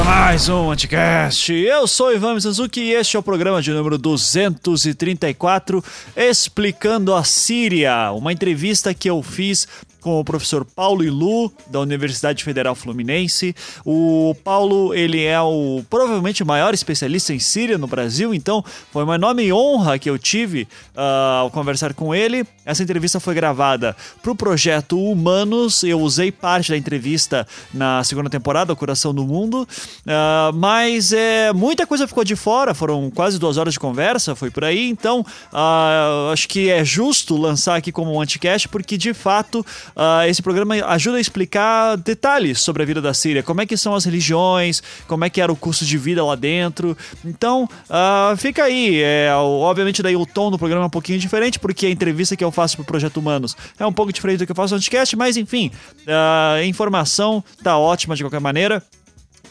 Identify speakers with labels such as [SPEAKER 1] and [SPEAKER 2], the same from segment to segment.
[SPEAKER 1] A mais um Anticast. Eu sou Ivan Mizanzuki e este é o programa de número 234, explicando a Síria. Uma entrevista que eu fiz com o professor Paulo Ilu, da Universidade Federal Fluminense. O Paulo, ele é o provavelmente maior especialista em Síria no Brasil, então foi uma enorme honra que eu tive uh, ao conversar com ele. Essa entrevista foi gravada para o projeto Humanos, eu usei parte da entrevista na segunda temporada, O Coração do Mundo, uh, mas é, muita coisa ficou de fora, foram quase duas horas de conversa, foi por aí, então uh, acho que é justo lançar aqui como um anticast, porque de fato Uh, esse programa ajuda a explicar detalhes sobre a vida da Síria, como é que são as religiões, como é que era o curso de vida lá dentro. Então, fica aí. É, obviamente, daí o tom do programa é um pouquinho diferente, porque a entrevista que eu faço pro Projeto Humanos é um pouco diferente do que eu faço no podcast, mas enfim, uh, a informação tá ótima de qualquer maneira.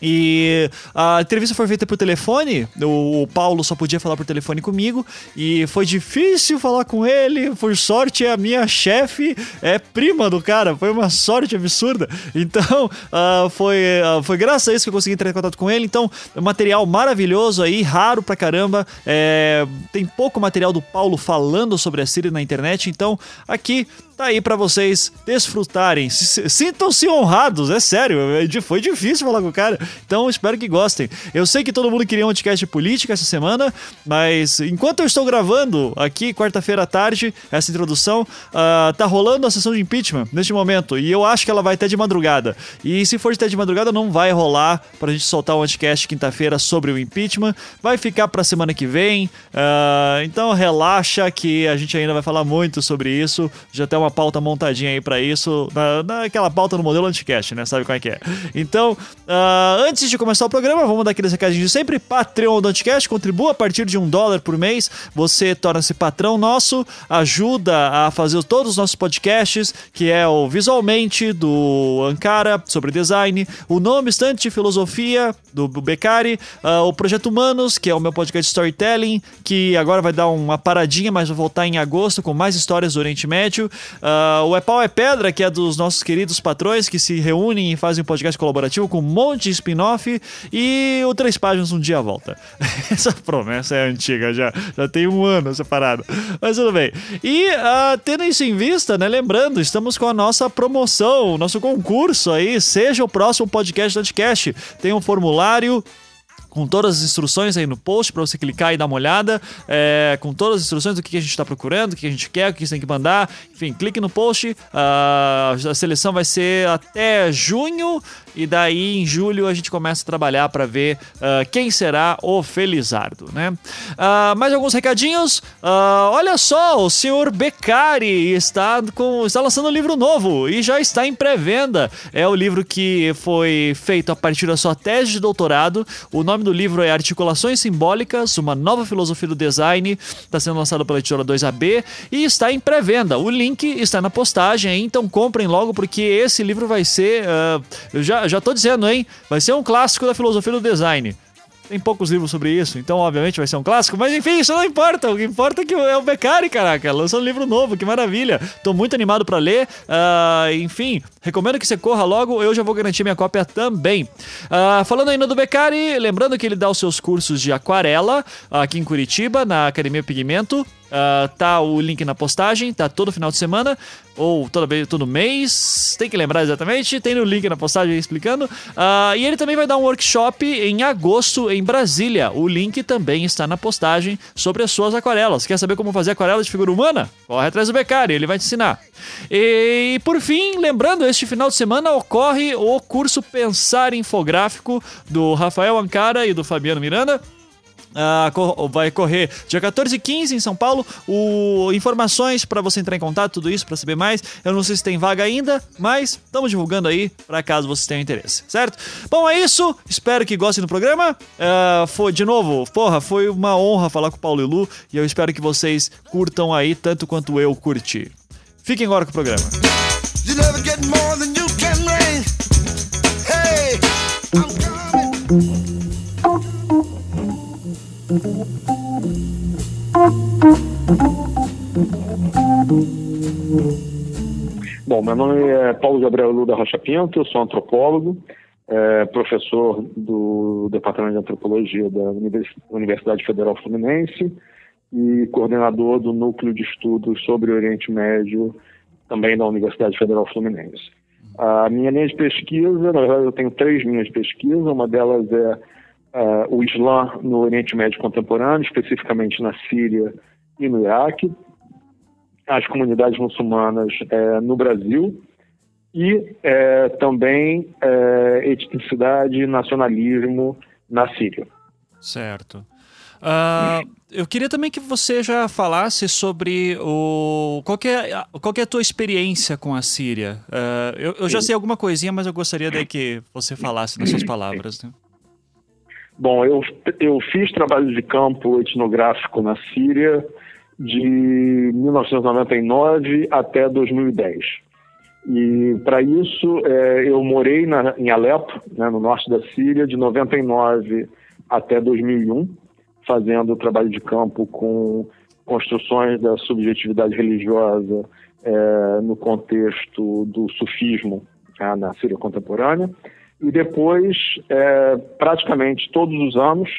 [SPEAKER 1] E a entrevista foi feita por telefone, o Paulo só podia falar por telefone comigo, e foi difícil falar com ele. Por sorte, a minha chefe é prima do cara, foi uma sorte absurda. Então, uh, foi, uh, foi graças a isso que eu consegui entrar em contato com ele. Então, material maravilhoso aí, raro pra caramba. É, tem pouco material do Paulo falando sobre a Síria na internet, então aqui tá aí para vocês desfrutarem. Sintam-se honrados, é sério. É foi difícil falar com o cara. Então espero que gostem. Eu sei que todo mundo queria um podcast de política essa semana, mas enquanto eu estou gravando aqui, quarta-feira à tarde, essa introdução, uh, tá rolando a sessão de impeachment neste momento. E eu acho que ela vai até de madrugada. E se for até de madrugada, não vai rolar pra gente soltar um podcast quinta-feira sobre o impeachment. Vai ficar pra semana que vem. Uh, então relaxa que a gente ainda vai falar muito sobre isso. Já tem uma pauta montadinha aí para isso. Na, naquela pauta no modelo anticast, né? Sabe qual é que é? Então, uh, antes de começar o programa, vamos dar aqueles recadinhos de sempre. Patreon do Anticast, contribua a partir de um dólar por mês. Você torna-se patrão nosso, ajuda a fazer todos os nossos podcasts, que é o Visualmente, do Ankara, sobre design, o Nome Estante de Filosofia, do Beccari, uh, o Projeto Humanos, que é o meu podcast storytelling, que agora vai dar uma paradinha, mas vai voltar em agosto com mais histórias do Oriente Médio. Uh, o É Pau é Pedra, que é dos nossos queridos patrões que se reúnem e fazem um podcast colaborativo com um monte de spin-off. E o Três Páginas um dia volta. Essa promessa é antiga, já, já tem um ano separado. Mas tudo bem. E uh, tendo isso em vista, né? Lembrando, estamos com a nossa promoção, nosso concurso aí. Seja o próximo podcast do podcast. Tem um formulário com todas as instruções aí no post para você clicar e dar uma olhada, é, com todas as instruções do que a gente está procurando, o que a gente quer, o que você tem que mandar. Enfim, clique no post. Uh, a seleção vai ser até junho e daí em julho a gente começa a trabalhar para ver uh, quem será o Felizardo, né? Uh, mais alguns recadinhos. olha só, o senhor Beccari está, com, está lançando um livro novo e já está em pré-venda. É o livro que foi feito a partir da sua tese de doutorado. O nome do livro é Articulações Simbólicas, uma nova filosofia do design. Está sendo lançado pela editora 2AB e está em pré-venda. O link está na postagem, então comprem logo porque esse livro vai ser, uh, eu já já tô dizendo, hein, vai ser um clássico da filosofia do design. Tem poucos livros sobre isso, então obviamente vai ser um clássico, mas enfim, isso não importa. O que importa é que é o Beccari, caraca, lançou um livro novo, que maravilha. Tô muito animado para ler. Uh, enfim, recomendo que você corra logo, eu já vou garantir minha cópia também. Uh, falando ainda do Beccari, lembrando que ele dá os seus cursos de aquarela aqui em Curitiba, na Academia Pigmento. Uh, tá o link na postagem, tá todo final de semana, ou toda vez, todo mês, tem que lembrar exatamente, tem no link na postagem explicando. Uh, e ele também vai dar um workshop em agosto em Brasília. O link também está na postagem sobre as suas aquarelas. Quer saber como fazer aquarela de figura humana? Corre atrás do Beccari, ele vai te ensinar. E por fim, lembrando, este final de semana ocorre o curso Pensar Infográfico do Rafael Ancara e do Fabiano Miranda Uh, vai correr dia 14 e 15 em São Paulo. O, informações para você entrar em contato, tudo isso para saber mais. Eu não sei se tem vaga ainda, mas estamos divulgando aí para caso vocês tenham interesse, certo? Bom, é isso. Espero que gostem do programa. Uh, foi de novo, porra, foi uma honra falar com o Paulo e Lu e eu espero que vocês curtam aí tanto quanto eu curti. Fiquem agora com o programa. You
[SPEAKER 2] Bom, meu nome é Paulo Gabriel Luda Rocha Pinto, eu sou antropólogo, é, professor do Departamento de Antropologia da Universidade Federal Fluminense e coordenador do Núcleo de Estudos sobre o Oriente Médio, também da Universidade Federal Fluminense. A minha linha de pesquisa, na verdade eu tenho três linhas de pesquisa, uma delas é uh, o Islã no Oriente Médio Contemporâneo, especificamente na Síria e no Iraque, as comunidades muçulmanas uh, no Brasil e uh, também etnicidade e nacionalismo na Síria.
[SPEAKER 1] Certo. Uh, eu queria também que você já falasse sobre o qual é, qual é a tua experiência com a Síria. Uh, eu, eu, já sei alguma coisinha, mas eu gostaria daí que você falasse nas suas palavras. Né?
[SPEAKER 2] Bom, eu, eu fiz trabalho de campo etnográfico na Síria de 1999 até 2010. E para isso é, eu morei na, em Alepo, né, no norte da Síria, de 99 até 2001, fazendo trabalho de campo com construções da subjetividade religiosa é, no contexto do sufismo né, na Síria contemporânea. E depois, é, praticamente todos os anos,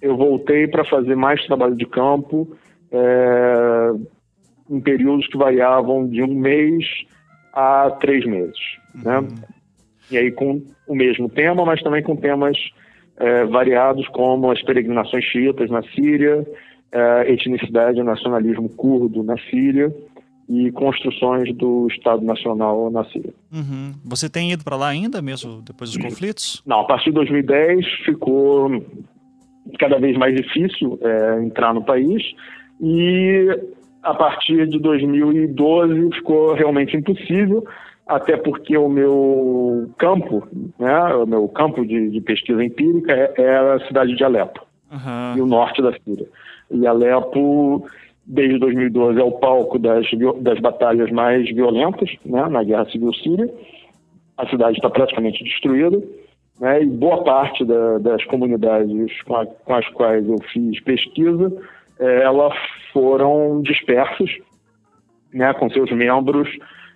[SPEAKER 2] eu voltei para fazer mais trabalho de campo é, em períodos que variavam de um mês a três meses. Né? Uhum. E aí com o mesmo tema, mas também com temas é, variados como as peregrinações xiitas na Síria, é, etnicidade e nacionalismo curdo na Síria, e construções do Estado Nacional na Síria.
[SPEAKER 1] Uhum. Você tem ido para lá ainda, mesmo depois dos conflitos?
[SPEAKER 2] Não, a partir de 2010 ficou cada vez mais difícil é, entrar no país e a partir de 2012 ficou realmente impossível, até porque o meu campo, né, o meu campo de, de pesquisa empírica é, é, a cidade de Alepo uhum. e o norte da Síria. E Alepo desde 2012 é o palco das, das batalhas mais violentas né, na Guerra Civil Síria. A cidade está praticamente destruída né, e boa parte da, das comunidades com, a, com, as quais eu fiz pesquisa, é, elas foram dispersas né, com seus membros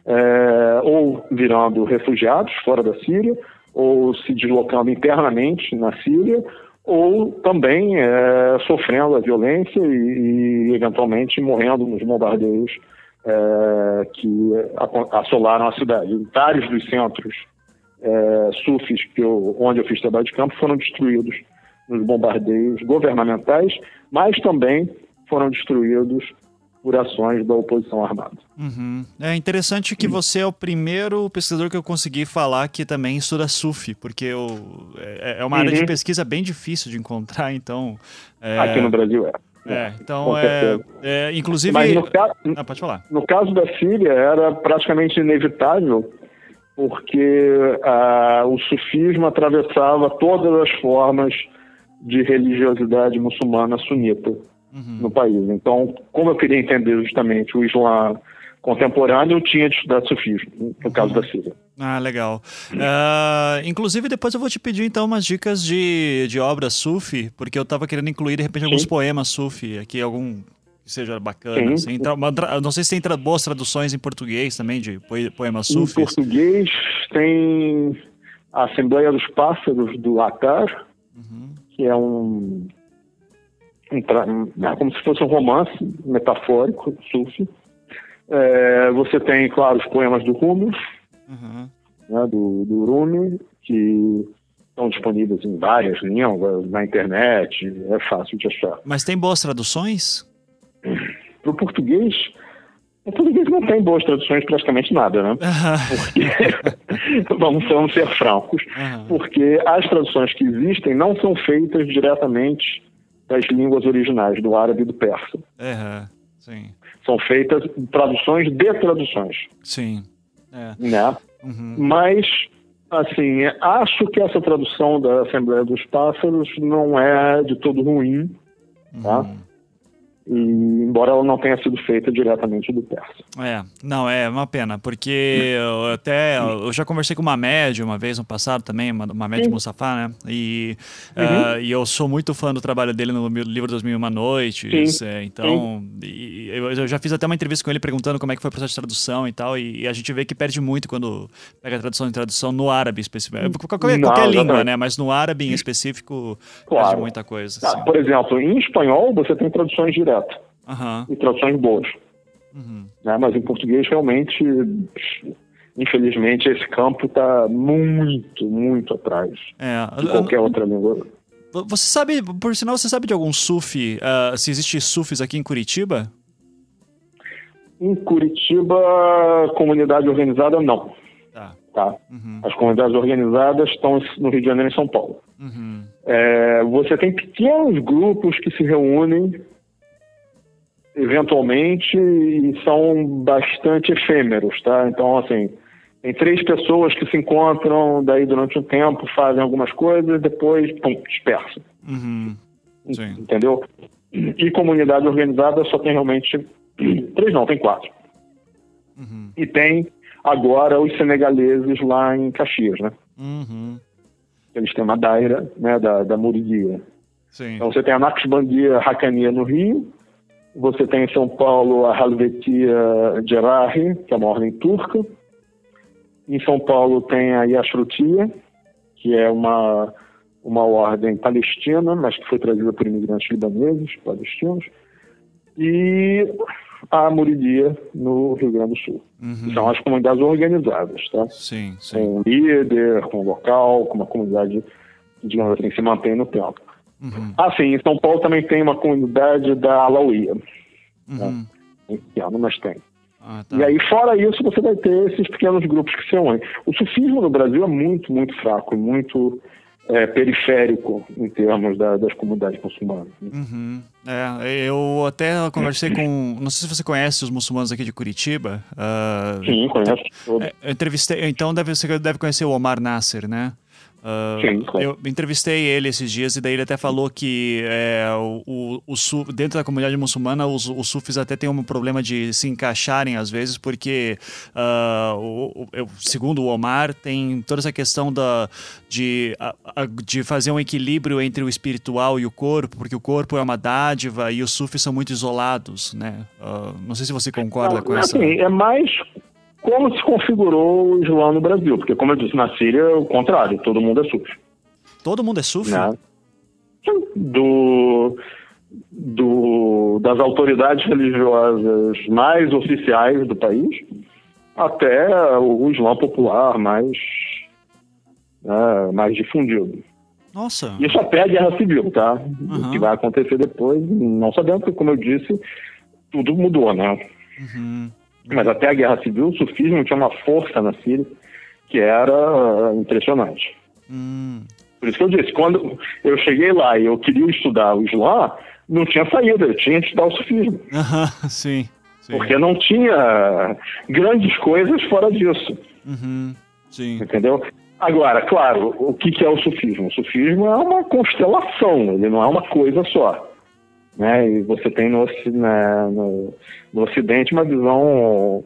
[SPEAKER 2] é, ou virando refugiados fora da Síria ou se deslocando internamente na Síria ou também é, sofrendo a violência e, e, eventualmente morrendo nos bombardeios é, que assolaram a cidade. Vários dos centros é, sufis que eu, onde eu fiz trabalho de campo foram destruídos nos bombardeios governamentais, mas também foram destruídos por ações da oposição armada.
[SPEAKER 1] Uhum. É interessante que você é o primeiro pesquisador que eu consegui falar que também estuda SUF, porque eu, é, é uma área de uhum. pesquisa bem difícil de encontrar, então...
[SPEAKER 2] É... Aqui no Brasil é.
[SPEAKER 1] É, então, é, é, inclusive...
[SPEAKER 2] Mas no, ca... ah, pode falar. no caso da Síria, era praticamente inevitável, porque ah, o sufismo atravessava todas as formas de religiosidade muçulmana sunita uhum. no país. Então, como eu queria entender justamente o Islã contemporâneo, eu tinha de estudar sufismo, no uhum. caso da Síria.
[SPEAKER 1] Ah, legal. Uh, inclusive, depois eu vou te pedir, então, umas dicas de, de obras sufi, porque eu estava querendo incluir, de repente, Sim. alguns poemas sufi, aqui, algum que seja bacana. Assim. Não sei se tem tra boas traduções em português também, de poemas sufi.
[SPEAKER 2] Em português tem a Assembleia dos Pássaros, do Atar, uhum. que é um, como se fosse um romance metafórico, sufi. É, você tem, claro, os poemas do Rumi, uhum. né, do, do Rumi, que estão disponíveis em várias línguas, na internet, é fácil de achar.
[SPEAKER 1] Mas tem boas traduções?
[SPEAKER 2] Para o português, o português não tem boas traduções praticamente nada, né? Porque, vamos, vamos ser francos, porque as traduções que existem não são feitas diretamente das línguas originais, do árabe e do persa.
[SPEAKER 1] É, sim.
[SPEAKER 2] São feitas traduções de traduções.
[SPEAKER 1] Sim. É.
[SPEAKER 2] Né?
[SPEAKER 1] Uhum.
[SPEAKER 2] Mas, assim, acho que essa tradução da Assembleia dos Pássaros não é de todo ruim, tá?
[SPEAKER 1] Uhum.
[SPEAKER 2] E, embora ela não tenha sido feita diretamente do persa.
[SPEAKER 1] É, não, é uma pena, porque eu até eu já conversei com uma média uma vez no passado também, uma, uma média Mustafa, né? E, uh, e eu sou muito fã do trabalho dele no livro 2001 Noites, é, então e, eu, eu já fiz até uma entrevista com ele perguntando como é que foi o processo de tradução e tal, e, e a gente vê que perde muito quando pega a tradução em tradução no árabe específico, qualquer,
[SPEAKER 2] Não,
[SPEAKER 1] qualquer língua, né? Mas no árabe em específico
[SPEAKER 2] Claro.
[SPEAKER 1] perde muita coisa.
[SPEAKER 2] Ah,
[SPEAKER 1] assim.
[SPEAKER 2] por exemplo, em espanhol você tem traduções diretas
[SPEAKER 1] Aham,
[SPEAKER 2] e traduções boas.
[SPEAKER 1] uhum.
[SPEAKER 2] né? Mas em português, realmente, infelizmente, esse campo está muito, muito atrás
[SPEAKER 1] É,
[SPEAKER 2] de qualquer outra língua.
[SPEAKER 1] Você sabe, por sinal, você sabe de algum sufi, ah, se existe sufis aqui em Curitiba?
[SPEAKER 2] Em Curitiba, comunidade organizada, não.
[SPEAKER 1] Tá.
[SPEAKER 2] Tá?
[SPEAKER 1] Uhum,
[SPEAKER 2] As comunidades organizadas estão no Rio de Janeiro e São Paulo.
[SPEAKER 1] uhum,
[SPEAKER 2] É, você tem pequenos grupos que se reúnem eventualmente e são bastante efêmeros, tá? Então, assim, tem três pessoas que se encontram, daí durante um tempo fazem algumas coisas, depois, pum, dispersam.
[SPEAKER 1] uhum.
[SPEAKER 2] Entendeu? E comunidade organizada só tem realmente três, não, tem quatro.
[SPEAKER 1] Uhum,
[SPEAKER 2] E tem agora os senegaleses lá em Caxias, né?
[SPEAKER 1] uhum.
[SPEAKER 2] Eles têm uma daira, né, da, da Muridia.
[SPEAKER 1] Sim.
[SPEAKER 2] Então você tem a Naqshbandia Hakania no Rio, você tem em São Paulo a Halvetia Gerarri, que é uma ordem turca. Em São Paulo tem a Yashrutia, que é uma, uma ordem palestina, mas que foi trazida por imigrantes libaneses, palestinos. E a Muridia, no Rio Grande do Sul.
[SPEAKER 1] Uhum.
[SPEAKER 2] São as comunidades organizadas, tá?
[SPEAKER 1] Sim, sim.
[SPEAKER 2] Com um líder, com um local, com uma comunidade, digamos assim, que se mantém no tempo.
[SPEAKER 1] Uhum,
[SPEAKER 2] Ah, sim, em São Paulo também tem uma comunidade da Alauia.
[SPEAKER 1] uhum.
[SPEAKER 2] É pequeno, mas tem.
[SPEAKER 1] Ah, tá.
[SPEAKER 2] E aí, fora isso, você vai ter esses pequenos grupos que unem. O sufismo no Brasil é muito, muito fraco, muito é, periférico em termos da- das comunidades muçulmanas.
[SPEAKER 1] Uhum. É, eu até conversei com. Não sei se você conhece os muçulmanos aqui de Curitiba. ah,
[SPEAKER 2] Sim, conheço
[SPEAKER 1] é, entrevistei. Então deve, você deve conhecer o Omar Nasser, né? Ah,
[SPEAKER 2] Sim, claro.
[SPEAKER 1] eu entrevistei ele esses dias e daí ele até falou que é, o, o, o dentro da comunidade muçulmana os, os sufis até têm um problema de se encaixarem às vezes porque ah, o- o- segundo o Omar tem toda essa questão da, de, a- a- de fazer um equilíbrio entre o espiritual e o corpo porque o corpo é uma dádiva e os sufis são muito isolados, né? Ah, não sei se você concorda com essa.
[SPEAKER 2] assim, é mais como se configurou o Islã no Brasil, porque, como eu disse, na Síria é o contrário, todo mundo é sufi.
[SPEAKER 1] Todo mundo é sufi?
[SPEAKER 2] né? Do, do, das autoridades religiosas mais oficiais do país até o Islã popular mais, né, mais difundido.
[SPEAKER 1] Nossa.
[SPEAKER 2] Isso até a guerra civil, tá?
[SPEAKER 1] Uhum.
[SPEAKER 2] O que vai acontecer depois, não sabemos, porque, como eu disse, tudo mudou, né?
[SPEAKER 1] Uhum.
[SPEAKER 2] Mas até a guerra civil, o sufismo tinha uma força na Síria que era impressionante.
[SPEAKER 1] Hum.
[SPEAKER 2] Por isso que eu disse, quando eu cheguei lá e eu queria estudar o Islã, não tinha saída, eu tinha que estudar o sufismo.
[SPEAKER 1] Sim. sim.
[SPEAKER 2] Porque não tinha grandes coisas fora disso,
[SPEAKER 1] Uhum. Sim.
[SPEAKER 2] entendeu? Agora, claro, o que é o sufismo? O sufismo é uma constelação, ele não é uma coisa só. Né? E você tem no, né, no, no Ocidente uma visão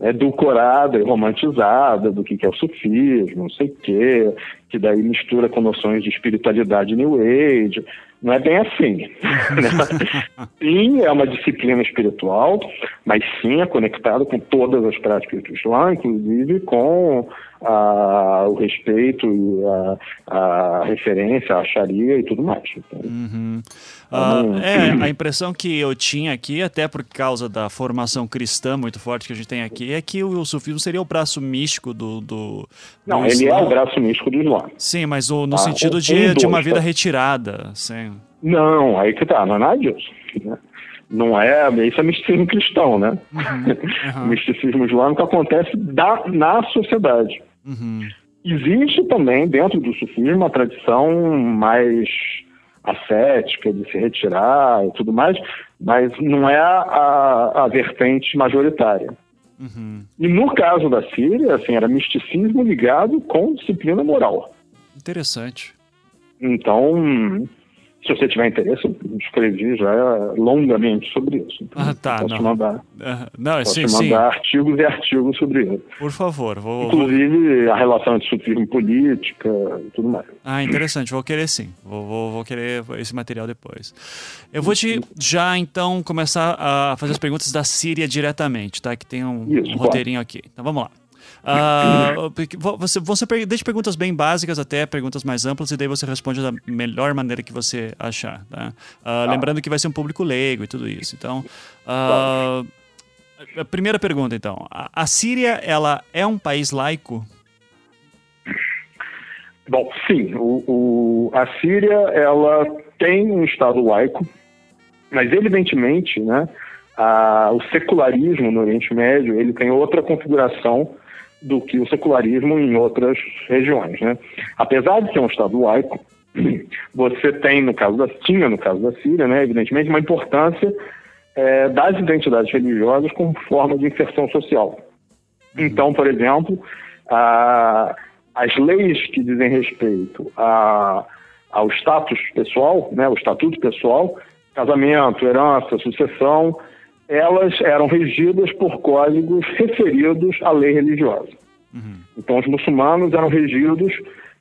[SPEAKER 2] edulcorada e romantizada do que, que é o sufismo, não sei o quê, que daí mistura com noções de espiritualidade New Age. Não é bem assim. né? sim, é uma disciplina espiritual, mas sim é conectado com todas as práticas do Islã, inclusive com a, o respeito e a, a referência à Sharia e tudo mais. Então,
[SPEAKER 1] Uhum. Ah,
[SPEAKER 2] Hum.
[SPEAKER 1] é, a impressão que eu tinha aqui, até por causa da formação cristã muito forte que a gente tem aqui, é que o sufismo seria o braço místico do. do
[SPEAKER 2] não,
[SPEAKER 1] do
[SPEAKER 2] ele
[SPEAKER 1] Islã.
[SPEAKER 2] é o braço místico do Islã.
[SPEAKER 1] Sim, mas o- no
[SPEAKER 2] Ah,
[SPEAKER 1] sentido de, de uma vida
[SPEAKER 2] tá?
[SPEAKER 1] retirada. Sim.
[SPEAKER 2] Não, aí que tá, não é nada disso. né? Não é, isso é misticismo cristão, né?
[SPEAKER 1] Uhum.
[SPEAKER 2] O misticismo islâmico acontece da, na sociedade.
[SPEAKER 1] Uhum.
[SPEAKER 2] Existe também, dentro do sufismo, uma tradição mais ascética, de se retirar e tudo mais, mas não é a, a vertente majoritária. Uhum. E no caso da Síria, assim, era misticismo ligado com disciplina moral.
[SPEAKER 1] Interessante.
[SPEAKER 2] Então, se você tiver interesse, eu escrevi já longamente sobre isso.
[SPEAKER 1] Então ah, tá.
[SPEAKER 2] Posso
[SPEAKER 1] não.
[SPEAKER 2] te mandar,
[SPEAKER 1] uh, não,
[SPEAKER 2] posso
[SPEAKER 1] sim,
[SPEAKER 2] mandar
[SPEAKER 1] sim.
[SPEAKER 2] artigos e artigos sobre isso.
[SPEAKER 1] Por favor. Vou,
[SPEAKER 2] Inclusive a relação entre sufismo política e tudo mais.
[SPEAKER 1] Ah, interessante. Vou querer sim. Vou, vou, vou, querer esse material depois. Eu vou te já, então, começar a fazer as perguntas da Síria diretamente, tá? Que tem um, isso, um roteirinho aqui. Então, vamos lá. Uh, você, você deixa perguntas bem básicas até perguntas mais amplas e daí você responde da melhor maneira que você achar. Tá? Uh, lembrando que vai ser um público leigo e tudo isso. Então, uh, a primeira pergunta, então. A, a Síria, ela é um país laico?
[SPEAKER 2] Bom, sim. O, o, a Síria, ela tem um Estado laico, mas evidentemente, né, a, o secularismo no Oriente Médio, ele tem outra configuração do que o secularismo em outras regiões. Né? Apesar de ser um Estado laico, você tem, no caso da, tinha no caso da Síria, né, evidentemente, uma importância é, das identidades religiosas como forma de inserção social. Então, por exemplo, a, as leis que dizem respeito a, ao status pessoal, né, o estatuto pessoal, casamento, herança, sucessão, elas eram regidas por códigos referidos à lei religiosa. Uhum. Então, os muçulmanos eram regidos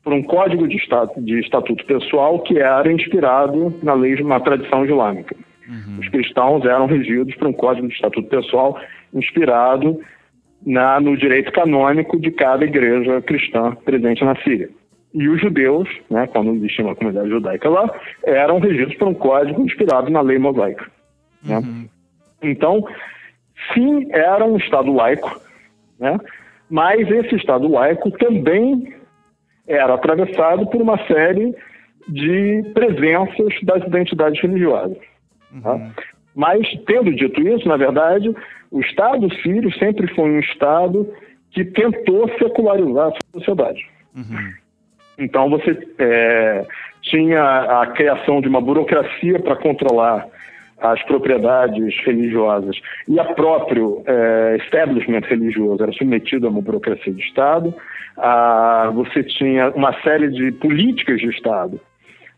[SPEAKER 2] por um código de, de estatuto pessoal que era inspirado na lei, na tradição islâmica. Uhum. Os cristãos eram regidos por um código de estatuto pessoal inspirado na, no direito canônico de cada igreja cristã presente na Síria. E os judeus, né, quando existia uma comunidade judaica lá, eram regidos por um código inspirado na lei mosaica. Né? Então, sim, era um Estado laico, né? mas esse Estado laico também era atravessado por uma série de presenças das identidades religiosas. Tá? Uhum. Mas, tendo dito isso, na verdade, o Estado sírio sempre foi um Estado que tentou secularizar a sociedade. Uhum. Então, você é, tinha a criação de uma burocracia para controlar as propriedades religiosas e a próprio é, establishment religioso era submetido a uma burocracia de Estado. Ah, você tinha uma série de políticas de Estado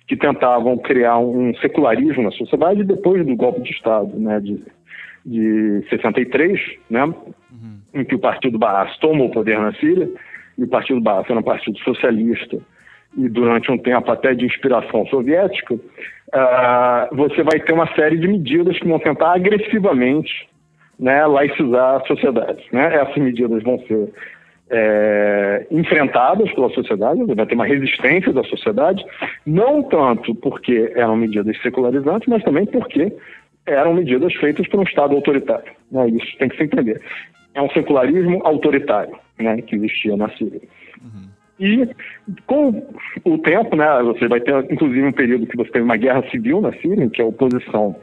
[SPEAKER 2] que tentavam criar um secularismo na sociedade depois do golpe de Estado né, de, de 63, né, uhum. em que o Partido Baas tomou o poder na Síria, e o Partido Baas era um partido socialista e durante um tempo até de inspiração soviética, uh, você vai ter uma série de medidas que vão tentar agressivamente né, laicizar a sociedade. Né? Essas medidas vão ser é, enfrentadas pela sociedade, vai ter uma resistência da sociedade, não tanto porque eram medidas secularizantes, mas também porque eram medidas feitas por um Estado autoritário. Né? Isso tem que se entender. É um secularismo autoritário né, que existia na Síria. E com o tempo, né, você vai ter inclusive um período que você teve uma guerra civil na Síria, em que a oposição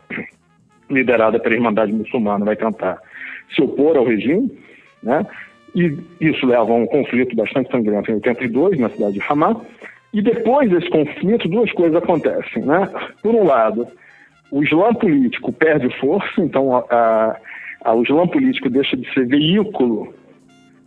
[SPEAKER 2] liderada pela Irmandade Muçulmana vai tentar se opor ao regime, né? E isso leva a um conflito bastante sangrento em 82 na cidade de Hamá. E depois desse conflito, duas coisas acontecem, né? Por um lado, o Islã político perde força, então a, a, o Islã político deixa de ser veículo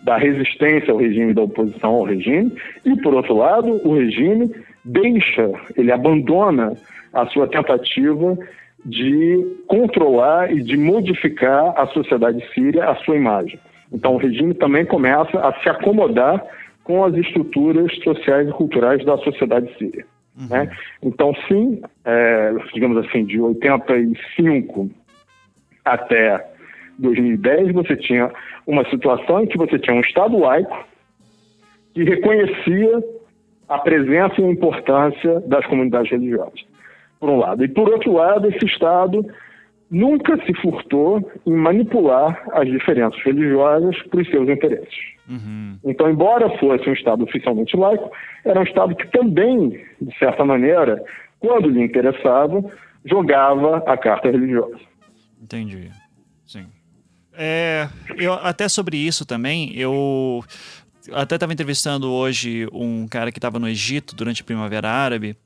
[SPEAKER 2] da resistência ao regime, da oposição ao regime, e, por outro lado, o regime deixa, ele abandona a sua tentativa de controlar e de modificar a sociedade síria, a sua imagem. Então, o regime também começa a se acomodar com as estruturas sociais e culturais da sociedade síria. Uhum. Né? Então, sim, é, digamos assim, de 85 até 2010, você tinha uma situação em que você tinha um Estado laico que reconhecia a presença e a importância das comunidades religiosas, por um lado. E, por outro lado, esse Estado nunca se furtou em manipular as diferenças religiosas para os seus interesses. Uhum. Então, embora fosse um Estado oficialmente laico, era um Estado que também, de certa maneira, quando lhe interessava, jogava a carta religiosa.
[SPEAKER 1] Entendi. Sim. É, eu, até sobre isso também, eu até estava entrevistando hoje um cara que estava no Egito durante a Primavera Árabe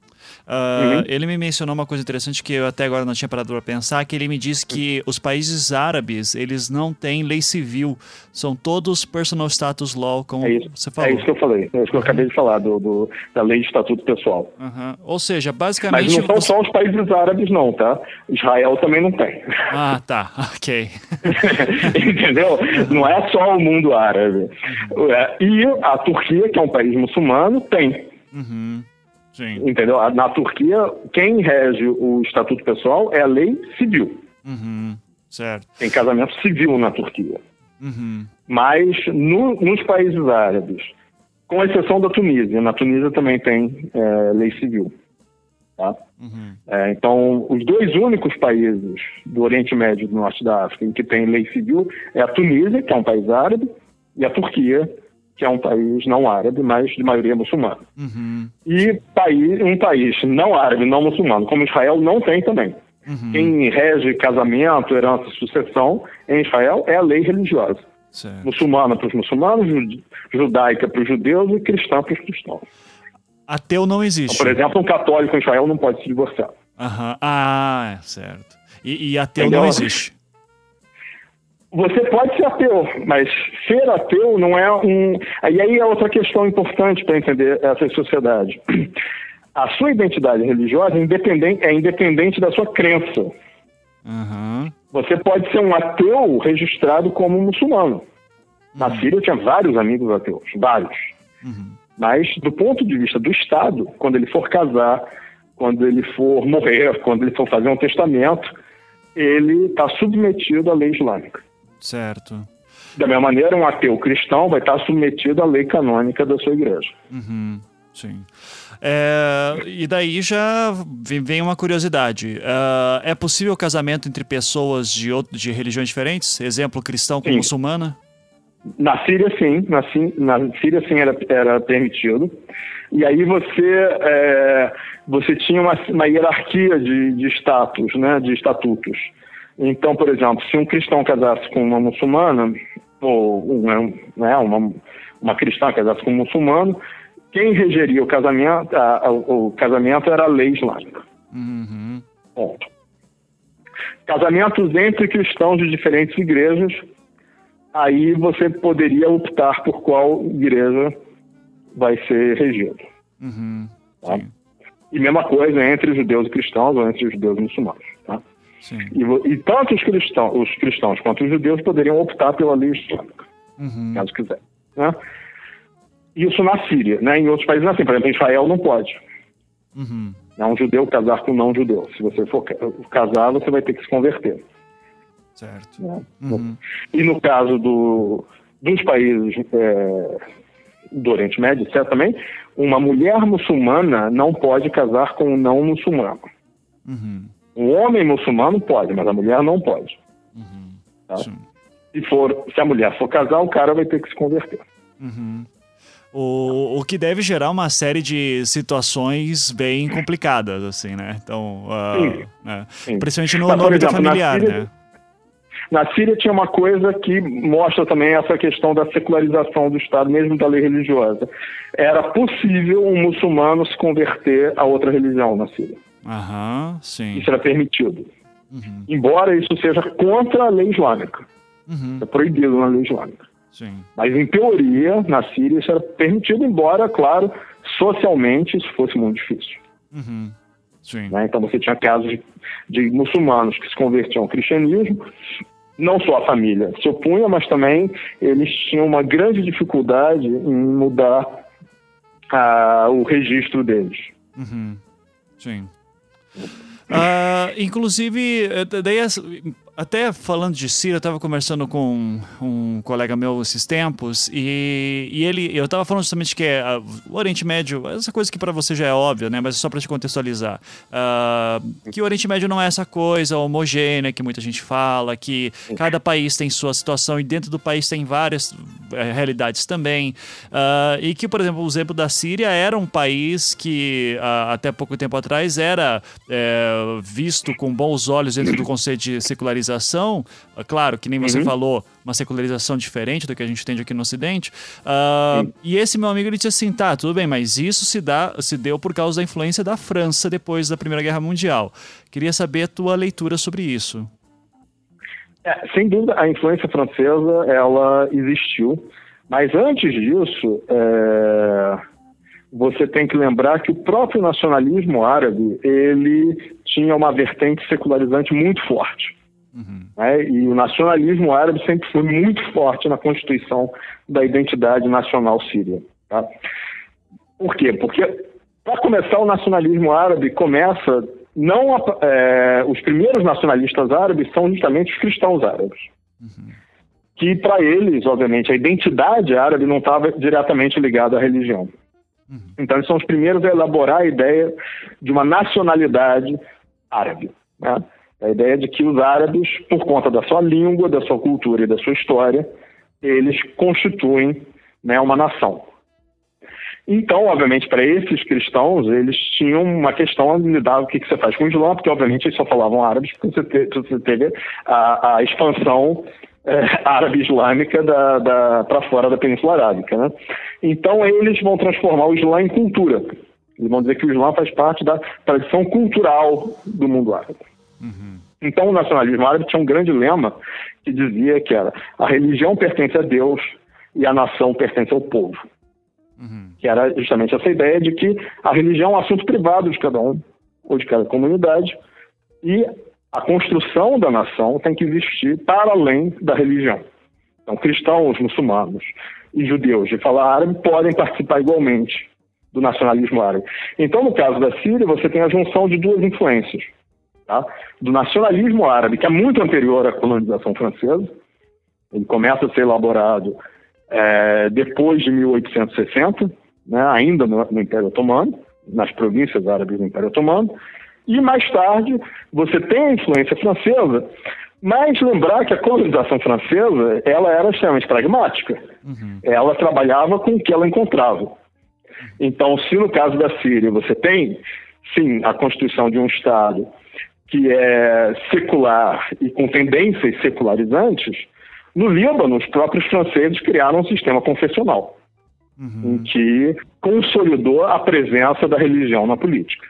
[SPEAKER 1] Uh, uhum. Ele me mencionou uma coisa interessante que eu até agora não tinha parado para pensar, que ele me disse que os países árabes, eles não têm lei civil, são todos personal status law, como
[SPEAKER 2] é isso,
[SPEAKER 1] você falou.
[SPEAKER 2] É isso que eu falei, é isso que eu acabei de falar, do, do da lei de estatuto pessoal.
[SPEAKER 1] Uhum. Ou seja, basicamente...
[SPEAKER 2] Mas não são só os países árabes não, tá? Israel também não tem.
[SPEAKER 1] Ah, tá, ok.
[SPEAKER 2] Entendeu? Não é só o mundo árabe. É, e a Turquia, que é um país muçulmano, tem.
[SPEAKER 1] Uhum. Sim.
[SPEAKER 2] Entendeu? Na Turquia, quem rege o estatuto pessoal é a lei civil.
[SPEAKER 1] Uhum. Certo.
[SPEAKER 2] Tem casamento civil na Turquia.
[SPEAKER 1] Uhum.
[SPEAKER 2] Mas no, nos países árabes, com exceção da Tunísia, na Tunísia também tem é, lei civil. Tá?
[SPEAKER 1] Uhum.
[SPEAKER 2] É, então, os dois únicos países do Oriente Médio e do Norte da África em que tem lei civil é a Tunísia, que é um país árabe, e a Turquia, que é um país não árabe, mas de maioria muçulmana.
[SPEAKER 1] Uhum.
[SPEAKER 2] E país, um país não árabe, não muçulmano, como Israel, não tem também.
[SPEAKER 1] Uhum.
[SPEAKER 2] Quem rege casamento, herança e sucessão em Israel é a lei religiosa.
[SPEAKER 1] Certo.
[SPEAKER 2] Muçulmana para os muçulmanos, judaica para os judeus e cristã para os cristãos.
[SPEAKER 1] Ateu não existe.
[SPEAKER 2] Então, por exemplo, um católico em Israel não pode se divorciar.
[SPEAKER 1] Uhum. Ah, certo. E, e ateu Entendeu? não existe.
[SPEAKER 2] Você pode ser ateu, mas ser ateu não é um. E aí é outra questão importante para entender essa sociedade. A sua identidade religiosa é independente, é independente da sua crença.
[SPEAKER 1] Uhum.
[SPEAKER 2] Você pode ser um ateu registrado como muçulmano. Na uhum. Síria eu tinha vários amigos ateus, vários.
[SPEAKER 1] Uhum.
[SPEAKER 2] Mas, do ponto de vista do Estado, quando ele for casar, quando ele for morrer, quando ele for fazer um testamento, ele está submetido à lei islâmica.
[SPEAKER 1] Certo.
[SPEAKER 2] Da mesma maneira, um ateu cristão vai estar submetido à lei canônica da sua igreja.
[SPEAKER 1] Uhum, sim. É, e daí já vem uma curiosidade. Uh, é possível casamento entre pessoas de, de religiões diferentes? Exemplo, cristão com sim. muçulmana?
[SPEAKER 2] Na Síria, sim. Na, na Síria, sim, era, era permitido. E aí você, é, você tinha uma, uma hierarquia de, de status, né, de estatutos. Então, por exemplo, se um cristão casasse com uma muçulmana, ou né, uma, uma cristã casasse com um muçulmano, quem regeria o casamento, a, a, o casamento era a lei islâmica.
[SPEAKER 1] Uhum.
[SPEAKER 2] Ponto. Casamentos entre cristãos de diferentes igrejas, aí você poderia optar por qual igreja vai ser regido.
[SPEAKER 1] Uhum.
[SPEAKER 2] Tá? E mesma coisa entre judeus e cristãos ou entre judeus e muçulmanos.
[SPEAKER 1] E,
[SPEAKER 2] e, tanto os cristãos, os cristãos quanto os judeus poderiam optar pela lei islâmica,
[SPEAKER 1] uhum.
[SPEAKER 2] caso quiser. Né? Isso na Síria, né? Em outros países assim, por exemplo, em Israel não pode.
[SPEAKER 1] Uhum.
[SPEAKER 2] É um judeu casar com um não judeu. Se você for casar, você vai ter que se converter.
[SPEAKER 1] Certo.
[SPEAKER 2] Né?
[SPEAKER 1] Uhum.
[SPEAKER 2] E no caso do, dos países é, do Oriente Médio, certo também, uma mulher muçulmana não pode casar com um não muçulmano.
[SPEAKER 1] Uhum.
[SPEAKER 2] Um homem muçulmano pode, mas a mulher não pode.
[SPEAKER 1] Uhum.
[SPEAKER 2] Tá? Se, for, se a mulher for casar, o cara vai ter que se converter.
[SPEAKER 1] Uhum. O, o que deve gerar uma série de situações bem complicadas, assim, né? Então, uh,
[SPEAKER 2] sim,
[SPEAKER 1] né?
[SPEAKER 2] sim.
[SPEAKER 1] principalmente no, no âmbito familiar,
[SPEAKER 2] na Síria,
[SPEAKER 1] né?
[SPEAKER 2] Na Síria tinha uma coisa que mostra também essa questão da secularização do Estado, mesmo da lei religiosa. Era possível um muçulmano se converter a outra religião na Síria.
[SPEAKER 1] Aham, sim.
[SPEAKER 2] Isso era permitido.
[SPEAKER 1] Uhum.
[SPEAKER 2] Embora isso seja contra a lei islâmica.
[SPEAKER 1] Uhum.
[SPEAKER 2] É proibido na lei islâmica.
[SPEAKER 1] Sim.
[SPEAKER 2] Mas, em teoria, na Síria isso era permitido, embora, claro, socialmente isso fosse muito difícil.
[SPEAKER 1] Uhum. Sim.
[SPEAKER 2] Né? Então, você tinha casos de, de, muçulmanos que se convertiam ao cristianismo, não só a família se opunha, mas também eles tinham uma grande dificuldade em mudar ah, o registro deles.
[SPEAKER 1] Uhum. Sim. Uh, inclusive, eh, daí, até falando de Síria, eu estava conversando com um colega meu esses tempos e, e ele, eu estava falando justamente que é, uh, o Oriente Médio, essa coisa que para você já é óbvia, né? Mas é só para te contextualizar, uh, que o Oriente Médio não é essa coisa homogênea que muita gente fala, que cada país tem sua situação e dentro do país tem várias uh, realidades também, e que, por exemplo, o exemplo da Síria era um país que até pouco tempo atrás era visto com bons olhos dentro do conceito de secularidade secularização, uh, claro, que nem você
[SPEAKER 2] Uhum.
[SPEAKER 1] falou, uma secularização diferente do que a gente entende aqui no Ocidente. Uh, e esse meu amigo ele disse assim: tá, tudo bem, mas isso se, dá, se deu por causa da influência da França depois da Primeira Guerra Mundial. Queria saber a tua leitura sobre isso.
[SPEAKER 2] É, sem dúvida, a influência francesa ela existiu, mas antes disso, é, você tem que lembrar que o próprio nacionalismo árabe ele tinha uma vertente secularizante muito forte. Né? E o nacionalismo árabe sempre foi muito forte na constituição da identidade nacional síria. tá? Por quê? Porque, para começar, o nacionalismo árabe começa. Não é, os primeiros nacionalistas árabes são justamente os cristãos árabes. Que, para eles, obviamente, a identidade árabe não estava diretamente ligada à religião. Então, eles são os primeiros a elaborar a ideia de uma nacionalidade árabe. né? A ideia de que os árabes, por conta da sua língua, da sua cultura e da sua história, eles constituem né, uma nação. Então, obviamente, para esses cristãos, eles tinham uma questão a lidar o que, que você faz com o Islã, porque, obviamente, eles só falavam árabes, porque você, te- você teve a, a expansão eh, árabe-islâmica da, da, para fora da Península Arábica. Né? Então, eles vão transformar o Islã em cultura. Eles vão dizer que o Islã faz parte da tradição cultural do mundo árabe. Então, o nacionalismo árabe tinha um grande lema que dizia que era a religião pertence a Deus e a nação pertence ao povo. Que era justamente essa ideia de que a religião é um assunto privado de cada um, ou de cada comunidade, e a construção da nação tem que existir para além da religião. Então, cristãos, muçulmanos e judeus de falar árabe podem participar igualmente do nacionalismo árabe. Então, no caso da Síria, você tem a junção de duas influências tá? do nacionalismo árabe, que é muito anterior à colonização francesa. Ele começa a ser elaborado eh, depois de 1860, né, ainda no, no Império Otomano, nas províncias árabes do Império Otomano. E mais tarde, você tem a influência francesa, mas lembrar que a colonização francesa ela era extremamente pragmática. Ela trabalhava com o que ela encontrava. Então, se no caso da Síria você tem, sim, a constituição de um Estado que é secular e com tendências secularizantes, no Líbano, os próprios franceses criaram um sistema confessional, em que consolidou a presença da religião na política.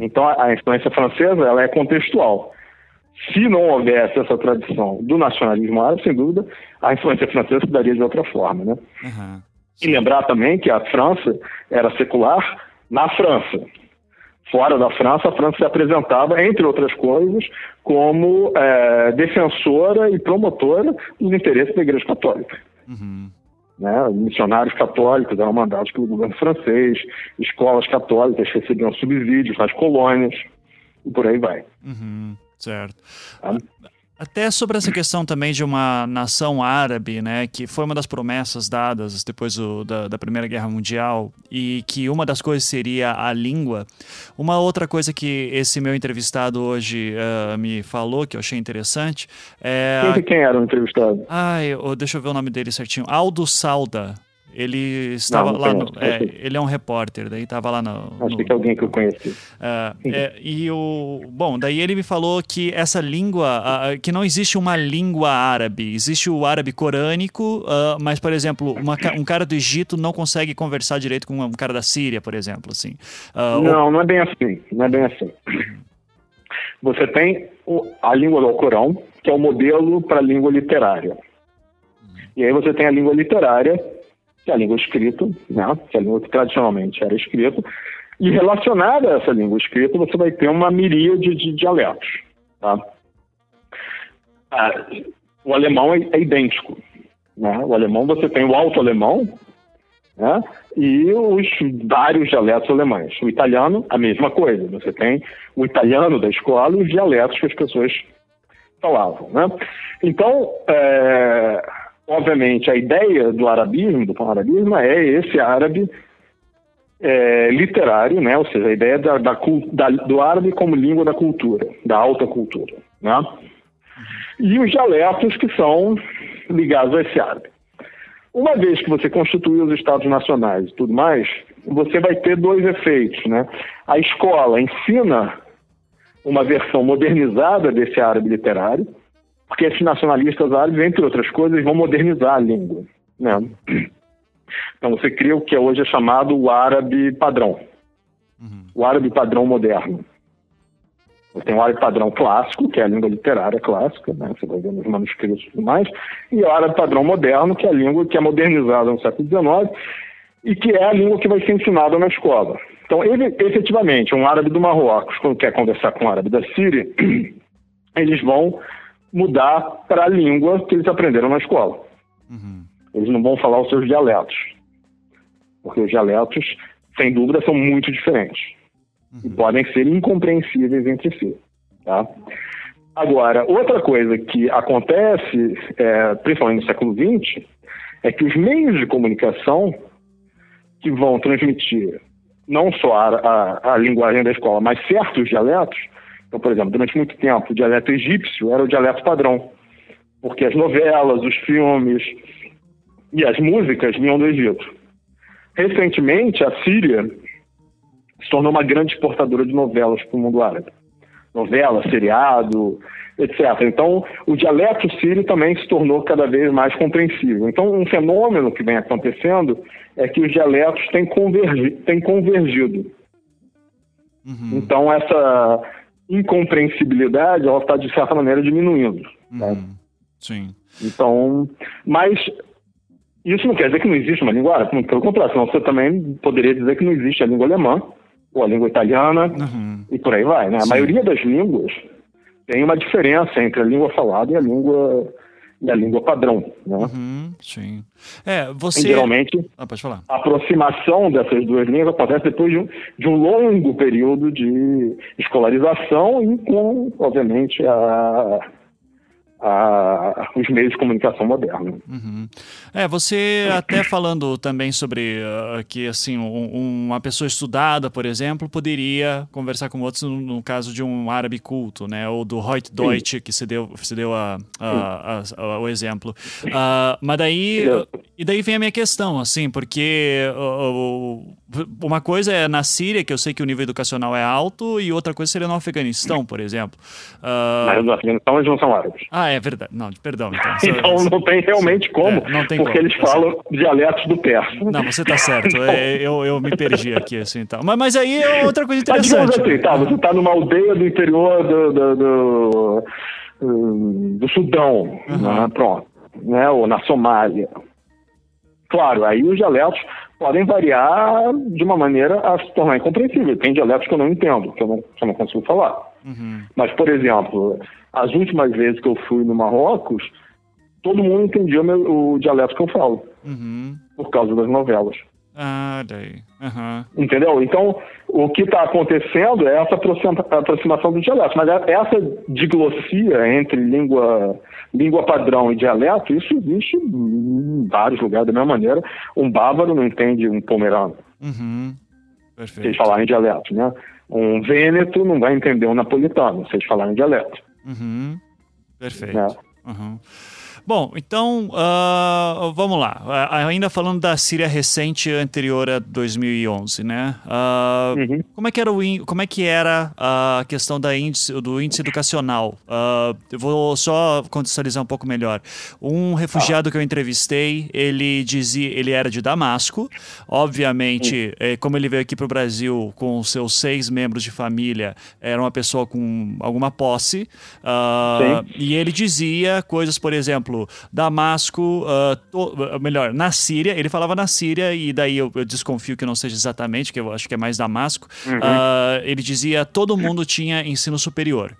[SPEAKER 2] Então, a influência francesa ela é contextual. Se não houvesse essa tradição do nacionalismo árabe, sem dúvida, a influência francesa se daria de outra forma, né?
[SPEAKER 1] Aham.
[SPEAKER 2] E lembrar também que a França era secular na França. Fora da França, a França se apresentava, entre outras coisas, como eh, defensora e promotora dos interesses da Igreja Católica. Né? Missionários católicos eram mandados pelo governo francês, escolas católicas recebiam subsídios nas colônias, e por aí vai.
[SPEAKER 1] Uhum, certo.
[SPEAKER 2] tá?
[SPEAKER 1] Até sobre essa questão também de uma nação árabe, né, que foi uma das promessas dadas depois do- da, da Primeira Guerra Mundial e que uma das coisas seria a língua. Uma outra coisa que esse meu entrevistado hoje ah, me falou que eu achei interessante é
[SPEAKER 2] Quem, quem era o entrevistado?
[SPEAKER 1] Ai, ô, deixa eu ver o nome dele certinho. Aldo Salda. Ele estava
[SPEAKER 2] não
[SPEAKER 1] lá no. é,
[SPEAKER 2] não
[SPEAKER 1] ele é um repórter, daí estava lá no.
[SPEAKER 2] Acho
[SPEAKER 1] no-
[SPEAKER 2] que é alguém que eu conheci.
[SPEAKER 1] é, é, e o. Bom, daí ele me falou que essa língua. ah, que não existe uma língua árabe. Existe o árabe corânico, ah, mas, por exemplo, uma um cara do Egito não consegue conversar direito com um cara da Síria, por exemplo. Assim. Ah,
[SPEAKER 2] Não, não é bem assim. Não é bem assim. Você tem a língua do Alcorão, que é o modelo para a língua literária. E aí você tem a língua literária, que é a língua escrita, né? que é a língua que tradicionalmente era escrita. E relacionada a essa língua escrita, você vai ter uma miríade de dialetos. Tá? Ah, o alemão é, é idêntico. Né? O alemão, você tem o alto alemão, né? e os vários dialetos alemães. O italiano, a mesma coisa. Você tem o italiano da escola e os dialetos que as pessoas falavam. Né? Então, é, obviamente, a ideia do arabismo, do pan-arabismo, é esse árabe é, literário, né? ou seja, a ideia da, da da- do árabe como língua da cultura, da alta cultura. Né? E os dialetos que são ligados a esse árabe. Uma vez que você constitui os estados nacionais e tudo mais, você vai ter dois efeitos, né? A escola ensina uma versão modernizada desse árabe literário, porque esses nacionalistas árabes, entre outras coisas, vão modernizar a língua. Né? Então você cria o que hoje é chamado o árabe padrão, uhum. o árabe padrão moderno. Você tem o árabe padrão clássico, que é a língua literária clássica, né? você vai ver nos manuscritos e tudo mais, e o árabe padrão moderno, que é a língua que é modernizada no século XIX e que é a língua que vai ser ensinada na escola. Então, ele, efetivamente, um árabe do Marrocos, quando quer conversar com um árabe da Síria, eles vão mudar para a língua que eles aprenderam na escola. Uhum. Eles não vão falar os seus dialetos, porque os dialetos, sem dúvida, são muito diferentes uhum. e podem ser incompreensíveis entre si. Tá? Agora, outra coisa que acontece, é, principalmente no século XX, é que os meios de comunicação que vão transmitir não só a, a, a linguagem da escola, mas certos dialetos, então, por exemplo, durante muito tempo, o dialeto egípcio era o dialeto padrão, porque as novelas, os filmes e as músicas vinham do Egito. Recentemente, a Síria se tornou uma grande exportadora de novelas para o mundo árabe. Novela, seriado, etc. Então, o dialeto sírio também se tornou cada vez mais compreensível. Então, um fenômeno que vem acontecendo é que os dialetos têm, convergi têm convergido. Uhum. Então, essa incompreensibilidade, ela está, de certa maneira, diminuindo. Né?
[SPEAKER 1] Uhum. Sim.
[SPEAKER 2] Então, mas isso não quer dizer que não existe uma língua árabe, pelo contrário, senão você também poderia dizer que não existe a língua alemã, ou a língua italiana, uhum. e por aí vai. Né? A maioria das línguas tem uma diferença entre a língua falada e a língua e a língua padrão. Né?
[SPEAKER 1] Uhum, sim. É, você...
[SPEAKER 2] E, geralmente,
[SPEAKER 1] ah,
[SPEAKER 2] a aproximação dessas duas línguas acontece depois de um, de um longo período de escolarização e com, obviamente, a, a, os meios de comunicação modernos.
[SPEAKER 1] Uhum. É, você até falando também sobre uh, que assim um, uma pessoa estudada, por exemplo, poderia conversar com outros no, no caso de um árabe culto, né, ou do Hoyt Deutsch que se deu, se deu a, a, a, o exemplo. Uh, mas daí e daí vem a minha questão, assim, porque uh, uma coisa é na Síria, que eu sei que o nível educacional é alto, e outra coisa seria no Afeganistão, por exemplo.
[SPEAKER 2] Mas no Afeganistão eles não são árabes.
[SPEAKER 1] Ah, ah, é verdade. Não, perdão. Então,
[SPEAKER 2] então não tem realmente como, é, não tem porque como. eles falam dialetos do persa.
[SPEAKER 1] Não, você está certo. então... eu, eu me perdi aqui, assim, então. Mas, mas aí é outra coisa interessante.
[SPEAKER 2] Mas, assim, tá, você está numa aldeia do interior do, do, do, do Sudão, uhum. né? pronto, né? ou na Somália. Claro, aí os dialetos podem variar de uma maneira a se tornar incompreensível. Tem dialetos que eu não entendo, que eu não, que eu não consigo falar. Uhum. Mas, por exemplo, as últimas vezes que eu fui no Marrocos, todo mundo entendia o, meu, o dialeto que eu falo, uhum. por causa das novelas.
[SPEAKER 1] Ah, daí. Uhum.
[SPEAKER 2] Entendeu? Então, o que está acontecendo é essa aproximação do dialeto. Mas é, essa diglossia entre língua, língua padrão e dialeto, isso existe em vários lugares da mesma maneira. Um bávaro não entende um pomerano. Uhum. Perfeito. Se eles falarem dialeto, né? Um vêneto não vai entender um napolitano, se eles falarem dialeto.
[SPEAKER 1] Uhum. Perfeito. Né? Uhum. Bom, então uh, vamos lá. Uh, ainda falando da Síria recente anterior a 2011, né? Uh, uhum. Como é que era o como é que era a questão da índice, do índice educacional? eu vou só contextualizar um pouco melhor. Um refugiado que eu entrevistei, ele dizia, ele era de Damasco. Obviamente, uhum. como ele veio aqui para o Brasil com seus seis membros de família, era uma pessoa com alguma posse. e ele dizia coisas, por exemplo exemplo, Damasco, uh, to, uh, melhor, na Síria, ele falava na Síria, e daí eu, eu, desconfio que não seja exatamente, que eu acho que é mais Damasco. Uhum. Uh, ele dizia todo mundo tinha ensino superior.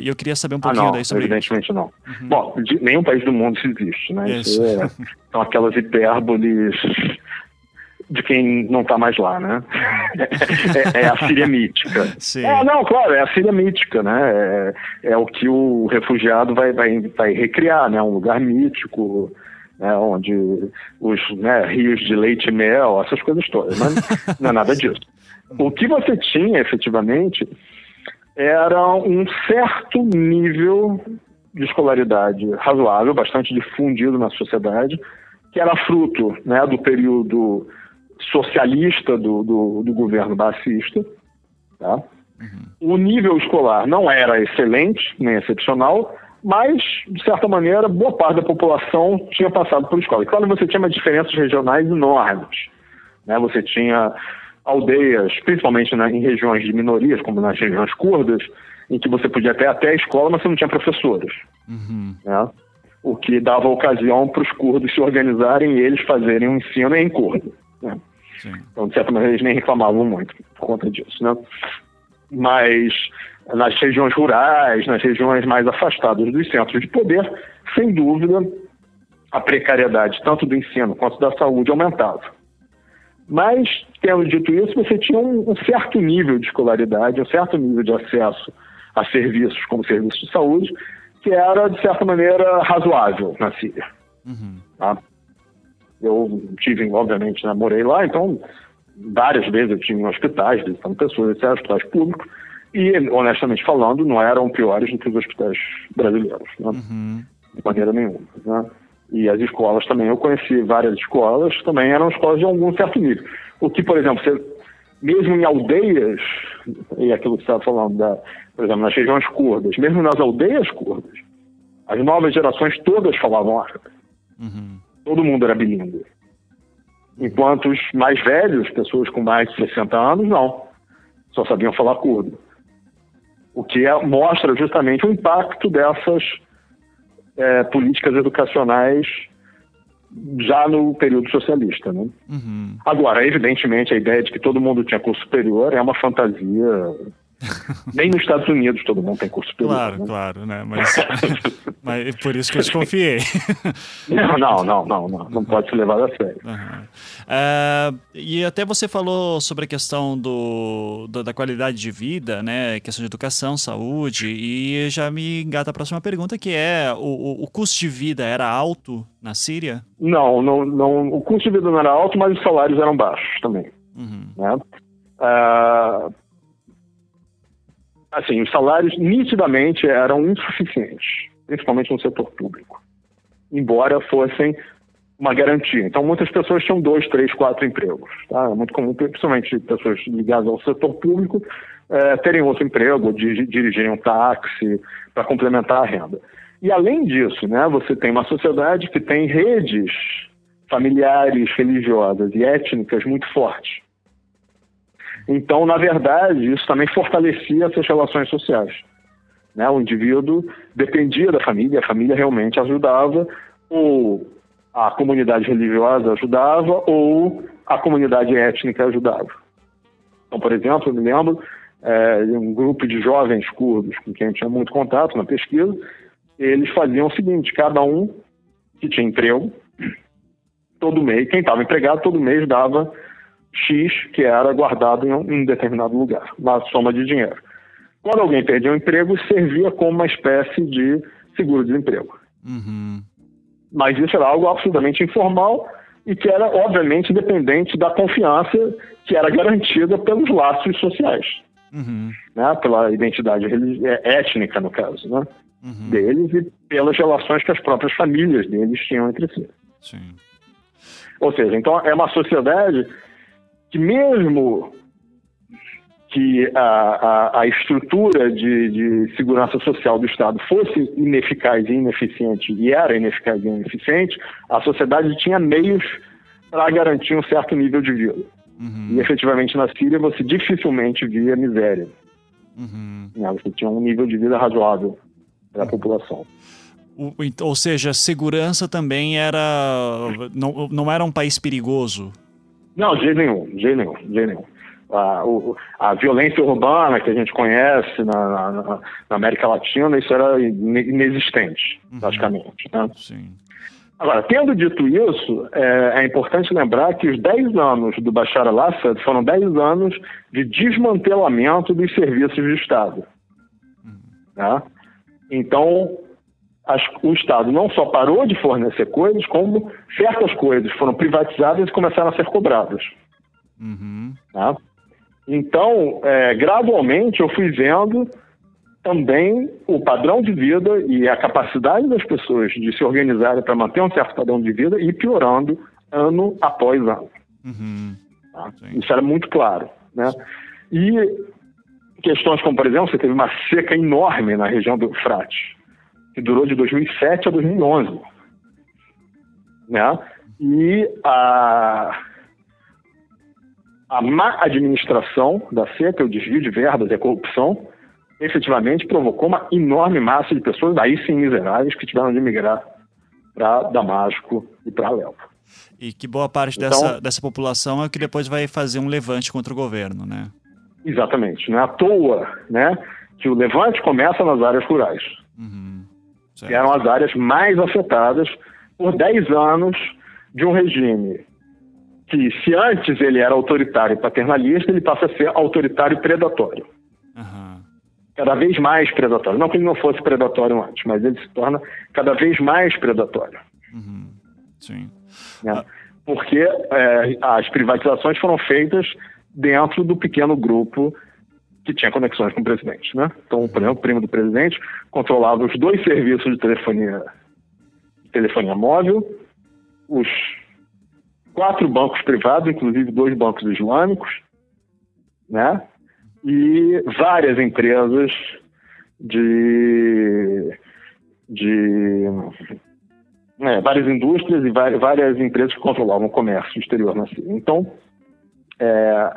[SPEAKER 1] E eu queria saber um pouquinho
[SPEAKER 2] ah, não,
[SPEAKER 1] daí sobre
[SPEAKER 2] evidentemente isso. não. Uhum. Bom, de, nenhum país do mundo existe, né? Isso. É, são aquelas hipérboles de quem não está mais lá, né? É, é, a Síria mítica. Sim. É, não, claro, é a Síria mítica, né? É, é, o que o refugiado vai, vai, vai recriar, né? Um lugar mítico, né? onde os né, rios de leite e mel, essas coisas todas, mas não é nada disso. O que você tinha, efetivamente, era um certo nível de escolaridade razoável, bastante difundido na sociedade, que era fruto né, do período socialista do, do, do governo bassista, tá? Uhum. O nível escolar não era excelente, nem excepcional, mas, de certa maneira, boa parte da população tinha passado por escola. E claro, você tinha diferenças regionais enormes. Né? Você tinha aldeias, principalmente né, em regiões de minorias, como nas regiões curdas, em que você podia ter até a escola, mas você não tinha professores. Uhum. Né? O que dava ocasião para os curdos se organizarem e eles fazerem o um ensino em curdo. Né? Então, de certa maneira, eles nem reclamavam muito por conta disso. Né? Mas nas regiões rurais, nas regiões mais afastadas dos centros de poder, sem dúvida, a precariedade tanto do ensino quanto da saúde aumentava. Mas, tendo dito isso, você tinha um, um certo nível de escolaridade, um certo nível de acesso a serviços como serviços de saúde, que era, de certa maneira, razoável na Síria. Uhum. Tá? Eu tive, obviamente, né, morei lá, então várias vezes eu tive em hospitais, visitando pessoas, etc., hospitais públicos, e, honestamente falando, não eram piores do que os hospitais brasileiros, né? uhum. de maneira nenhuma. Né? E as escolas também, eu conheci várias escolas, também eram escolas de algum certo nível. O que, por exemplo, você, mesmo em aldeias, e aquilo que você estava falando, da, por exemplo, nas regiões curdas, mesmo nas aldeias curdas, as novas gerações todas falavam árabe. Uhum. Todo mundo era bilíngue. Enquanto os mais velhos, pessoas com mais de 60 anos, não. Só sabiam falar curdo. O que é, mostra justamente o impacto dessas é, políticas educacionais já no período socialista. Né? Uhum. Agora, evidentemente, a ideia de que todo mundo tinha curso superior é uma fantasia nem nos Estados Unidos todo mundo tem curso superior.
[SPEAKER 1] Claro,
[SPEAKER 2] né?
[SPEAKER 1] claro, né? Mas, mas por isso que eu desconfiei.
[SPEAKER 2] Não, não, não, não, não, não pode ser levado a sério. Uhum.
[SPEAKER 1] Uh, e até você falou sobre a questão do, do, da qualidade de vida, né? Questão de educação, saúde, e já me engata a próxima pergunta, que é o, o custo de vida era alto na Síria?
[SPEAKER 2] Não, não, não, o custo de vida não era alto, mas os salários eram baixos também. Uhum. Né? Uh, assim, os salários nitidamente eram insuficientes, principalmente no setor público, embora fossem uma garantia. Então, muitas pessoas tinham dois, três, quatro empregos. Tá? É muito comum, principalmente pessoas ligadas ao setor público, é, terem outro emprego, dirigirem um táxi para complementar a renda. E além disso, né, você tem uma sociedade que tem redes familiares, religiosas e étnicas muito fortes. Então, na verdade, isso também fortalecia essas relações sociais. Né? O indivíduo dependia da família, a família realmente ajudava, ou a comunidade religiosa ajudava, ou a comunidade étnica ajudava. Então, por exemplo, eu me lembro é, um grupo de jovens curdos com quem eu tinha muito contato na pesquisa, eles faziam o seguinte: cada um que tinha emprego, todo mês, quem estava empregado, todo mês dava X que era guardado em um determinado lugar, uma soma de dinheiro. Quando alguém perdia o um emprego, servia como uma espécie de seguro-desemprego. Uhum. Mas isso era algo absolutamente informal e que era, obviamente, dependente da confiança que era garantida pelos laços sociais, uhum. né? pela identidade é, étnica, no caso, né? Uhum. deles e pelas relações que as próprias famílias deles tinham entre si. Sim. Ou seja, então é uma sociedade que mesmo que a, a, a estrutura de, de, segurança social do Estado fosse ineficaz e ineficiente, e era ineficaz e ineficiente, a sociedade tinha meios para garantir um certo nível de vida. Uhum. E efetivamente na Síria você dificilmente via miséria. Uhum. Né, você tinha um nível de vida razoável para a uhum. população.
[SPEAKER 1] Ou seja, segurança também era. Não, não era um país perigoso
[SPEAKER 2] não, de jeito nenhum, de jeito nenhum, de jeito nenhum. A, o, a violência urbana que a gente conhece na, na, na América Latina, isso era inexistente, uhum. praticamente. Né? Sim. Agora, tendo dito isso, é, é, importante lembrar que os 10 anos do Bashar al-Assad foram 10 anos de desmantelamento dos serviços de Estado. Uhum. Né? Então, as, o Estado não só parou de fornecer coisas, como certas coisas foram privatizadas e começaram a ser cobradas. Uhum. Tá? Então, é, gradualmente, eu fui vendo também o padrão de vida e a capacidade das pessoas de se organizarem para manter um certo padrão de vida e piorando ano após ano. Uhum. Tá? Isso era muito claro. Né? E questões como, por exemplo, você teve uma seca enorme na região do Eufrates, que durou de 2007 a 2011. Né? E a, a má administração da seca, o desvio de verbas e a corrupção, efetivamente provocou uma enorme massa de pessoas, aí sim miseráveis, que tiveram de migrar para Damasco e para Alepo.
[SPEAKER 1] E que boa parte então, dessa, dessa população é que depois vai fazer um levante contra o governo, né?
[SPEAKER 2] Exatamente. Não é à toa né, que o levante começa nas áreas rurais,
[SPEAKER 1] uhum,
[SPEAKER 2] que eram as áreas mais afetadas por 10 anos de um regime que, se antes ele era autoritário e paternalista, ele passa a ser autoritário e predatório.
[SPEAKER 1] Uhum.
[SPEAKER 2] Cada vez mais predatório. Não que ele não fosse predatório antes, mas ele se torna cada vez mais predatório.
[SPEAKER 1] Uhum. Sim.
[SPEAKER 2] Né? Porque é, as privatizações foram feitas dentro do pequeno grupo que tinha conexões com o presidente. Né? Então, por exemplo, o primo do presidente controlava os dois serviços de telefonia, telefonia móvel, os quatro bancos privados, inclusive dois bancos islâmicos, né? e várias empresas de, de é, várias indústrias e várias empresas que controlavam o comércio exterior na Síria. Então, é,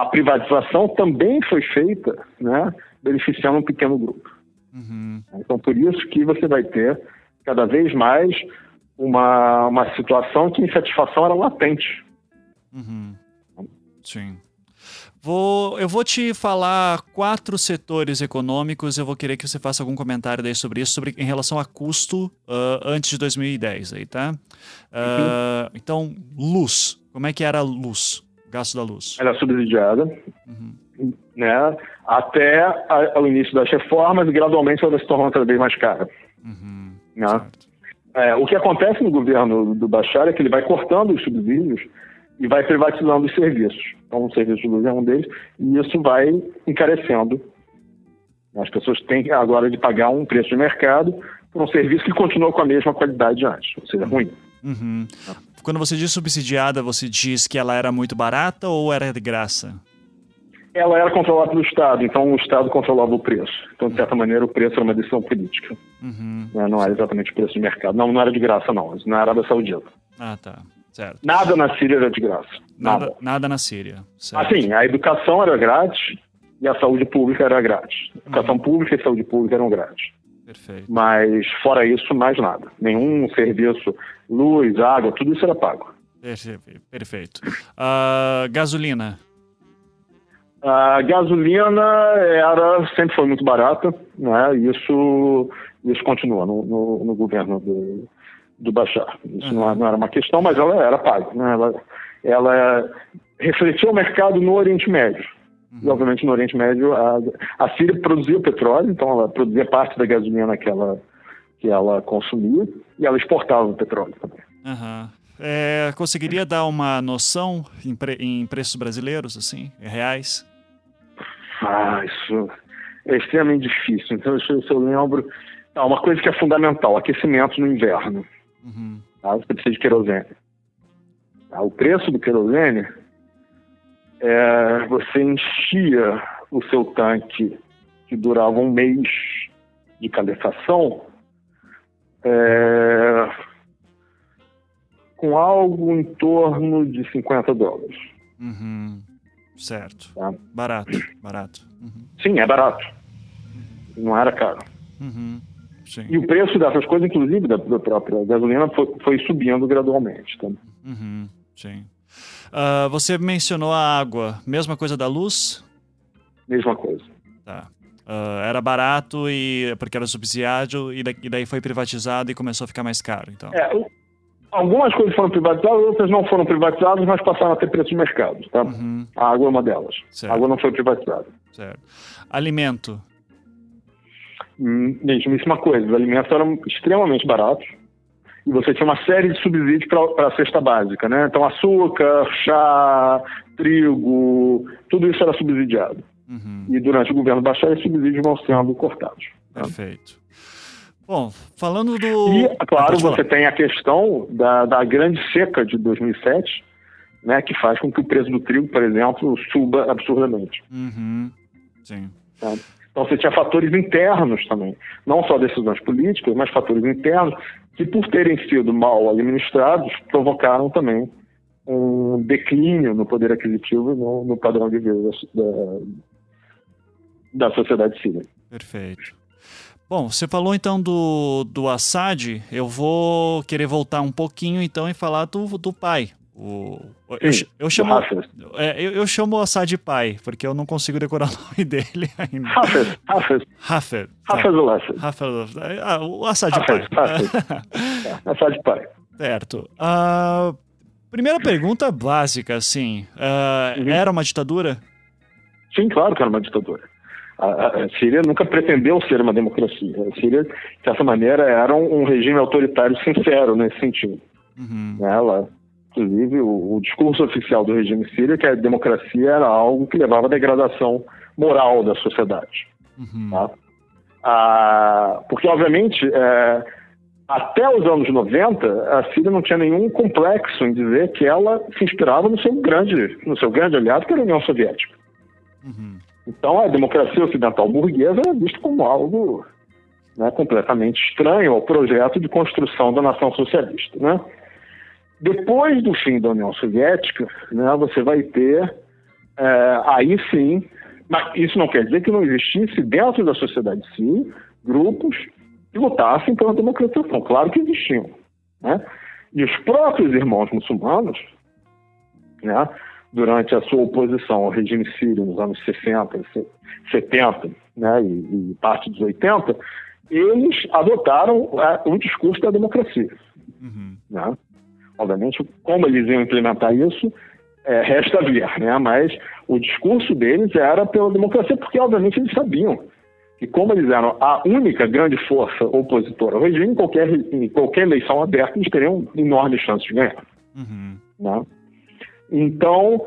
[SPEAKER 2] a privatização também foi feita, né, beneficiando um pequeno grupo.
[SPEAKER 1] Uhum.
[SPEAKER 2] Então, por isso que você vai ter cada vez mais uma, uma situação que insatisfação era latente.
[SPEAKER 1] Uhum. Sim. Vou, eu vou te falar quatro setores econômicos. Eu vou querer que você faça algum comentário daí sobre isso, sobre em relação a custo uh, antes de 2010, aí, tá? Uh, uhum. Então, luz. Como é que era a luz? Gasto da luz?
[SPEAKER 2] Ela é subsidiada,
[SPEAKER 1] uhum.
[SPEAKER 2] né? Até a, o início das reformas e gradualmente ela se tornou cada vez mais cara.
[SPEAKER 1] Uhum.
[SPEAKER 2] Né? É, o que acontece no governo do Bashar é que ele vai cortando os subsídios e vai privatizando os serviços. Então, o serviço de luz é um deles, e isso vai encarecendo. As pessoas têm agora de pagar um preço de mercado por um serviço que continua com a mesma qualidade de antes, ou seja, ruim.
[SPEAKER 1] Uhum. Quando você diz subsidiada, você diz que ela era muito barata ou era de graça?
[SPEAKER 2] Ela era controlada pelo Estado, então o Estado controlava o preço. Então, de certa maneira, o preço era uma decisão política.
[SPEAKER 1] Uhum.
[SPEAKER 2] Né, não era exatamente o preço de mercado. Não, não era de graça, não. Na Arábia Saudita.
[SPEAKER 1] Ah, tá. Certo.
[SPEAKER 2] Nada na Síria era de graça.
[SPEAKER 1] Nada, nada, nada na Síria.
[SPEAKER 2] Certo. Assim, a educação era grátis e a saúde pública era grátis. A educação uhum. pública e saúde pública eram grátis.
[SPEAKER 1] Perfeito.
[SPEAKER 2] Mas, fora isso, mais nada. Nenhum serviço, luz, água, tudo isso era pago.
[SPEAKER 1] Perfeito. Uh, gasolina.
[SPEAKER 2] A gasolina era, sempre foi muito barata, né? Isso, isso continua no, no, no governo do, do Bashar. Isso uhum. não, não, era uma questão, mas ela era paga. Né? Ela, ela refletia o mercado no Oriente Médio. Uhum. E, obviamente, no Oriente Médio, a, a Síria produzia petróleo, então ela produzia parte da gasolina que ela, que ela consumia, e ela exportava o petróleo também.
[SPEAKER 1] Uhum. É, conseguiria dar uma noção em, pre, em preços brasileiros, assim, reais?
[SPEAKER 2] Ah, isso é extremamente difícil. Então, se eu lembro. Ah, uma coisa que é fundamental: aquecimento no inverno.
[SPEAKER 1] Uhum.
[SPEAKER 2] Tá? Você precisa de querosene. Tá? O preço do querosene é, você enchia o seu tanque que durava um mês de calefação é, com algo em torno de 50 dólares.
[SPEAKER 1] Uhum. Certo. Tá? Barato, barato. Uhum.
[SPEAKER 2] Sim, é barato. Não era caro.
[SPEAKER 1] Uhum.
[SPEAKER 2] E o preço dessas coisas, inclusive da, da própria gasolina, foi, foi, subindo gradualmente. Tá?
[SPEAKER 1] Uhum. Sim. Uh, você mencionou a água, mesma coisa da luz?
[SPEAKER 2] Mesma coisa.
[SPEAKER 1] Tá. Uh, era barato e porque era subsidiado e, e daí foi privatizado e começou a ficar mais caro. Então.
[SPEAKER 2] É, algumas coisas foram privatizadas, outras não foram privatizadas, mas passaram a ter preço de mercado. Tá?
[SPEAKER 1] Uhum.
[SPEAKER 2] A água é uma delas. Certo. A água não foi privatizada.
[SPEAKER 1] Certo. Alimento.
[SPEAKER 2] Hum, mesma coisa. Os alimentos eram extremamente baratos e você tinha uma série de subsídios para a cesta básica, né? Então, açúcar, chá, trigo, tudo isso era subsidiado.
[SPEAKER 1] Uhum.
[SPEAKER 2] E durante o governo Bashar, esses subsídios vão sendo cortados.
[SPEAKER 1] Né? Perfeito. Bom, falando do.
[SPEAKER 2] E, claro, você tem a questão da, da grande seca de 2007, né, que faz com que o preço do trigo, por exemplo, suba absurdamente.
[SPEAKER 1] Uhum. Sim.
[SPEAKER 2] Né? Então você tinha fatores internos também, não só decisões políticas, mas fatores internos que, por terem sido mal administrados, provocaram também um declínio no poder aquisitivo no, no padrão de vida da, da sociedade síria.
[SPEAKER 1] Perfeito. Bom, você falou então do, do Assad, eu vou querer voltar um pouquinho então e falar do, do pai. O,
[SPEAKER 2] Sim,
[SPEAKER 1] eu, eu, chamo, é, eu, eu, chamo o Assad pai, porque eu não consigo decorar o nome dele ainda.
[SPEAKER 2] Hafez, Hafez.
[SPEAKER 1] Hafez.
[SPEAKER 2] Hafez o Assad.
[SPEAKER 1] Hafez, ah, o Assad
[SPEAKER 2] Hafez,
[SPEAKER 1] pai.
[SPEAKER 2] Hafez. é, Assad pai.
[SPEAKER 1] Certo. Uh, primeira pergunta básica, assim. Uh, uhum. Era uma ditadura?
[SPEAKER 2] Sim, claro que era uma ditadura. A, a, Síria nunca pretendeu ser uma democracia. A Síria, de certa maneira, era um, um regime autoritário sincero nesse sentido.
[SPEAKER 1] Uhum.
[SPEAKER 2] Ela, inclusive, o, o, discurso oficial do regime sírio é que a democracia era algo que levava à degradação moral da sociedade.
[SPEAKER 1] Uhum.
[SPEAKER 2] Tá? Ah, porque, obviamente, é, até os anos 90, a Síria não tinha nenhum complexo em dizer que ela se inspirava no seu grande, no seu grande aliado, que era a União Soviética.
[SPEAKER 1] Uhum.
[SPEAKER 2] Então, a democracia ocidental burguesa é vista como algo né, completamente estranho ao projeto de construção da nação socialista. Né? Depois do fim da União Soviética, né, você vai ter, é, aí sim, mas isso não quer dizer que não existisse dentro da sociedade sim grupos que lutassem pela democratização. Claro que existiam. Né? E os próprios irmãos muçulmanos, né, durante a sua oposição ao regime sírio nos anos 60, 70 né, e, e parte dos 80, eles adotaram é, o discurso da democracia.
[SPEAKER 1] Uhum.
[SPEAKER 2] Né? Obviamente, como eles iam implementar isso, é, resta ver, né? mas o discurso deles era pela democracia, porque, obviamente, eles sabiam que, como eles eram a única grande força opositora ao regime, em qualquer, em qualquer eleição aberta, eles teriam enormes chances de ganhar.
[SPEAKER 1] Uhum.
[SPEAKER 2] Né? Então,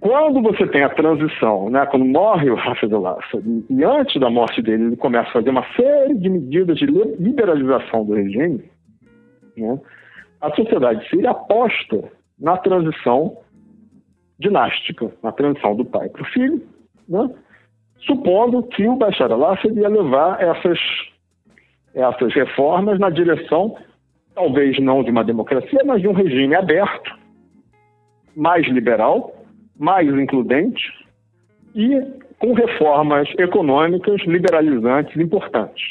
[SPEAKER 2] quando você tem a transição, né, quando morre o Hafez al-Assad, e antes da morte dele ele começa a fazer uma série de medidas de liberalização do regime, né, a sociedade síria aposta na transição dinástica, na transição do pai para o filho, né, supondo que o Bashar al-Assad ia levar essas, essas reformas na direção, talvez não de uma democracia, mas de um regime aberto, mais liberal, mais includente e com reformas econômicas liberalizantes importantes.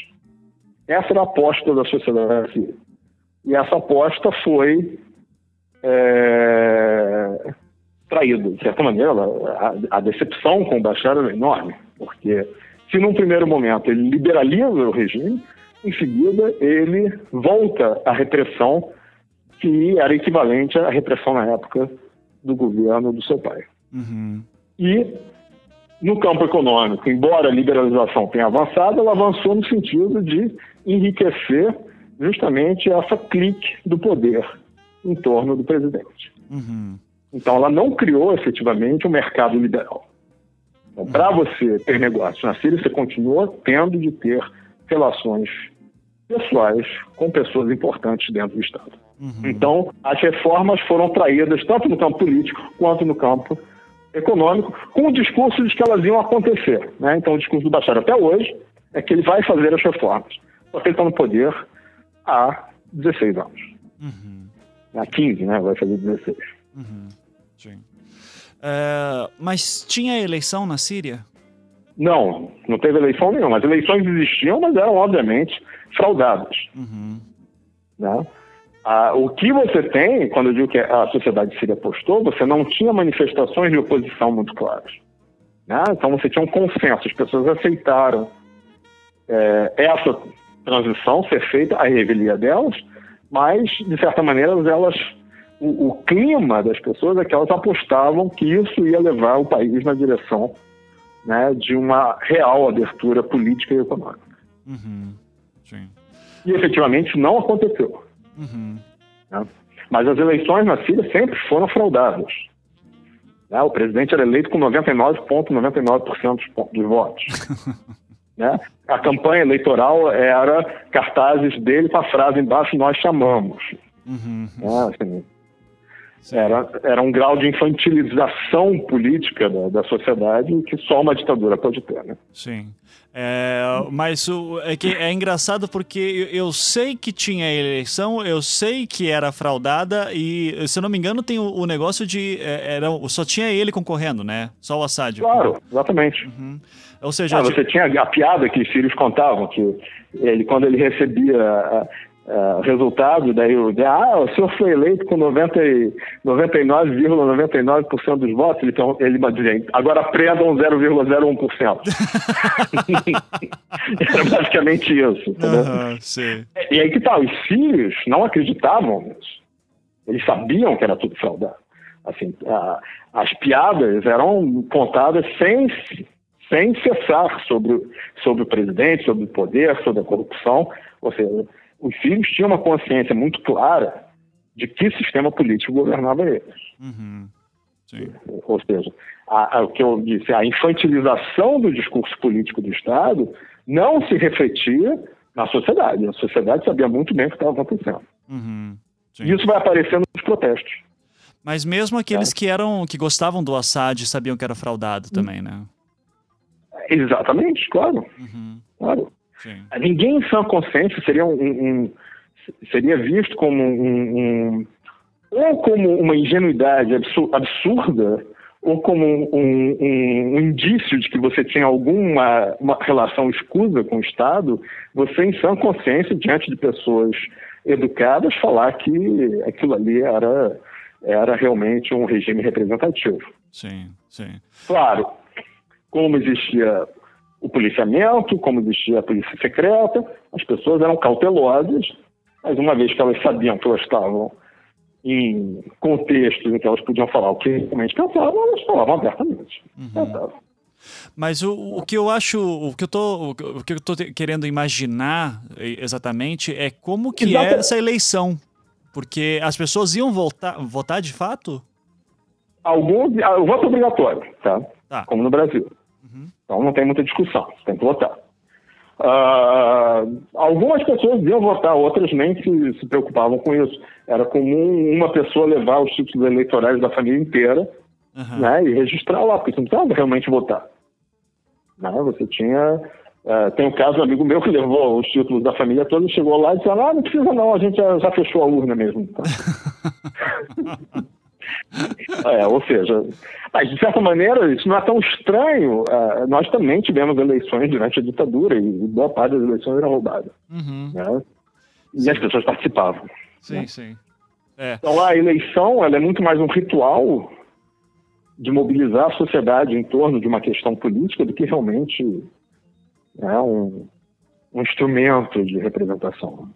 [SPEAKER 2] Essa era a aposta da sociedade civil. E essa aposta foi é, traída. De certa maneira, a, a decepção com o Bashar era enorme, porque se num primeiro momento ele liberaliza o regime, em seguida ele volta à repressão que era equivalente à repressão na época do governo do seu pai.
[SPEAKER 1] Uhum.
[SPEAKER 2] E no campo econômico, embora a liberalização tenha avançado, ela avançou no sentido de enriquecer justamente essa clique do poder em torno do presidente.
[SPEAKER 1] Uhum.
[SPEAKER 2] Então, ela não criou efetivamente um mercado liberal. Então, para uhum. você ter negócio na Síria, você continua tendo de ter relações pessoais com pessoas importantes dentro do Estado.
[SPEAKER 1] Uhum.
[SPEAKER 2] Então, as reformas foram traídas tanto no campo político quanto no campo econômico, com o discurso de que elas iam acontecer. Né? Então, o discurso do Bashar até hoje é que ele vai fazer as reformas. Só que ele está no poder há 16 anos.
[SPEAKER 1] Uhum.
[SPEAKER 2] Há 15, né? Vai fazer 16.
[SPEAKER 1] Uhum. Sim. É, mas tinha eleição na Síria?
[SPEAKER 2] Não, não teve eleição nenhuma. As eleições existiam, mas eram, obviamente, fraudadas.
[SPEAKER 1] Uhum.
[SPEAKER 2] Né? Ah, o que você tem, quando eu digo que a sociedade síria apostou, você não tinha manifestações de oposição muito claras. Né? Então você tinha um consenso, as pessoas aceitaram é, essa transição ser feita, a revelia delas, mas, de certa maneira, elas, o, o, clima das pessoas é que elas apostavam que isso ia levar o país na direção né, de uma real abertura política e econômica.
[SPEAKER 1] Uhum.
[SPEAKER 2] E efetivamente não aconteceu.
[SPEAKER 1] Uhum.
[SPEAKER 2] Né? Mas as eleições na Síria sempre foram fraudadas. Né? O presidente era eleito com 99,99% ,99 dos votos. né? A campanha eleitoral era cartazes dele com a frase embaixo: Nós chamamos.
[SPEAKER 1] Uhum.
[SPEAKER 2] Né? Assim, Era, era um grau de infantilização política da, da sociedade que só uma ditadura pode ter, né?
[SPEAKER 1] Sim. É, mas o, é, que é engraçado porque eu, eu sei que tinha eleição, eu sei que era fraudada e, se eu não me engano, tem o, o negócio de. É, era, só tinha ele concorrendo, né? Só o Assad.
[SPEAKER 2] Claro, exatamente.
[SPEAKER 1] Uhum. Ou seja,
[SPEAKER 2] ah, você tinha a piada que os filhos contavam, que ele, quando ele recebia uh, resultado, daí o, ah, o senhor foi eleito com 99,99% ,99 dos votos, ele, ele dizia, agora prendam 0,01%. Era basicamente isso.
[SPEAKER 1] Uhum,
[SPEAKER 2] e aí que tal, tá, os filhos não acreditavam nisso. Eles sabiam que era tudo fraudado. Assim, a, as piadas eram contadas sem, sem cessar sobre, sobre o presidente, sobre o poder, sobre a corrupção. Ou seja, os filhos tinham uma consciência muito clara de que sistema político governava eles.
[SPEAKER 1] Uhum.
[SPEAKER 2] Ou seja, a, a, o que eu disse, a infantilização do discurso político do Estado não se refletia na sociedade. A sociedade sabia muito bem o que estava acontecendo.
[SPEAKER 1] Uhum.
[SPEAKER 2] E isso vai aparecendo nos protestos.
[SPEAKER 1] Mas mesmo aqueles é. que eram que gostavam do Assad sabiam que era fraudado também, né?
[SPEAKER 2] Exatamente, claro.
[SPEAKER 1] Uhum.
[SPEAKER 2] Claro. Sim. Ninguém em sã consciência seria um, um seria visto como um, um, ou como uma ingenuidade absurda ou como um, um, indício de que você tinha alguma uma relação escusa com o Estado, você em sã consciência diante de pessoas educadas falar que aquilo ali era era realmente um regime representativo.
[SPEAKER 1] Sim, sim.
[SPEAKER 2] Claro, como existia o policiamento, como existia a polícia secreta, as pessoas eram cautelosas, mas uma vez que elas sabiam que elas estavam em contextos em que elas podiam falar o que realmente pensavam, elas falavam abertamente. Uhum.
[SPEAKER 1] Mas o, o que eu acho, o que eu tô, o que eu tô querendo imaginar exatamente é como que Exato. é essa eleição, porque as pessoas iam votar, votar de fato?
[SPEAKER 2] Alguns, o voto obrigatório, tá?
[SPEAKER 1] tá.
[SPEAKER 2] Como no Brasil. Então não tem muita discussão, você tem que votar. Uh, algumas pessoas iam votar, outras nem se, se, preocupavam com isso. Era comum uma pessoa levar os títulos eleitorais da família inteira uhum. né, e registrar lá, porque você não precisava realmente votar. Né, você tinha. Uh, tem um caso, um amigo meu que levou os títulos da família toda, chegou lá e disse: Ah, não precisa não, a gente já, já fechou a urna mesmo. Então. É, ou seja, mas de certa maneira isso não é tão estranho. Uh, nós também tivemos eleições durante a ditadura e boa parte das eleições eram roubadas.
[SPEAKER 1] Uhum.
[SPEAKER 2] Né? E sim. as pessoas participavam.
[SPEAKER 1] Sim, né? sim. É.
[SPEAKER 2] Então a eleição ela é muito mais um ritual de mobilizar a sociedade em torno de uma questão política do que realmente é um, um instrumento de representação.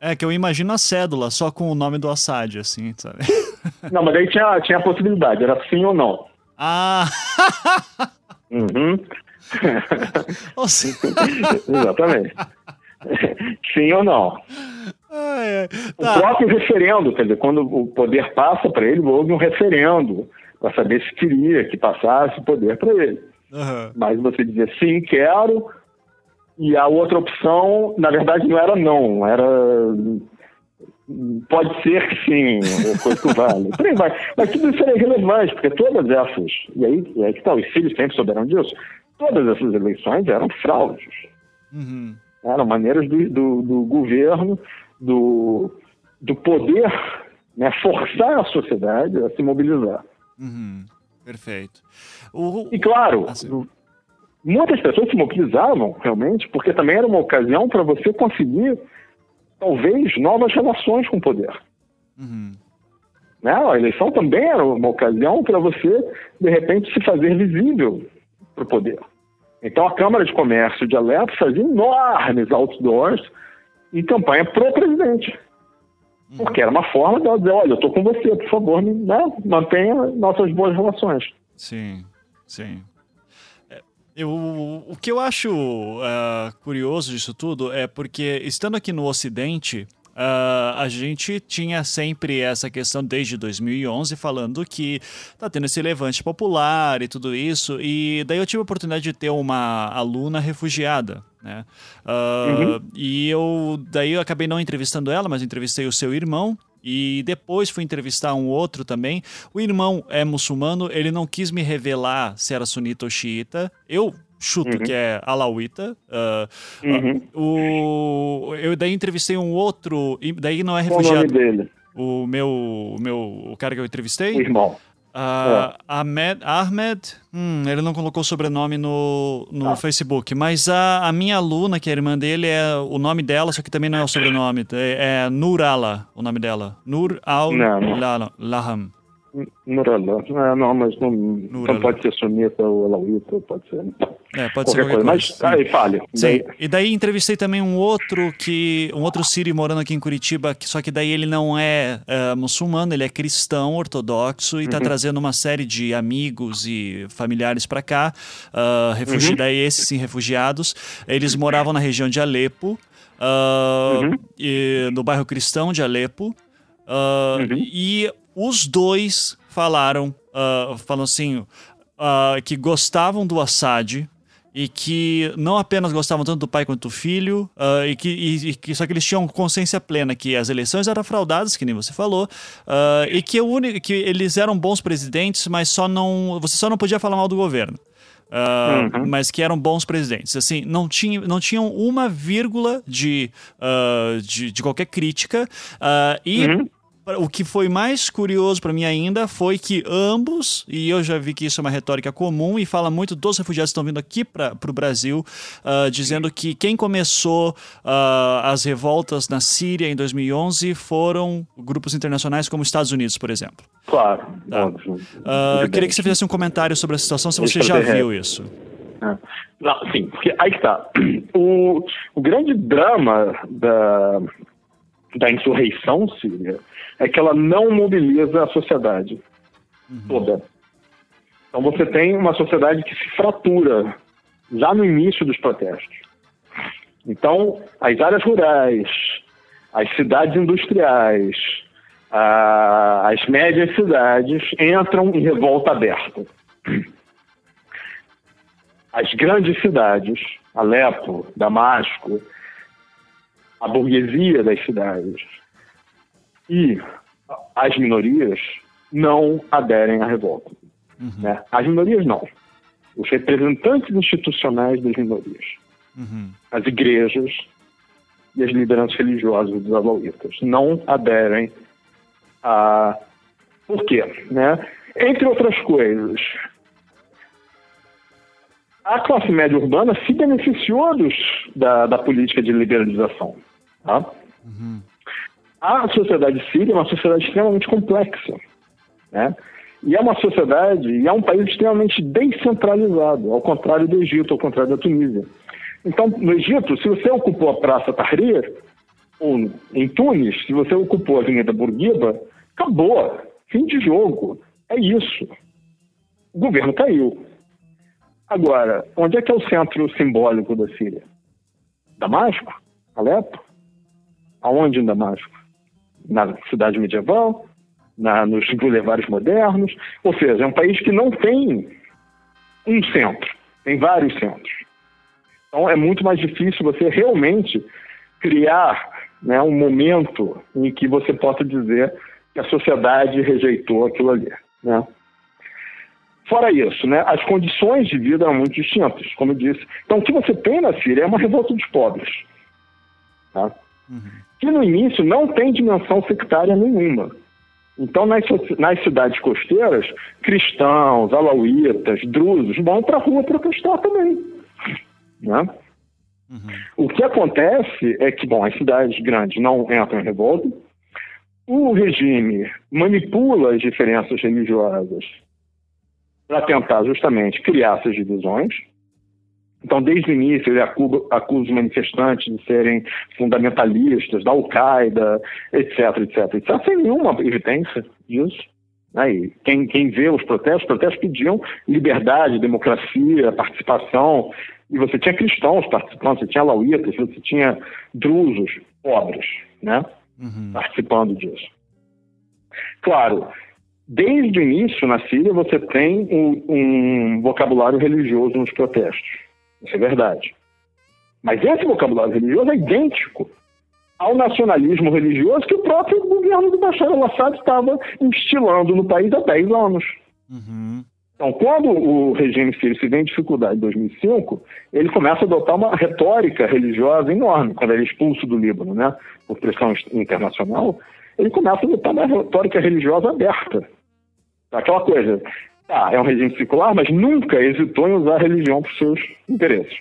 [SPEAKER 1] É que eu imagino a cédula só com o nome do Assad, assim, sabe?
[SPEAKER 2] Não, mas aí tinha, tinha a possibilidade, era sim ou não.
[SPEAKER 1] Ah!
[SPEAKER 2] Uhum. Exatamente. sim ou não.
[SPEAKER 1] Ai, tá.
[SPEAKER 2] O próprio referendo, quer dizer, quando o poder passa para ele, houve um referendo para saber se queria que passasse o poder para ele.
[SPEAKER 1] Uhum.
[SPEAKER 2] Mas você dizia sim, quero, e a outra opção, na verdade, não era não, era pode ser que sim, coisa que vale. Por aí vai. Mas tudo isso é irrelevante, porque todas essas, e aí, e aí que tá, os filhos sempre souberam disso, todas essas eleições eram fraudes.
[SPEAKER 1] Uhum.
[SPEAKER 2] Eram maneiras do, do, do, governo, do, do poder, né, forçar a sociedade a se mobilizar.
[SPEAKER 1] Uhum. Perfeito. O...
[SPEAKER 2] E claro, assim muitas pessoas se mobilizavam realmente, porque também era uma ocasião para você conseguir, talvez, novas relações com o poder.
[SPEAKER 1] Uhum.
[SPEAKER 2] Né? A eleição também era uma ocasião para você, de repente, se fazer visível para o poder. Então, a Câmara de Comércio de Alepo fazia enormes outdoors em campanha pro presidente. Uhum. Porque era uma forma de ela dizer: olha, eu estou com você, por favor, né? mantenha nossas boas relações.
[SPEAKER 1] Sim, sim. Eu, o que eu acho uh, curioso disso tudo é porque, estando aqui no Ocidente, Uh, a gente tinha sempre essa questão desde 2011 falando que tá tendo esse levante popular e tudo isso. E daí eu tive a oportunidade de ter uma aluna refugiada, né? Uh,
[SPEAKER 2] uhum.
[SPEAKER 1] E eu daí eu acabei não entrevistando ela, mas entrevistei o seu irmão. E depois fui entrevistar um outro também. O irmão é muçulmano, ele não quis me revelar se era sunita ou xiita. Eu chuto
[SPEAKER 2] Uhum.
[SPEAKER 1] que é alauíta. Uh,
[SPEAKER 2] Uhum.
[SPEAKER 1] uh, o, eu daí entrevistei um outro, daí não é
[SPEAKER 2] Qual o nome
[SPEAKER 1] refugiado.
[SPEAKER 2] dele?
[SPEAKER 1] O meu, o meu, o cara que eu entrevistei.
[SPEAKER 2] O irmão.
[SPEAKER 1] Ah, Ahmed, Ahmed hum, ele não colocou sobrenome no, no
[SPEAKER 2] Tá.
[SPEAKER 1] Facebook, mas a, a minha aluna, que é a irmã dele, é o nome dela, só que também não é o sobrenome. É, é Nurala, o nome dela. Nur al Laham.
[SPEAKER 2] Nurala. Ah, não, mas não, não pode ser sunita ou alauíta, pode ser
[SPEAKER 1] É, pode ser
[SPEAKER 2] qualquer
[SPEAKER 1] qualquer
[SPEAKER 2] coisa.
[SPEAKER 1] coisa.
[SPEAKER 2] Mas aí, fale.
[SPEAKER 1] Sim. E daí entrevistei também um outro que um outro sírio morando aqui em Curitiba, que, só que daí ele não é eh, muçulmano, ele é cristão ortodoxo e está trazendo uma série de amigos e familiares para cá, ah, refugi daí esses sim refugiados. Eles moravam na região de Alepo, ah, e- no bairro cristão de Alepo. ah, E os dois falaram, ah, falam assim, ah, que gostavam do Assad e que não apenas gostavam tanto do pai quanto do filho, ah, e, que, e- e que só que eles tinham consciência plena que as eleições eram fraudadas, que nem você falou, ah, e que, o único, que eles eram bons presidentes, mas só não você só não podia falar mal do governo. Ah, Mas que eram bons presidentes. Assim, não, tinha, não tinham uma vírgula de, ah, de, de qualquer crítica. ah, e Pra- O que foi mais curioso para mim ainda foi que ambos, e eu já vi que isso é uma retórica comum, e fala muito dos refugiados que estão vindo aqui para o Brasil, ah, dizendo que quem começou ah, as revoltas na Síria em 2011 foram grupos internacionais como os Estados Unidos, por exemplo.
[SPEAKER 2] Claro.
[SPEAKER 1] Tá.
[SPEAKER 2] Evidente.
[SPEAKER 1] queria que você fizesse um comentário sobre a situação, se você já viu isso.
[SPEAKER 2] Não, sim, porque aí que tá. O, o grande drama da, da insurreição síria é que ela não mobiliza a sociedade toda. Então você tem uma sociedade que se fratura já no início dos protestos. Então, as áreas rurais, as cidades industriais, a- as médias cidades entram em revolta aberta as grandes cidades, Alepo, Damasco, a burguesia das cidades e as minorias não aderem à revolta. né? As minorias não. Os representantes institucionais das minorias,
[SPEAKER 1] Uhum.
[SPEAKER 2] as igrejas e as lideranças religiosas dos alauítas não aderem a. Por quê? Né? Entre outras coisas, a classe média urbana se beneficiou dos, da, da política de liberalização. Tá? A sociedade síria é uma sociedade extremamente complexa. Né? E é uma sociedade, e é um país extremamente descentralizado, ao contrário do Egito, ao contrário da Tunísia. Então, no Egito, se você ocupou a Praça Tahrir, ou em Tunis, se você ocupou a Avenida Bourguiba, acabou. Fim de jogo. É isso. O governo caiu. Agora, onde é que é o centro simbólico da Síria? Damasco? Alepo? Aonde em Damasco? Na cidade medieval? Na, nos bulevares modernos? Ou seja, é um país que não tem um centro, tem vários centros. Então é muito mais difícil você realmente criar né, um momento em que você possa dizer que a sociedade rejeitou aquilo ali. Né? Fora isso, né, as condições de vida eram muito distintas, como eu disse. Então, o que você tem na Síria é uma revolta dos pobres. Tá? Que no início não tem dimensão sectária nenhuma. Então, nas, nas cidades costeiras, cristãos, alauítas, drusos vão para a rua protestar também. Né? O que acontece é que, bom, as cidades grandes não entram em revolta, o regime manipula as diferenças religiosas para tentar justamente criar essas divisões. Então, desde o início, ele acusa, acusa os manifestantes de serem fundamentalistas, da Al-Qaeda, etc, etc, etc, sem nenhuma evidência disso. né? E quem, quem vê os protestos, os protestos pediam liberdade, democracia, participação, e você tinha cristãos participando, você tinha lauítas, você tinha drusos, pobres, né? participando disso. Claro, desde o início na Síria você tem um, um vocabulário religioso nos protestos. Isso é verdade. Mas esse vocabulário religioso é idêntico ao nacionalismo religioso que o próprio governo do Bashar al-Assad estava instilando no país há 10 anos. Uhum. Então, quando o regime sírio se vê em dificuldade em 2005, ele começa a adotar uma retórica religiosa enorme, quando ele é expulso do Líbano, né, por pressão internacional, ele começa a adotar uma retórica religiosa aberta. Aquela coisa, tá, é um regime secular, mas nunca hesitou em usar a religião para os seus interesses.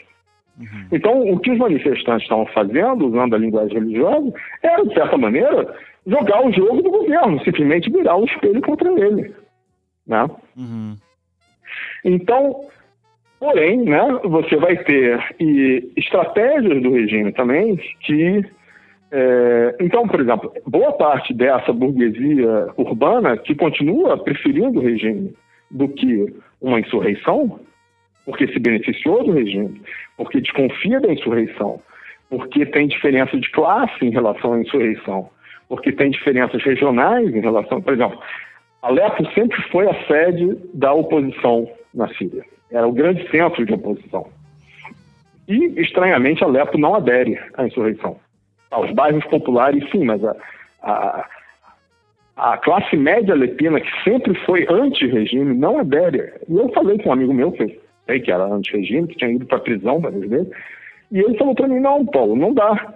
[SPEAKER 2] Uhum. Então, o que os manifestantes estavam fazendo, usando a linguagem religiosa, era, de certa maneira, jogar o jogo do governo, simplesmente virar o espelho contra ele. Né? Uhum. Então, porém, né, você vai ter e estratégias do regime também que. É, então, por exemplo, boa parte dessa burguesia urbana que continua preferindo o regime do que uma insurreição, porque se beneficiou do regime, porque desconfia da insurreição, porque tem diferença de classe em relação à insurreição, porque tem diferenças regionais em relação, por exemplo, Alepo sempre foi a sede da oposição na Síria. Era o grande centro de oposição. E, estranhamente, Alepo não adere à insurreição. Aos bairros populares, sim, mas a, a, a classe média alepina, que sempre foi anti-regime, não adere. E eu falei com um amigo meu, que sei que era anti-regime, que tinha ido para prisão várias vezes, e ele falou para mim, não, Paulo, não dá.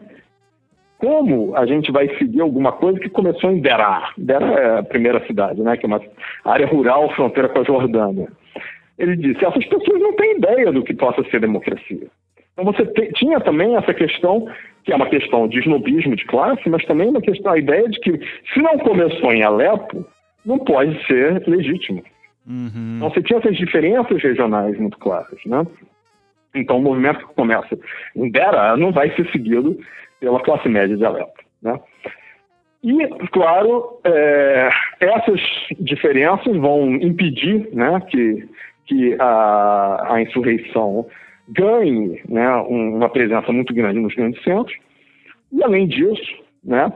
[SPEAKER 2] Como a gente vai seguir alguma coisa que começou em Derá? Derá é a primeira cidade, né, que é uma área rural, fronteira com a Jordânia. Ele disse, essas pessoas não têm ideia do que possa ser democracia. Então você te, tinha também essa questão, que é uma questão de snobismo de classe, mas também uma questão, a ideia de que se não começou em Alepo, não pode ser legítimo. Uhum. Então você tinha essas diferenças regionais muito claras, né? Então o movimento que começa em Dera não vai ser seguido pela classe média de Alepo, né? E, claro, é, essas diferenças vão impedir né, que, que a, a insurreição ganhe né, uma presença muito grande nos grandes centros. E, além disso, né,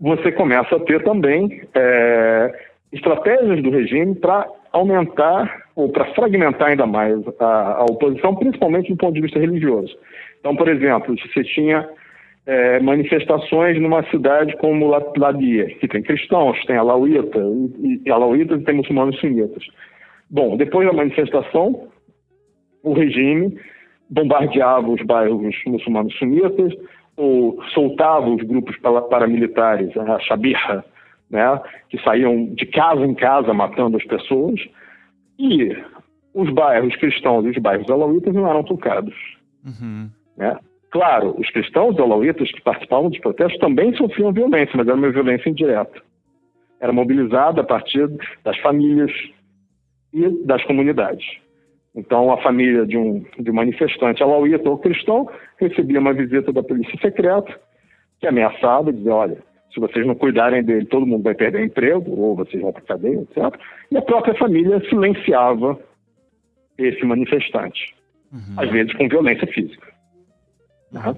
[SPEAKER 2] você começa a ter também é, estratégias do regime para aumentar ou para fragmentar ainda mais a, a, oposição, principalmente do ponto de vista religioso. Então, por exemplo, você tinha é, manifestações numa cidade como Ladia, que tem cristãos, tem alauíta, e, e alauítas e tem muçulmanos sunitas. Bom, depois da manifestação, o regime bombardeava os bairros muçulmanos sunitas, ou soltava os grupos paramilitares, a Shabirra, né, que saíam de casa em casa matando as pessoas, e os bairros cristãos e os bairros alauítas não eram tocados. Uhum. Né? Claro, os cristãos alauítas que participavam dos protestos também sofriam violência, mas era uma violência indireta. Era mobilizada a partir das famílias e das comunidades. Então, a família de um, de um manifestante alauíta ou cristão recebia uma visita da polícia secreta que ameaçava, dizia, olha, se vocês não cuidarem dele, todo mundo vai perder emprego, ou vocês vão para cadeia, etc. E a própria família silenciava esse manifestante, uhum. às vezes com violência física. Uhum.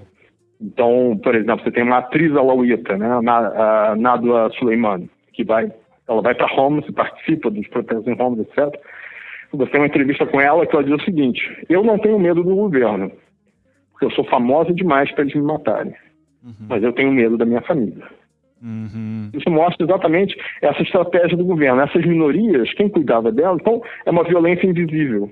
[SPEAKER 2] Então, por exemplo, você tem uma atriz alauíta, né, a Nadwa Suleiman, que vai, ela vai para Homs participa dos protestos em Homs, etc. Você tem uma entrevista com ela que ela diz o seguinte: Eu não tenho medo do governo, porque eu sou famosa demais para eles me matarem, uhum. mas eu tenho medo da minha família. Uhum. Isso mostra exatamente essa estratégia do governo. Essas minorias, quem cuidava delas, então é uma violência invisível.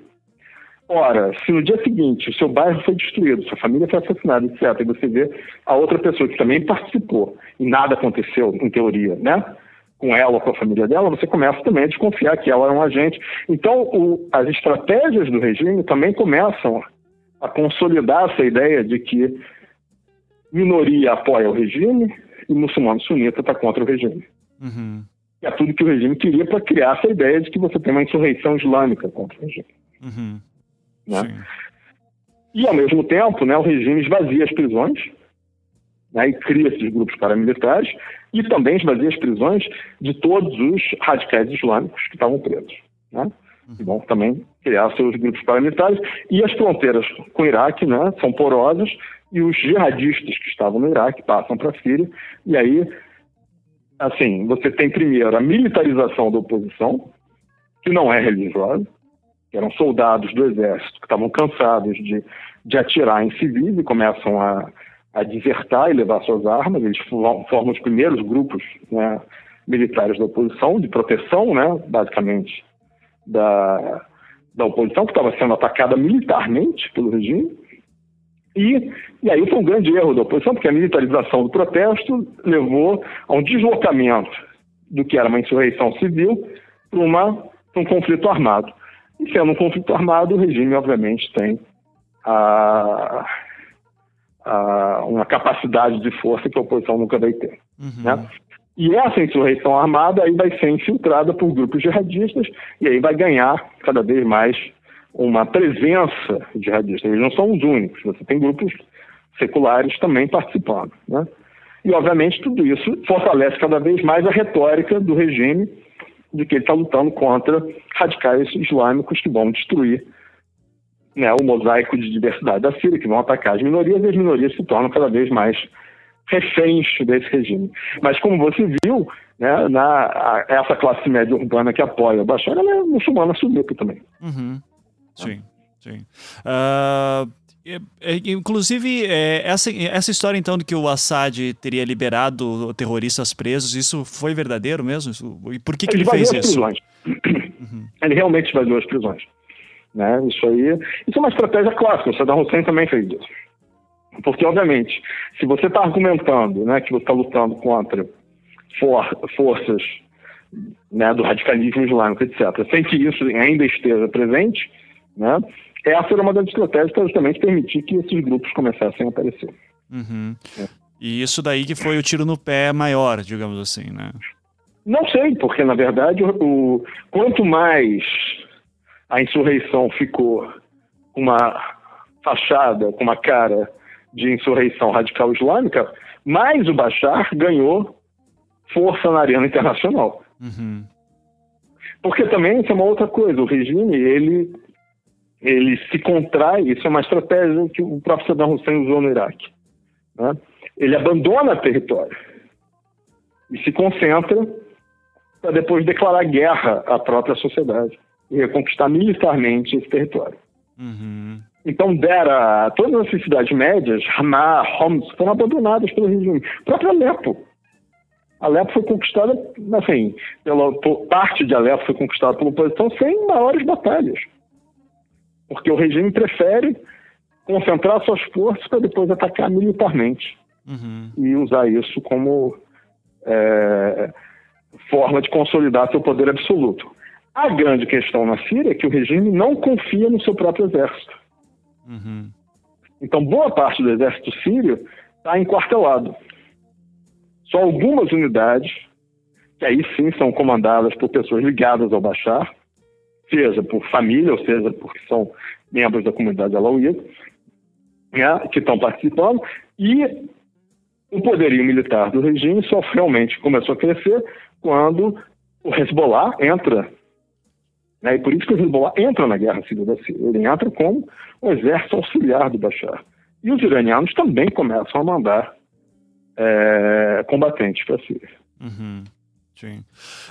[SPEAKER 2] Ora, se no dia seguinte o seu bairro foi destruído, sua família foi assassinada, etc., e você vê a outra pessoa que também participou e nada aconteceu, em teoria, né? Com ela ou com a família dela, você começa também a desconfiar que ela é um agente. Então, o, as estratégias do regime também começam a consolidar essa ideia de que minoria apoia o regime, e muçulmano sunita está contra o regime. Uhum. É tudo que o regime queria para criar essa ideia de que você tem uma insurreição islâmica contra o regime. Uhum. Né? E, ao mesmo tempo, né, o regime esvazia as prisões e cria esses grupos paramilitares e também esvazia as prisões de todos os radicais islâmicos que estavam presos. Né? Bom, também criar seus grupos paramilitares e as fronteiras com o Iraque né, são porosas e os jihadistas que estavam no Iraque passam para a Síria, e aí, assim, você tem primeiro a militarização da oposição, que não é religiosa, que eram soldados do exército que estavam cansados de, de atirar em civis e começam a, a desertar e levar suas armas. Eles formam os primeiros grupos né, militares da oposição, de proteção, né, basicamente, da, da oposição, que estava sendo atacada militarmente pelo regime. E, e aí foi um grande erro da oposição, porque a militarização do protesto levou a um deslocamento do que era uma insurreição civil para um conflito armado. E sendo um conflito armado, o regime, obviamente, tem a, a, uma capacidade de força que a oposição nunca vai ter. Uhum. Né? E essa insurreição armada aí vai ser infiltrada por grupos jihadistas e aí vai ganhar cada vez mais uma presença jihadista. Eles não são os únicos, você tem grupos seculares também participando. Né? E, obviamente, tudo isso fortalece cada vez mais a retórica do regime de que ele está lutando contra radicais islâmicos que vão destruir né, o mosaico de diversidade da Síria, que vão atacar as minorias, e as minorias se tornam cada vez mais reféns desse regime. Mas como você viu, né, na, a, essa classe média urbana que apoia o Bashar, ela é muçulmana sunita também.
[SPEAKER 1] Uhum. Sim, sim. Uh, inclusive, é, essa, essa história então de que o Assad teria liberado terroristas presos, isso foi verdadeiro mesmo? E por que, que ele, ele fez isso?
[SPEAKER 2] Uhum. Ele realmente esvaziou as prisões. Né? Isso aí, isso é uma estratégia clássica. O Saddam Hussein também fez isso. Porque, obviamente, se você está argumentando né, que você está lutando contra for, forças né, do radicalismo islâmico, etc., sem que isso ainda esteja presente, né, essa era uma das estratégias para justamente permitir que esses grupos começassem a aparecer.
[SPEAKER 1] Uhum. É. E isso daí que foi o tiro no pé maior, digamos assim, né?
[SPEAKER 2] Não sei, porque na verdade o, o quanto mais a insurreição ficou uma fachada, com uma cara de insurreição radical islâmica, mais o Bashar ganhou força na arena internacional. Uhum. Porque também isso é uma outra coisa, o regime, ele, ele se contrai, isso é uma estratégia que o próprio Saddam Hussein usou no Iraque. Né? Ele abandona território e se concentra para depois declarar guerra à própria sociedade reconquistar militarmente esse território. Uhum. Então, Dera, todas as cidades médias, Haná, Homs, foram abandonadas pelo regime. O próprio Alepo. Alepo foi conquistada, assim, pela parte de Alepo foi conquistada pela oposição sem maiores batalhas. Porque o regime prefere concentrar suas forças para depois atacar militarmente. Uhum. E usar isso como é, forma de consolidar seu poder absoluto. A grande questão na Síria é que o regime não confia no seu próprio exército. Uhum. Então, boa parte do exército sírio está enquartelado. Só algumas unidades, que aí sim são comandadas por pessoas ligadas ao Bashar, seja por família, ou seja, porque são membros da comunidade alauíta, né, que estão participando, e o poderio militar do regime só realmente começou a crescer quando o Hezbollah entra né? E por isso que o Hezbollah entra na guerra civil da Síria. Ele entra como um exército auxiliar do Bashar. E os iranianos também começam a mandar é, combatentes para a Síria.
[SPEAKER 1] Uhum. Sim.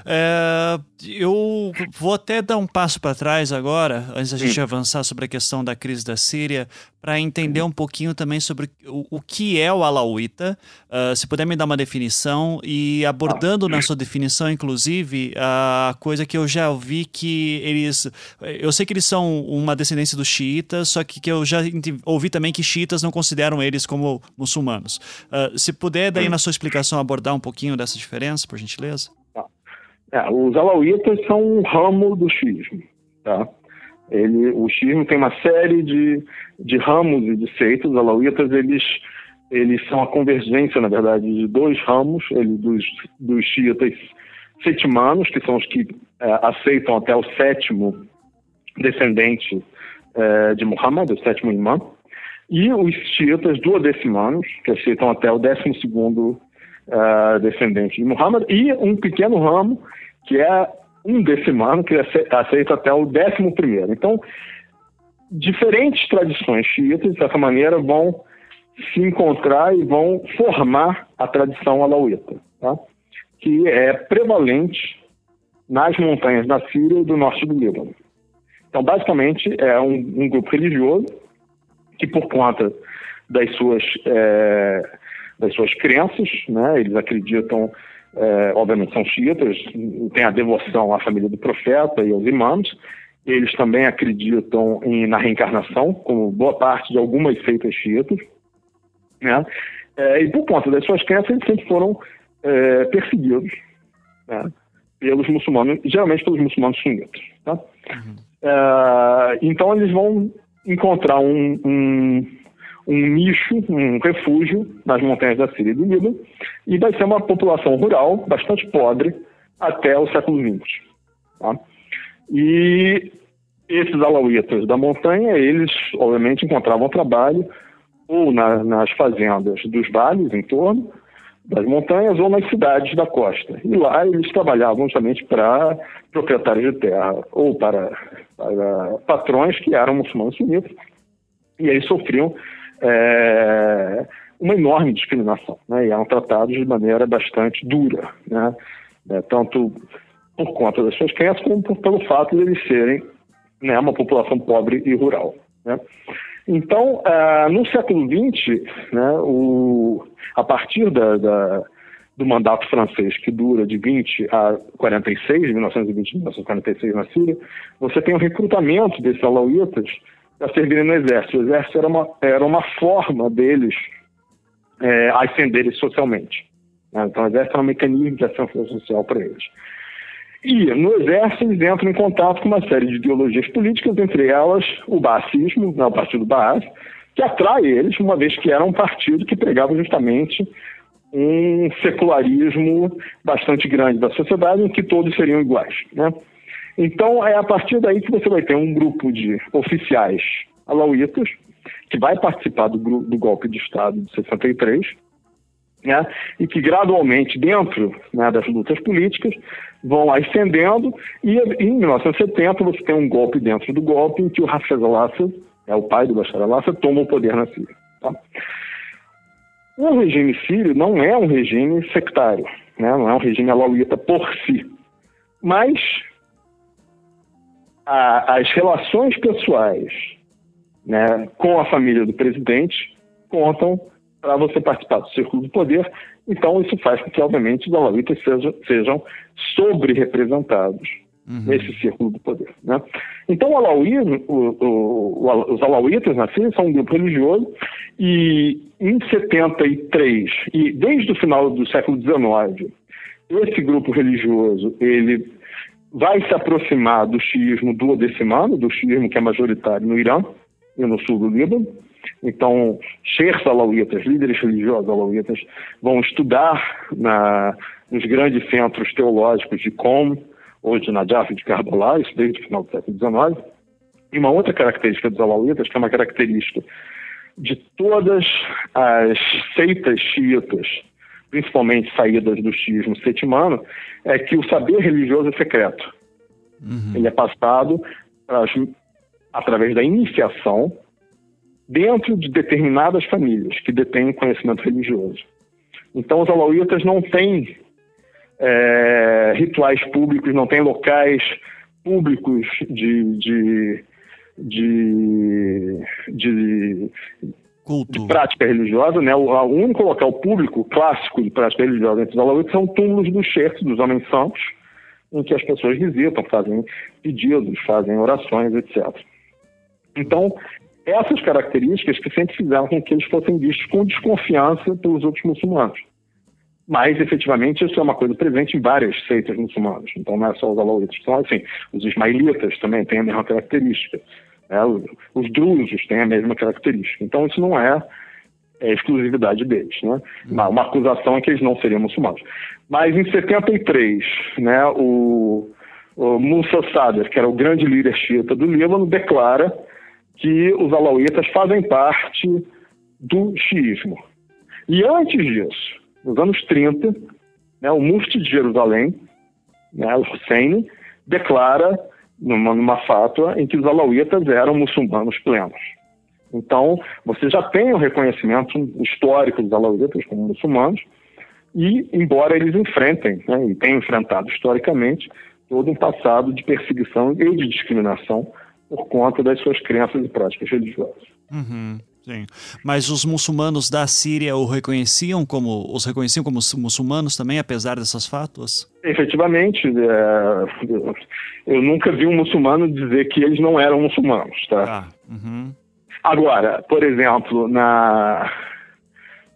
[SPEAKER 1] É, eu vou até dar um passo para trás agora, antes da gente Sim. avançar sobre a questão da crise da Síria, para entender um pouquinho também sobre o, o que é o Alauíta. Uh, se puder me dar uma definição e abordando na sua definição, inclusive, a coisa que eu já ouvi que eles. Eu sei que eles são uma descendência dos xiitas, só que, que eu já ouvi também que xiitas não consideram eles como muçulmanos. Uh, se puder, daí na sua explicação, abordar um pouquinho dessa diferença, por gentileza.
[SPEAKER 2] É, os alauítas são um ramo do xismo. Tá? Ele, o xismo tem uma série de, de ramos e de seitas. Os alauítas, eles, eles são a convergência, na verdade, de dois ramos, ele, dos, dos xiitas setimanos, que são os que é, aceitam até o sétimo descendente é, de Muhammad, o sétimo imã, e os xiitas duodecimanos, que aceitam até o décimo segundo uh, descendente de Muhammad, e um pequeno ramo que é um decimano, que aceita até o décimo primeiro. Então, diferentes tradições xiitas, dessa maneira, vão se encontrar e vão formar a tradição alauíta, tá? que é prevalente nas montanhas da Síria e do norte do Líbano. Então, basicamente, é um, um grupo religioso que, por conta das suas, é, das suas crenças, né? Eles acreditam, é, obviamente são xiitas, têm a devoção à família do profeta e aos imãs. Eles também acreditam em, na reencarnação, como boa parte de algumas seitas xiitas. Né? É, e por conta das suas crenças, eles sempre foram é, perseguidos né? pelos muçulmanos, geralmente pelos muçulmanos sunitas. Tá? Uhum. Então eles vão encontrar um, um, um, nicho, um refúgio nas montanhas da Síria e do Líbano, e vai ser uma população rural bastante pobre até o século XX. Tá? E esses alauítas da montanha, eles obviamente encontravam trabalho ou na, nas fazendas dos vales em torno das montanhas ou nas cidades da costa. E lá eles trabalhavam justamente para proprietários de terra ou para, para patrões que eram muçulmanos sunitas. E aí sofriam é, uma enorme discriminação, né? E eram tratados de maneira bastante dura, né? É, tanto por conta das suas crenças como por, pelo fato de eles serem né, uma população pobre e rural, né? Então, uh, no século XX, né, o, a partir da, da, do mandato francês, que dura de 20 a 46, de 1920 a 1946 na Síria, você tem o recrutamento desses alauítas para servirem no exército. O exército era uma, era uma forma deles é, ascenderem socialmente. Né? Então, o exército era um mecanismo de ascensão social para eles. E no exército eles entram em contato com uma série de ideologias políticas, entre elas o baasismo, né, o partido Baas, que atrai eles, uma vez que era um partido que pregava justamente um secularismo bastante grande da sociedade, em que todos seriam iguais. Né? Então é a partir daí que você vai ter um grupo de oficiais alauítas, que vai participar do, do golpe de Estado de 63, né, e que gradualmente, dentro né, das lutas políticas, vão ascendendo, e em 1970 você tem um golpe dentro do golpe em que o Hafez al-Assad, é o pai do Bashar al-Assad, toma o poder na Síria. Tá? O regime sírio não é um regime sectário, né, não é um regime alauíta por si, mas a, as relações pessoais né, com a família do presidente contam para você participar do círculo do poder. Então, isso faz com que, obviamente, os alauítas sejam, sejam sobre-representados uhum. nesse círculo do poder. Né? Então, o alauí, o, o, os alauítas na Síria são um grupo religioso e em 73, e desde o final do século XIX, esse grupo religioso ele vai se aproximar do xiismo duodecimano, do xiismo que é majoritário no Irã e no sul do Líbano, então, cheikhs alauítas, líderes religiosos alauítas, vão estudar na, nos grandes centros teológicos de Qom ou de Najaf de Karbala, isso desde o final do século XIX. E uma outra característica dos alauítas, que é uma característica de todas as seitas xiitas, principalmente saídas do xiismo setimano, é que o saber religioso é secreto. Uhum. Ele é passado através da iniciação dentro de determinadas famílias que detêm conhecimento religioso. Então, os alauítas não têm é, rituais públicos, não têm locais públicos de, de, de, de, de prática religiosa. Né? O, o, único local público clássico de prática religiosa entre os alauítas são túmulos dos chefes, dos homens santos, em que as pessoas visitam, fazem pedidos, fazem orações, etc. Então, essas características que sempre fizeram com que eles fossem vistos com desconfiança pelos outros muçulmanos. Mas, efetivamente, isso é uma coisa presente em várias seitas muçulmanas. Então, não é só os alauítas. Então, assim, os ismaelitas também têm a mesma característica. Né? Os drusos têm a mesma característica. Então, isso não é, é exclusividade deles. Né? Uma, uma, acusação é que eles não seriam muçulmanos. Mas, em 73, né, o, o Musa Sadr, que era o grande líder xiita do Líbano, declara que os alauítas fazem parte do xiismo. E antes disso, nos anos 30, né, o mufti de Jerusalém, né, Hussein, declara numa, numa fátua em que os alauítas eram muçulmanos plenos. Então, você já tem o reconhecimento histórico dos alauítas como muçulmanos, e embora eles enfrentem, né, e tenham enfrentado historicamente, todo um passado de perseguição e de discriminação por conta das suas crenças e práticas religiosas.
[SPEAKER 1] Uhum. Sim. Mas os muçulmanos da Síria o reconheciam como os reconheciam como muçulmanos também, apesar dessas fátuas?
[SPEAKER 2] Efetivamente, é, eu nunca vi um muçulmano dizer que eles não eram muçulmanos, tá?
[SPEAKER 1] Ah, uhum.
[SPEAKER 2] Agora, por exemplo, na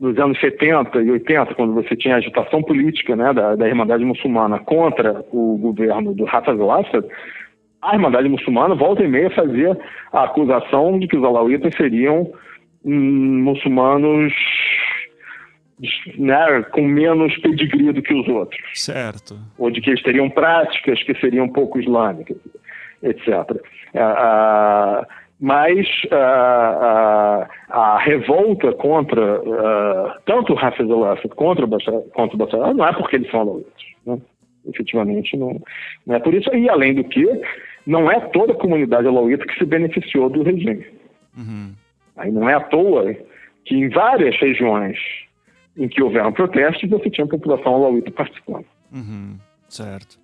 [SPEAKER 2] nos anos 70 e 80, quando você tinha a agitação política né, da, da Irmandade Muçulmana contra o governo do Hafez al-Assad, a Irmandade Muçulmana volta e meia fazia a acusação de que os alauítas seriam muçulmanos né, com menos pedigree do que os outros.
[SPEAKER 1] Certo.
[SPEAKER 2] Ou de que eles teriam práticas que seriam pouco islâmicas, etc. Uh, mas uh, a revolta contra uh, tanto o Hafiz al-Assad contra o Bashar, contra o Bashar não é porque eles são alauítas. Né? Efetivamente, não, não é por isso. E, além do que, não é toda a comunidade alauíta que se beneficiou do regime.
[SPEAKER 1] Uhum.
[SPEAKER 2] Aí não é à toa que em várias regiões em que houveram protestos, você tinha a população alauíta participando.
[SPEAKER 1] Uhum. Certo.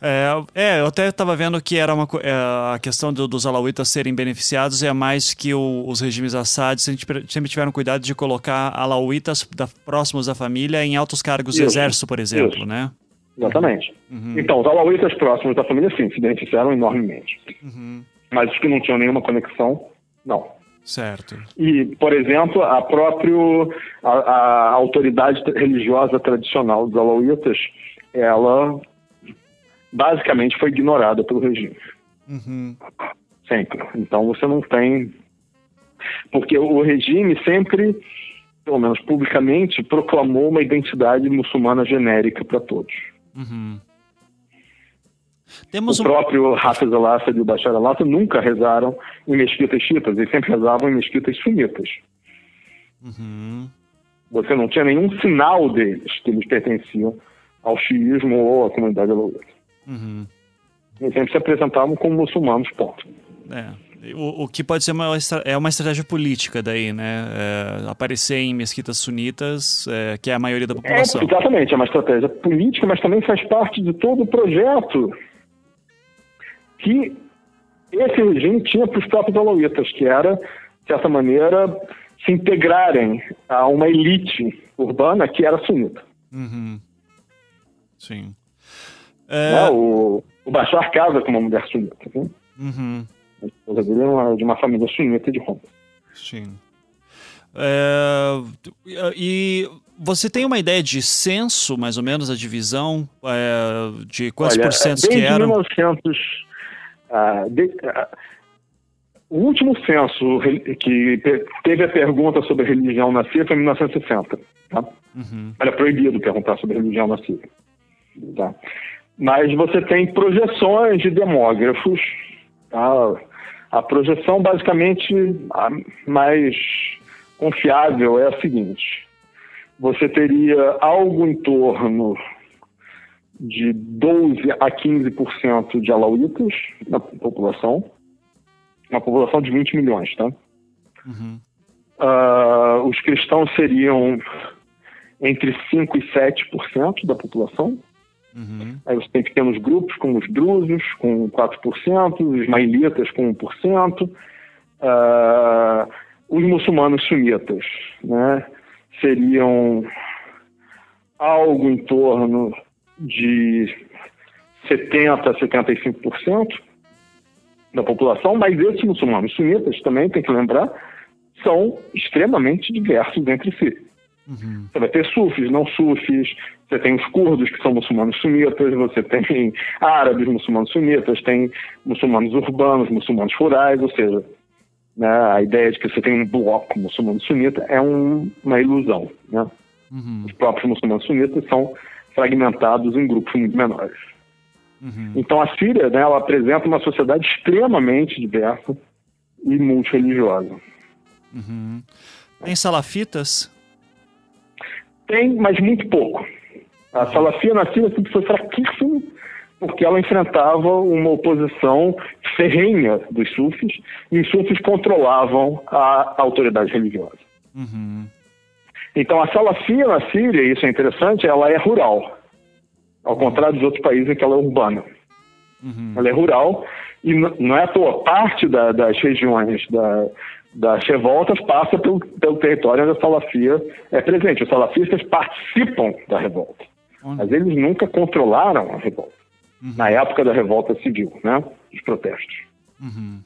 [SPEAKER 1] É, é, eu até estava vendo que era uma é, a questão do, dos alauítas serem beneficiados é mais que o, os regimes Assad sempre, sempre tiveram cuidado de colocar alauítas da, próximos da família em altos cargos do exército, por exemplo,
[SPEAKER 2] isso.
[SPEAKER 1] né?
[SPEAKER 2] Exatamente.
[SPEAKER 1] Uhum.
[SPEAKER 2] Então, os alauítas próximos da família, sim, se beneficiaram enormemente.
[SPEAKER 1] Uhum.
[SPEAKER 2] Mas os que não tinham nenhuma conexão, não.
[SPEAKER 1] Certo.
[SPEAKER 2] E, por exemplo, a própria a, a autoridade religiosa tradicional dos alauítas, ela basicamente foi ignorada pelo regime.
[SPEAKER 1] Uhum.
[SPEAKER 2] Sempre. Então você não tem. Porque o regime sempre, pelo menos publicamente, proclamou uma identidade muçulmana genérica para todos.
[SPEAKER 1] Uhum. Temos
[SPEAKER 2] o
[SPEAKER 1] um...
[SPEAKER 2] próprio Hafiz al-Assad e o Bashar al-Assad nunca rezaram em mesquitas chiitas, eles sempre rezavam em mesquitas sunitas.
[SPEAKER 1] Uhum.
[SPEAKER 2] Você não tinha nenhum sinal deles que eles pertenciam ao xiismo ou à comunidade alauíta.
[SPEAKER 1] Uhum.
[SPEAKER 2] Eles sempre se apresentavam como muçulmanos, ponto.
[SPEAKER 1] É. O, o que pode ser uma, é uma estratégia política daí, né? É, aparecer em mesquitas sunitas, é, que é a maioria da população.
[SPEAKER 2] É, exatamente, é uma estratégia política, mas também faz parte de todo o projeto que esse regime tinha para os próprios alauítas, que era, de certa maneira, se integrarem a uma elite urbana que era sunita.
[SPEAKER 1] Uhum. Sim.
[SPEAKER 2] É... O, o Bashar casa com uma mulher sunita. Né?
[SPEAKER 1] Uhum.
[SPEAKER 2] A esposa dele é de uma família sunita de Roma.
[SPEAKER 1] Sim. É, e você tem uma ideia de censo, mais ou menos, a divisão é, de quantos
[SPEAKER 2] Olha,
[SPEAKER 1] por cento que eram?
[SPEAKER 2] 1900, ah, de, ah, o último censo que teve a pergunta sobre religião na Síria foi em 1960. Tá?
[SPEAKER 1] Uhum.
[SPEAKER 2] Era proibido perguntar sobre religião na Síria. Tá? Mas você tem projeções de demógrafos. Tá? A projeção, basicamente, a mais confiável é a seguinte: você teria algo em torno de 12 a 15% de alauítas na população, uma população de 20 milhões, tá?
[SPEAKER 1] Uhum.
[SPEAKER 2] Uh, os cristãos seriam entre 5 e 7% da população.
[SPEAKER 1] Uhum.
[SPEAKER 2] Aí você tem pequenos grupos, como os drusos, com 4%, os ismaelitas, com 1%, uh, os muçulmanos sunitas, né, seriam algo em torno de 70% a 75% da população, mas esses muçulmanos sunitas também, tem que lembrar, são extremamente diversos entre si.
[SPEAKER 1] Uhum.
[SPEAKER 2] Você vai ter sufis, não sufis, você tem os curdos, que são muçulmanos sunitas, você tem árabes, muçulmanos sunitas, tem muçulmanos urbanos, muçulmanos rurais, ou seja, né, a ideia de que você tem um bloco muçulmano sunita é um, uma ilusão. Né?
[SPEAKER 1] Uhum.
[SPEAKER 2] Os próprios muçulmanos sunitas são fragmentados em grupos muito menores.
[SPEAKER 1] Uhum.
[SPEAKER 2] Então a Síria né, ela apresenta uma sociedade extremamente diversa e multireligiosa.
[SPEAKER 1] Uhum. Tem salafitas?
[SPEAKER 2] Tem, mas muito pouco. A salafia na Síria sempre foi fraquíssima porque ela enfrentava uma oposição ferrenha dos sufis e os sufis controlavam a autoridade religiosa.
[SPEAKER 1] Uhum.
[SPEAKER 2] Então a salafia na Síria, isso é interessante, ela é rural, ao contrário dos outros países em que ela é urbana.
[SPEAKER 1] Uhum.
[SPEAKER 2] Ela é rural e não é à toa, parte da, das regiões da, das revoltas passa pelo, pelo território onde a salafia é presente. Os salafistas participam da revolta, mas eles nunca controlaram a revolta. Uhum. Na época da revolta civil, né? Dos protestos. Uhum.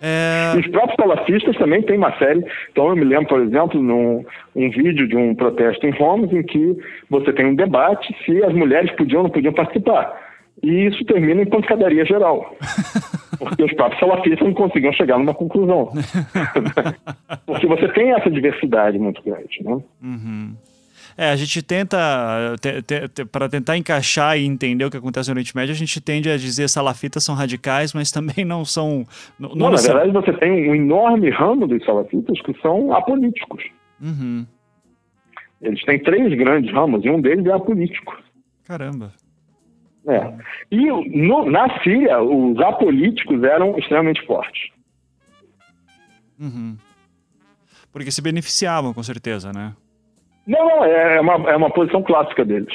[SPEAKER 2] É... Os próprios salafistas também têm uma série. Então, eu me lembro, por exemplo, num um vídeo de um protesto em Homs, em que você tem um debate se as mulheres podiam ou não podiam participar. E isso termina em pancadaria geral. Porque os próprios salafistas não conseguiam chegar numa conclusão. Porque você tem essa diversidade muito grande. Né?
[SPEAKER 1] Uhum. É, a gente tenta, te, te, para tentar encaixar e entender o que acontece no Oriente Médio, a gente tende a dizer salafitas são radicais, mas também não são.
[SPEAKER 2] Não, não, na verdade, você tem um enorme ramo dos salafitas que são apolíticos. Uhum. Eles têm três grandes ramos e um deles é apolítico.
[SPEAKER 1] Caramba.
[SPEAKER 2] É. E no, na Síria, os apolíticos eram extremamente fortes.
[SPEAKER 1] Uhum. Porque se beneficiavam, com certeza, né?
[SPEAKER 2] Não, não, é uma, é uma posição clássica deles.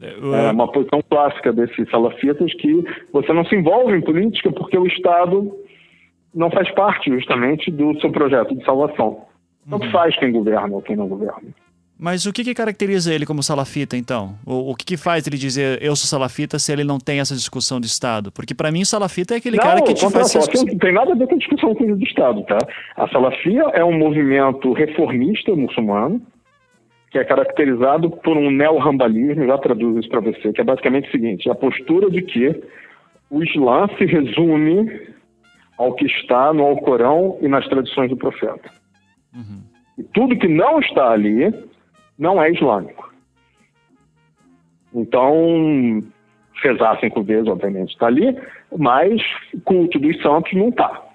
[SPEAKER 2] É, é uma posição clássica desses salafitas que você não se envolve em política porque o Estado não faz parte justamente do seu projeto de salvação. Tanto uhum. faz quem governa ou quem não governa.
[SPEAKER 1] Mas o que, que caracteriza ele como salafita, então? O, o que, que faz ele dizer eu sou salafita se ele não tem essa discussão de Estado? Porque para mim salafita é aquele não, cara que te faz...
[SPEAKER 2] Não, não tem nada a ver com a discussão do Estado, tá? A salafia é um movimento reformista muçulmano que é caracterizado por um neo-rambalismo, já traduzo isso para você, que é basicamente o seguinte, a postura de que o Islã se resume ao que está no Alcorão e nas tradições do profeta. Uhum. E tudo que não está ali não é islâmico. Então, rezar cinco vezes, obviamente, está ali, mas o culto dos santos não está.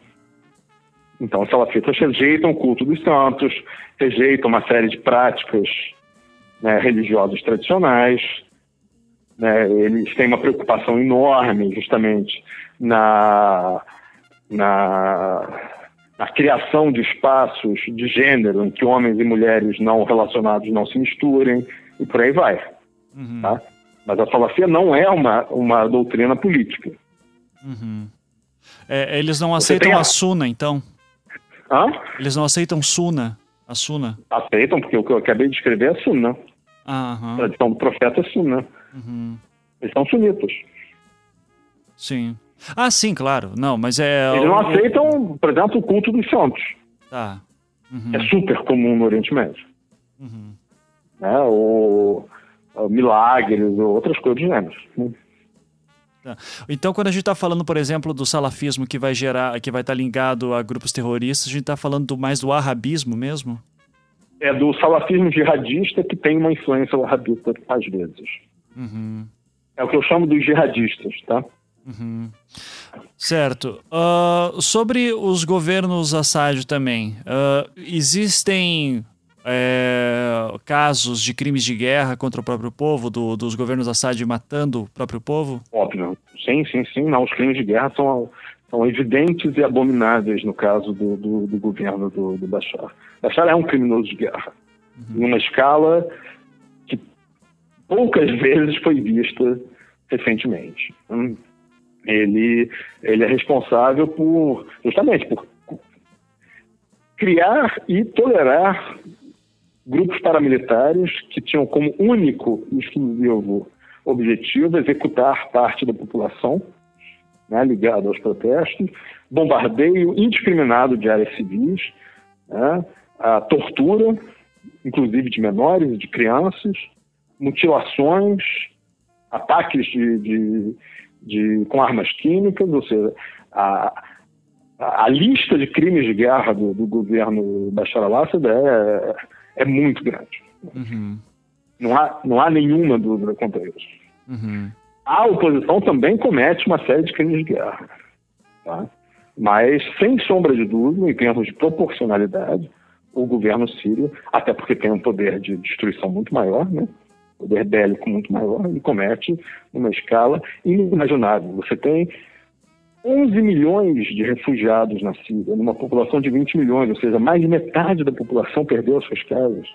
[SPEAKER 2] Então, os salafitas rejeitam o culto dos santos, rejeitam uma série de práticas né, religiosas tradicionais. Né, eles têm uma preocupação enorme, justamente, na, na, na criação de espaços de gênero em que homens e mulheres não relacionados não se misturem e por aí vai. Uhum. Tá? Mas a salafia não é uma, uma doutrina política.
[SPEAKER 1] Uhum. É, eles não aceitam a... a Suna, então?
[SPEAKER 2] Hã?
[SPEAKER 1] Eles não aceitam Suna, a Suna?
[SPEAKER 2] Aceitam, porque o que eu acabei de escrever é Suna.
[SPEAKER 1] Uhum.
[SPEAKER 2] A tradição do profeta é Suna. Uhum. Eles são sunitas.
[SPEAKER 1] Sim. Ah, sim, claro. Não, mas é.
[SPEAKER 2] Eles não aceitam, por exemplo, o culto dos santos.
[SPEAKER 1] Tá.
[SPEAKER 2] Uhum. É super comum no Oriente Médio. Uhum. Né? Ou, ou milagres, ou outras coisas do gênero.
[SPEAKER 1] Tá. Então, quando a gente está falando, por exemplo, do salafismo que vai gerar, que vai estar tá ligado a grupos terroristas, a gente está falando do, mais do arabismo mesmo?
[SPEAKER 2] É do salafismo jihadista que tem uma influência wahhabita às vezes. Uhum. É o que eu chamo dos jihadistas, tá?
[SPEAKER 1] Uhum. Certo. Uh, sobre os governos Assad também, uh, existem é, casos de crimes de guerra contra o próprio povo, do, dos governos Assad matando o próprio povo?
[SPEAKER 2] Óbvio. Sim, sim, sim. Não, os crimes de guerra são, são evidentes e abomináveis no caso do, do, do governo do, do, Bashar. Bashar é um criminoso de guerra, uhum. em uma escala que poucas vezes foi vista recentemente. Hum. Ele, ele é responsável por, justamente, por criar e tolerar grupos paramilitares que tinham como único e exclusivo objetivo executar parte da população né, ligada aos protestos, bombardeio indiscriminado de áreas civis, né, a tortura, inclusive de menores e de crianças, mutilações, ataques de, de, de, com armas químicas, ou seja, a, a, lista de crimes de guerra do, do governo Bashar al-Assad é, é muito grande. Uhum. Não, há, não há nenhuma dúvida quanto a isso. Uhum. A oposição também comete uma série de crimes de guerra. Tá? Mas, sem sombra de dúvida, em termos de proporcionalidade, o governo sírio, até porque tem um poder de destruição muito maior, né? poder bélico muito maior, e comete uma escala inimaginável. Você tem 11 milhões de refugiados na Síria, numa população de 20 milhões, ou seja, mais de metade da população perdeu suas casas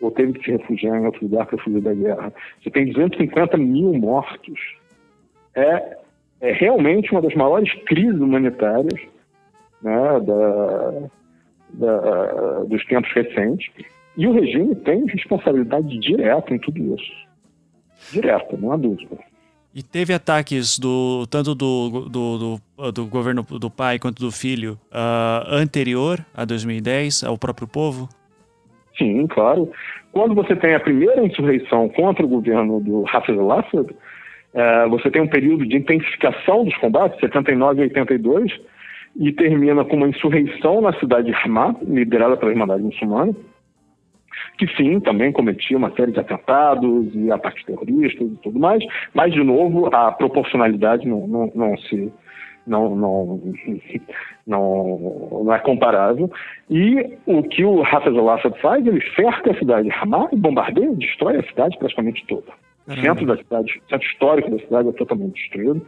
[SPEAKER 2] ou teve que se refugiar em outro lugar para fugir da guerra. Você tem 250 mil mortos. É, é realmente uma das maiores crises humanitárias né, da, da, dos tempos recentes. E o regime tem responsabilidade direta em tudo isso. Direta, não há dúvida.
[SPEAKER 1] E teve ataques do tanto do, do, do, do governo do pai quanto do filho uh, anterior a 2010 ao próprio povo?
[SPEAKER 2] Sim, claro. Quando você tem a primeira insurreição contra o governo do Hafez al-Assad, uh, você tem um período de intensificação dos combates, 79 e 82, e termina com uma insurreição na cidade de Hama, liderada pela Irmandade Muçulmana, que sim, também cometia uma série de atentados e ataques terroristas e tudo mais, mas, de novo, a proporcionalidade não, não, não se. Não, não, não, não é comparável. E o que o Hafez al-Assad faz, ele cerca a cidade de Hamas e bombardeia, destrói a cidade praticamente toda. O centro da cidade, o centro histórico da cidade é totalmente destruído.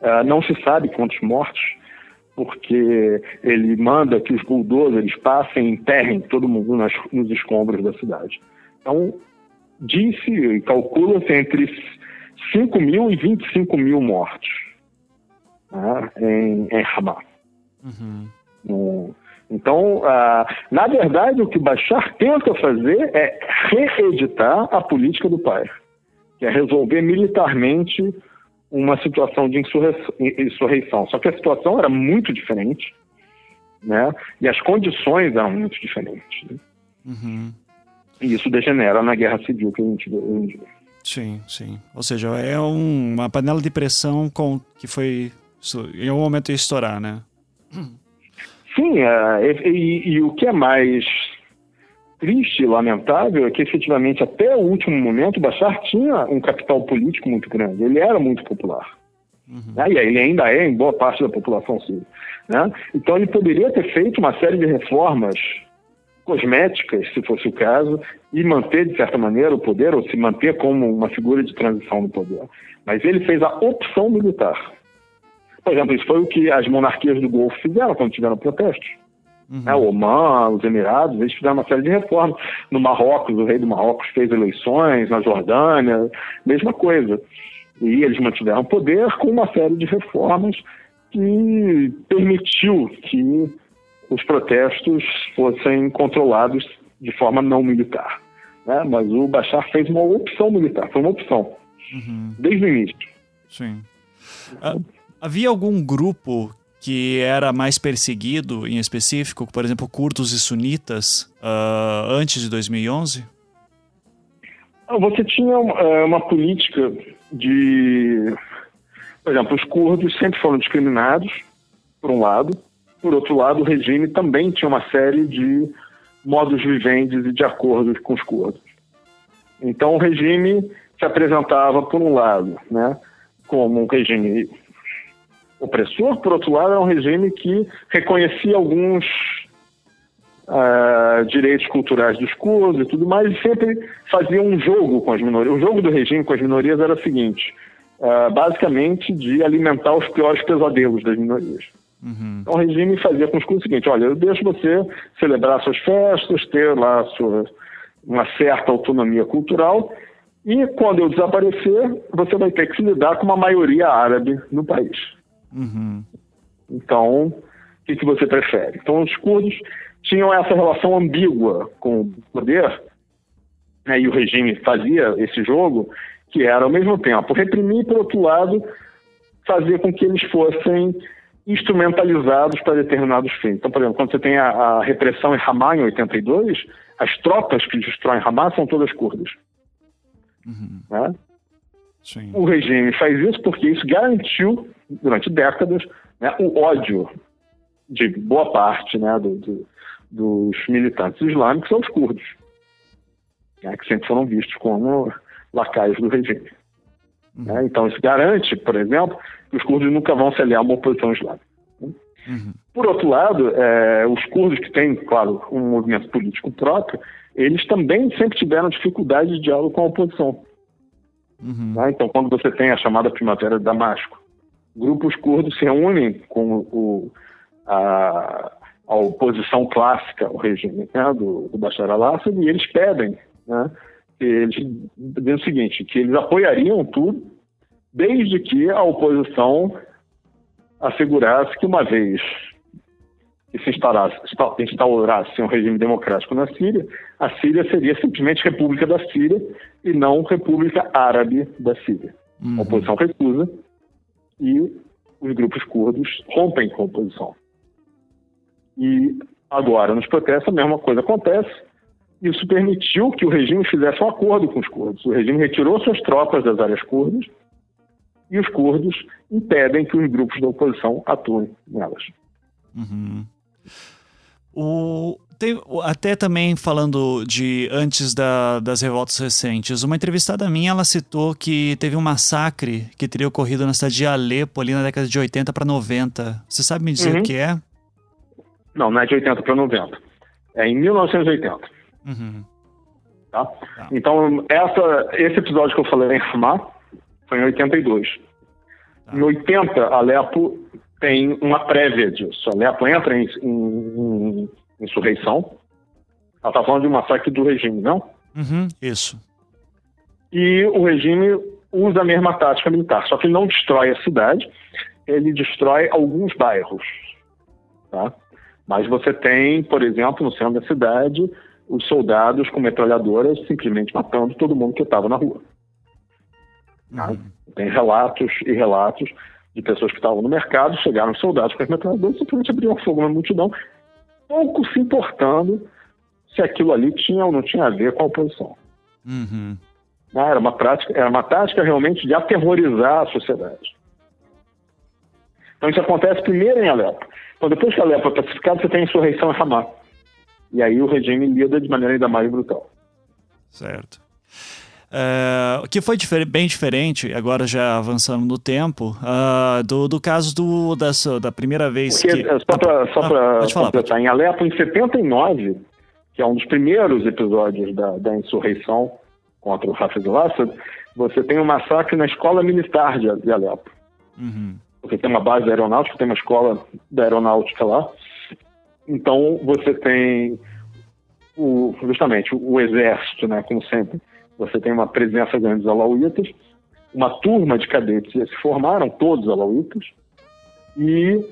[SPEAKER 2] Uh, não se sabe quantos mortos porque ele manda que os bulldozers passem e enterrem todo mundo nas, nos escombros da cidade. Então, disse e calcula-se entre 5 mil e 25 mil mortos né, em, em Hamas. Uhum. Então, uh, na verdade, o que Bashar tenta fazer é reeditar a política do pai, que é resolver militarmente uma situação de insurreição. Só que a situação era muito diferente, né? E as condições eram muito diferentes. Né? Uhum. E isso degenera na guerra civil que a gente vê hoje em dia.
[SPEAKER 1] Sim, sim. Ou seja, é um, uma panela de pressão com, que foi em algum momento ia estourar, né?
[SPEAKER 2] Sim, é, e, e, o que é mais triste e lamentável é que efetivamente até o último momento Bashar tinha um capital político muito grande, ele era muito popular. Uhum. Né? E ele ainda é em boa parte da população síria. Né? Então ele poderia ter feito uma série de reformas cosméticas, se fosse o caso, e manter, de certa maneira, o poder, ou se manter como uma figura de transição do poder. Mas ele fez a opção militar. Por exemplo, isso foi o que as monarquias do Golfo fizeram quando tiveram protestos. Uhum. Né, o Oman, os Emirados, eles fizeram uma série de reformas. No Marrocos, o rei do Marrocos fez eleições, na Jordânia, mesma coisa. E eles mantiveram poder com uma série de reformas que permitiu que os protestos fossem controlados de forma não militar. Né? Mas o Bashar fez uma opção militar, foi uma opção, uhum. desde o início.
[SPEAKER 1] Sim. Uh, havia algum grupo que era mais perseguido, em específico, por exemplo, curdos e sunitas, uh, antes de 2011?
[SPEAKER 2] Ah, você tinha uh, uma política de. Por exemplo, os curdos sempre foram discriminados, por um lado. Por outro lado, o regime também tinha uma série de modos viventes e de acordos com os curdos. Então, o regime se apresentava, por um lado, né, como um regime opressor, por outro lado, é um regime que reconhecia alguns uh, direitos culturais dos curdos e tudo mais, e sempre fazia um jogo com as minorias. O jogo do regime com as minorias era o seguinte: uh, basicamente de alimentar os piores pesadelos das minorias. Uhum. Então o regime fazia com os curdos o seguinte: olha, eu deixo você celebrar suas festas, ter lá sua, uma certa autonomia cultural. E quando eu desaparecer, você vai ter que se lidar com uma maioria árabe no país. Uhum. Então, o que, que você prefere? Então, os curdos tinham essa relação ambígua com o poder, né, e o regime fazia esse jogo, que era, ao mesmo tempo, reprimir, por outro lado, fazer com que eles fossem instrumentalizados para determinados fins. Então, por exemplo, quando você tem a, a repressão em Hamas em 82, as tropas que destroem Hamas são todas curdas. Uhum. Né? O regime faz isso porque isso garantiu, durante décadas, né, o ódio de boa parte né, do, do, dos militantes islâmicos aos curdos, né, que sempre foram vistos como lacaios do regime. Uhum. Né? Então, isso garante, por exemplo, que os curdos nunca vão se aliar a uma oposição islâmica. Uhum. Por outro lado, é, os curdos que têm, claro, um movimento político próprio, eles também sempre tiveram dificuldade de diálogo com a oposição. Uhum. Né? Então, quando você tem a chamada Primavera de Damasco, grupos curdos se reúnem com o, a, a oposição clássica ao regime né, do, do Bashar al-Assad e eles pedem, né, eles dizem o seguinte, que eles apoiariam tudo desde que a oposição assegurasse que uma vez que se instaurasse, instaurasse um regime democrático na Síria, a Síria seria simplesmente República da Síria e não República Árabe da Síria. Uhum. A oposição recusa e os grupos curdos rompem com a oposição. E agora, nos protestos, a mesma coisa acontece. Isso permitiu que o regime fizesse um acordo com os curdos. O regime retirou suas tropas das áreas curdas e os curdos impedem que os grupos da oposição atuem nelas.
[SPEAKER 1] Uhum. O, tem, até também falando de antes da, das revoltas recentes, uma entrevistada minha ela citou que teve um massacre que teria ocorrido na cidade de Alepo ali na década de 80 para 90. Você sabe me dizer uhum. o que é?
[SPEAKER 2] Não, não é de 80 para 90. É em 1980. Uhum. Tá? tá? Então, essa, esse episódio que eu falei em Ramá foi em 82. Tá. Em 80, Alepo tem uma prévia disso. Alepo entra em, em insurreição. Ela está falando de um massacre do regime, não?
[SPEAKER 1] Uhum, isso.
[SPEAKER 2] E o regime usa a mesma tática militar, só que ele não destrói a cidade, ele destrói alguns bairros. Tá? Mas você tem, por exemplo, no centro da cidade, os soldados com metralhadoras simplesmente matando todo mundo que estava na rua. Tá? Uhum. Tem relatos e relatos de pessoas que estavam no mercado, chegaram soldados com as metralhadoras e simplesmente abriam fogo na multidão, pouco se importando se aquilo ali tinha ou não tinha a ver com a oposição. Uhum. Ah, era, uma prática, era uma tática realmente de aterrorizar a sociedade. Então isso acontece primeiro em Alepo. Então depois que Alepo é pacificado, você tem a insurreição em Hamas. E aí o regime lida de maneira ainda mais brutal.
[SPEAKER 1] Certo. Uh, que foi difer bem diferente, agora já avançando no tempo, uh, do, do caso do, dessa, da primeira vez
[SPEAKER 2] Porque,
[SPEAKER 1] que...
[SPEAKER 2] É, só para ah, completar, em Alepo, em 79, que é um dos primeiros episódios da, da insurreição contra o Hafiz al-Assad, você tem um massacre na escola militar de, de Alepo. Uhum. Você tem uma base aeronáutica, tem uma escola da aeronáutica lá. Então, você tem o, justamente o, o exército, né, como sempre, você tem uma presença grande dos alauítas, uma turma de cadetes se formaram, todos alauítas, e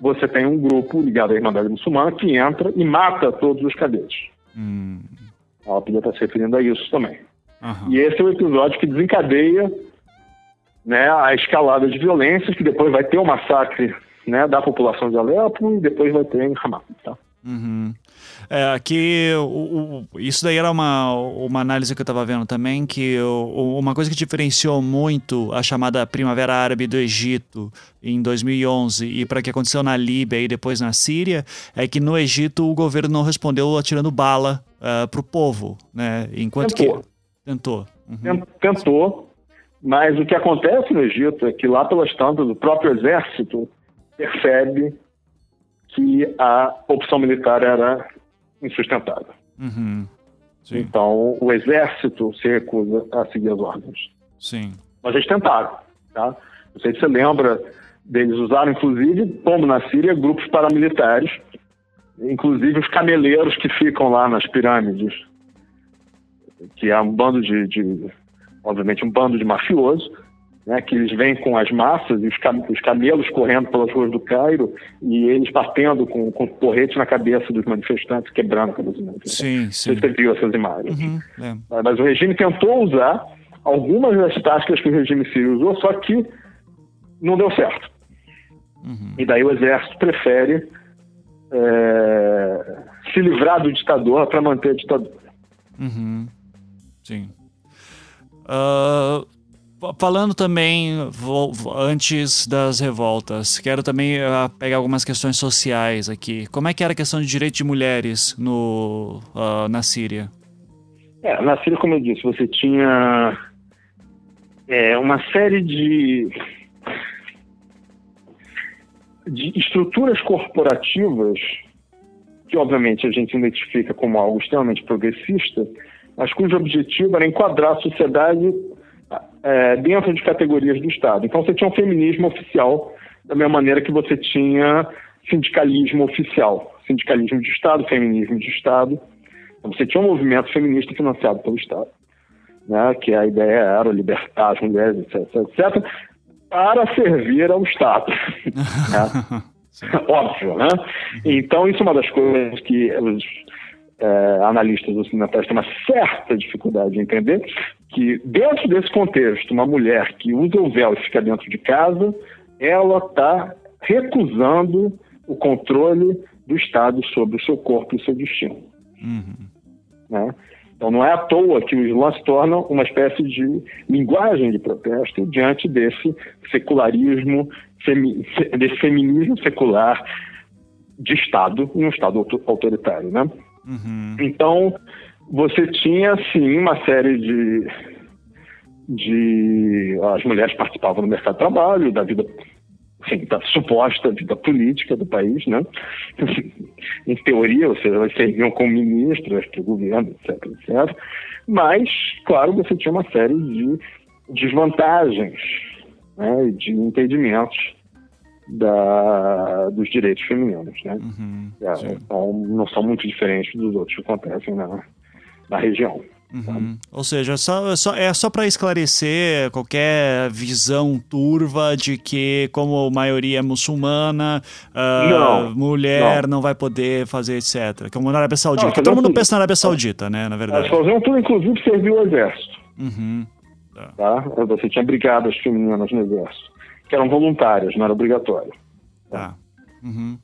[SPEAKER 2] você tem um grupo ligado à Irmandade Muçulmana que entra e mata todos os cadetes. Hum. Ela podia estar se referindo a isso também. Uhum. E esse é o episódio que desencadeia né, a escalada de violências, que depois vai ter o um massacre né, da população de Alepo e depois vai ter em Hamas. Tá?
[SPEAKER 1] Uhum. É, aqui, o, o, isso daí era uma, uma análise que eu estava vendo também, que o, uma coisa que diferenciou muito a chamada Primavera Árabe do Egito em 2011 e para que aconteceu na Líbia e depois na Síria, é que no Egito o governo não respondeu atirando bala uh, para o povo, né? Enquanto tentou. que... Tentou.
[SPEAKER 2] Uhum. Tentou, mas o que acontece no Egito é que lá pelas tantas o próprio exército percebe que a opção militar era insustentável. Uhum. Então, o exército se recusa a seguir as ordens.
[SPEAKER 1] Sim.
[SPEAKER 2] Mas eles tentaram, tá? Não sei se você lembra deles usaram, inclusive, como na Síria, grupos paramilitares, inclusive os cameleiros que ficam lá nas pirâmides, que é um bando de, de obviamente, um bando de mafiosos, né, que eles vêm com as massas e os, cam os camelos correndo pelas ruas do Cairo e eles batendo com, com porrete na cabeça dos manifestantes, quebrando a cabeça dos manifestantes.
[SPEAKER 1] Sim, sim.
[SPEAKER 2] Você viu essas imagens. Uhum, é. Mas o regime tentou usar algumas das táticas que o regime sírio usou, só que não deu certo. Uhum. E daí o exército prefere é, se livrar do ditador para manter a ditadura.
[SPEAKER 1] Uhum. Sim. Uh, Falando também, vou, antes das revoltas, quero também uh, pegar algumas questões sociais aqui. Como é que era a questão de direito de mulheres no, uh, na Síria?
[SPEAKER 2] É, na Síria, como eu disse, você tinha é, uma série de, de estruturas corporativas que, obviamente, a gente identifica como algo extremamente progressista, mas cujo objetivo era enquadrar a sociedade é, dentro de categorias do Estado. Então você tinha um feminismo oficial, da mesma maneira que você tinha sindicalismo oficial, sindicalismo de Estado, feminismo de Estado. Então você tinha um movimento feminista financiado pelo Estado, né, que a ideia era libertar as mulheres, etc, etc, para servir ao Estado. né? Óbvio, né? Então, isso é uma das coisas que os é, analistas ocidentais têm uma certa dificuldade de entender, que dentro desse contexto, uma mulher que usa o véu e fica dentro de casa, ela está recusando o controle do Estado sobre o seu corpo e o seu destino. Uhum. Né? Então não é à toa que o Islã se torna uma espécie de linguagem de protesto diante desse secularismo, femi desse feminismo secular de Estado, em um Estado autoritário. Né? Uhum. Então você tinha sim uma série de, de as mulheres participavam do mercado de trabalho, da vida da suposta vida política do país, né? em teoria, ou seja, elas serviam como ministras do governo, etc, etc. Mas, claro, você tinha uma série de desvantagens, né? de impedimentos da, dos direitos femininos, né? Uhum, é, então, não são muito diferentes dos outros que acontecem na, na região.
[SPEAKER 1] Uhum. Ou seja, só, só, é só para esclarecer qualquer visão turva de que, como a maioria é muçulmana, uh, não, mulher não. não. vai poder fazer etc. Como na Arábia Saudita. Não, Todo mundo tudo. pensa na Arábia Saudita, né? Na verdade.
[SPEAKER 2] Elas faziam tudo, inclusive, servir o exército. Uhum. Tá. tá. Você tinha brigadas femininas no exército, que eram voluntárias, não era obrigatório.
[SPEAKER 1] Tá. Uhum.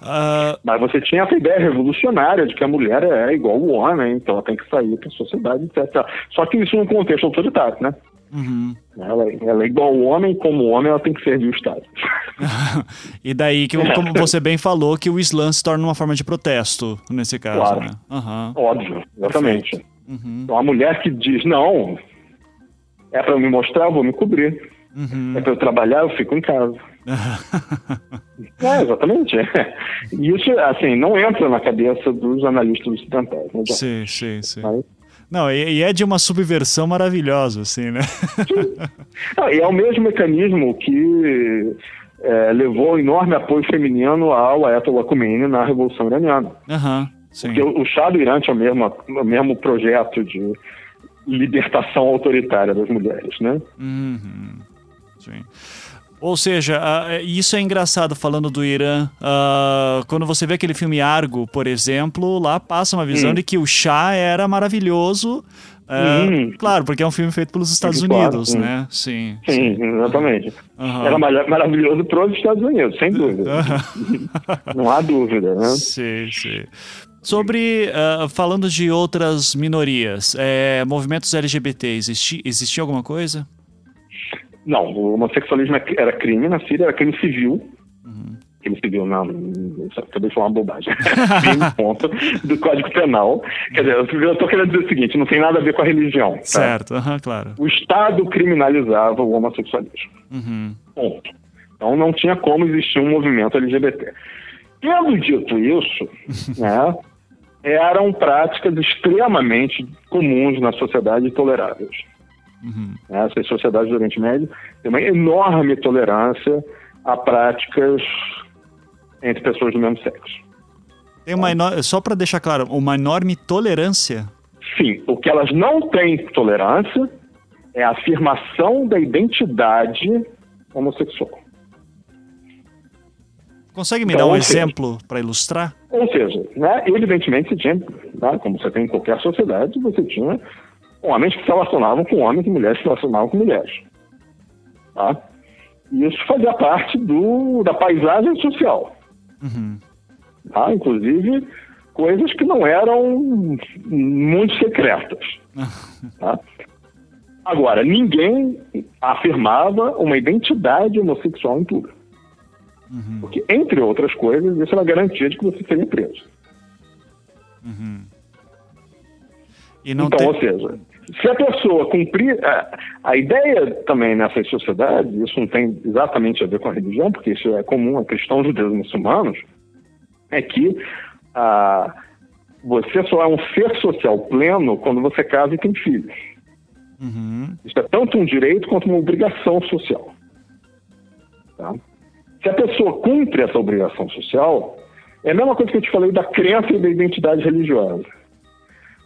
[SPEAKER 2] Uh... Mas você tinha essa ideia revolucionária de que a mulher é igual ao homem, então ela tem que sair para a sociedade, etc. Só que isso num contexto autoritário, né? Uhum. Ela, ela, é igual ao homem, como homem ela tem que servir o Estado.
[SPEAKER 1] e daí que, como você bem falou, que o Islã se torna uma forma de protesto, nesse caso, claro. né?
[SPEAKER 2] Uhum. Óbvio, exatamente. Uhum. Então a mulher que diz, não, é para me mostrar, eu vou me cobrir. Uhum. É para eu trabalhar, eu fico em casa. é, exatamente. Isso, assim, não entra na cabeça dos analistas ocidentais. Né,
[SPEAKER 1] sim, sim, sim. Mas... Não, e, é de uma subversão maravilhosa, assim, né?
[SPEAKER 2] Não, e é o mesmo mecanismo que é, levou enorme apoio feminino ao Ayatollah Khomeini na Revolução Iraniana.
[SPEAKER 1] Uhum,
[SPEAKER 2] Porque o, o Chá do Irã tinha o mesmo, o mesmo projeto de libertação autoritária das mulheres, né?
[SPEAKER 1] Uhum, sim. Ou seja, uh, isso é engraçado falando do Irã. Quando você vê aquele filme Argo, por exemplo, lá passa uma visão hum. de que o chá era maravilhoso. Hum. Claro, porque é um filme feito pelos Estados sim, Unidos, claro, né?
[SPEAKER 2] Sim. Sim, sim. exatamente. Uhum. Era maravilhoso para os Estados Unidos, sem dúvida. Não há dúvida, né?
[SPEAKER 1] Sim, sim. Sobre, uh, falando de outras minorias, é, movimentos LGBT, existi, existia alguma coisa?
[SPEAKER 2] Não, o homossexualismo é era crime na Síria, era crime civil. Uhum. Crime civil, não, acabei de falar uma bobagem. crime, ponto, do Código Penal. Quer dizer, eu estou querendo dizer o seguinte, não tem nada a ver com a religião. Tá?
[SPEAKER 1] Certo, uhum, claro.
[SPEAKER 2] O Estado criminalizava o homossexualismo. Uhum. Ponto. Então não tinha como existir um movimento LGBT. Tendo dito isso, né, eram práticas extremamente comuns na sociedade e toleráveis. Uhum. Essas sociedades do Oriente Médio têm uma enorme tolerância a práticas entre pessoas do mesmo sexo.
[SPEAKER 1] Tem uma enorme, só para deixar claro, uma enorme tolerância?
[SPEAKER 2] Sim, o que elas não têm tolerância é a afirmação da identidade homossexual.
[SPEAKER 1] Consegue me então, dar um exemplo para ilustrar?
[SPEAKER 2] Ou seja, né, evidentemente você tinha, né, como você tem em qualquer sociedade, você tinha homens que se relacionavam com homens e mulheres que se relacionavam com mulheres. Tá? E isso fazia parte do, da paisagem social. Uhum. Tá? Inclusive, coisas que não eram muito secretas. tá? Agora, ninguém afirmava uma identidade homossexual em público. Uhum. Porque, entre outras coisas, isso era garantia de que você seria preso. Uhum. então, tem... ou seja, se a pessoa cumprir. A, a, ideia também nessas sociedades, isso não tem exatamente a ver com a religião, porque isso é comum a cristãos, judeus e muçulmanos, é que a, você só é um ser social pleno quando você casa e tem filhos. Uhum. Isso é tanto um direito quanto uma obrigação social. Tá? Se a pessoa cumpre essa obrigação social, é a mesma coisa que eu te falei da crença e da identidade religiosa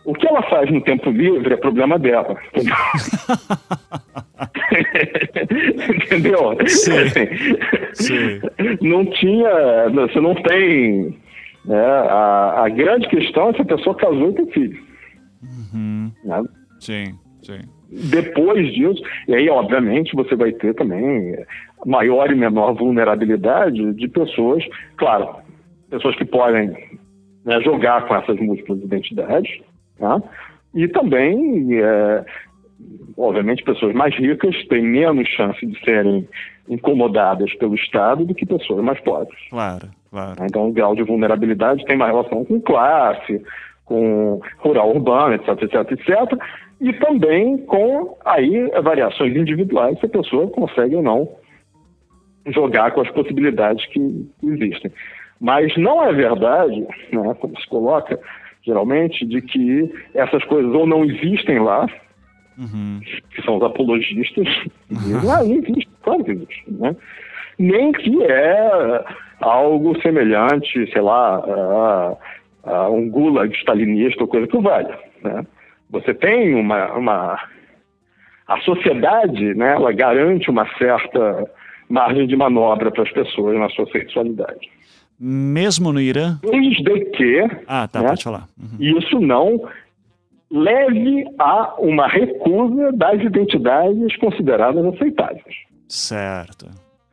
[SPEAKER 2] O que ela faz no tempo livre é problema dela. Entendeu?
[SPEAKER 1] Sim.
[SPEAKER 2] Assim,
[SPEAKER 1] Sim.
[SPEAKER 2] Não tinha. Você não tem. Né, a, a grande questão é se a pessoa casou e tem filho. Né?
[SPEAKER 1] Sim, sim.
[SPEAKER 2] Depois disso, e aí, obviamente, você vai ter também maior e menor vulnerabilidade de pessoas, claro, pessoas que podem né, jogar com essas múltiplas identidades, tá? e também, é, obviamente, pessoas mais ricas têm menos chance de serem incomodadas pelo Estado do que pessoas mais pobres.
[SPEAKER 1] Claro, claro.
[SPEAKER 2] Então, o grau de vulnerabilidade tem mais relação com classe, com rural urbano, etc, etc, etc. E também com aí variações individuais, se a pessoa consegue ou não jogar com as possibilidades que existem. Mas não é verdade, né, como se coloca geralmente, de que essas coisas ou não existem lá,
[SPEAKER 1] Uhum.
[SPEAKER 2] que são os apologistas, dizem, ah, não existe, claro que existe, né? nem que é algo semelhante, sei lá, a, a um gulag stalinista ou coisa que valha. Né? Você tem uma, uma... A sociedade, né, ela garante uma certa margem de manobra para as pessoas na sua sexualidade.
[SPEAKER 1] Mesmo no Irã?
[SPEAKER 2] Desde que
[SPEAKER 1] Ah, tá,
[SPEAKER 2] né?
[SPEAKER 1] pode falar. Uhum.
[SPEAKER 2] isso não leve a uma recusa das identidades consideradas aceitáveis.
[SPEAKER 1] Certo.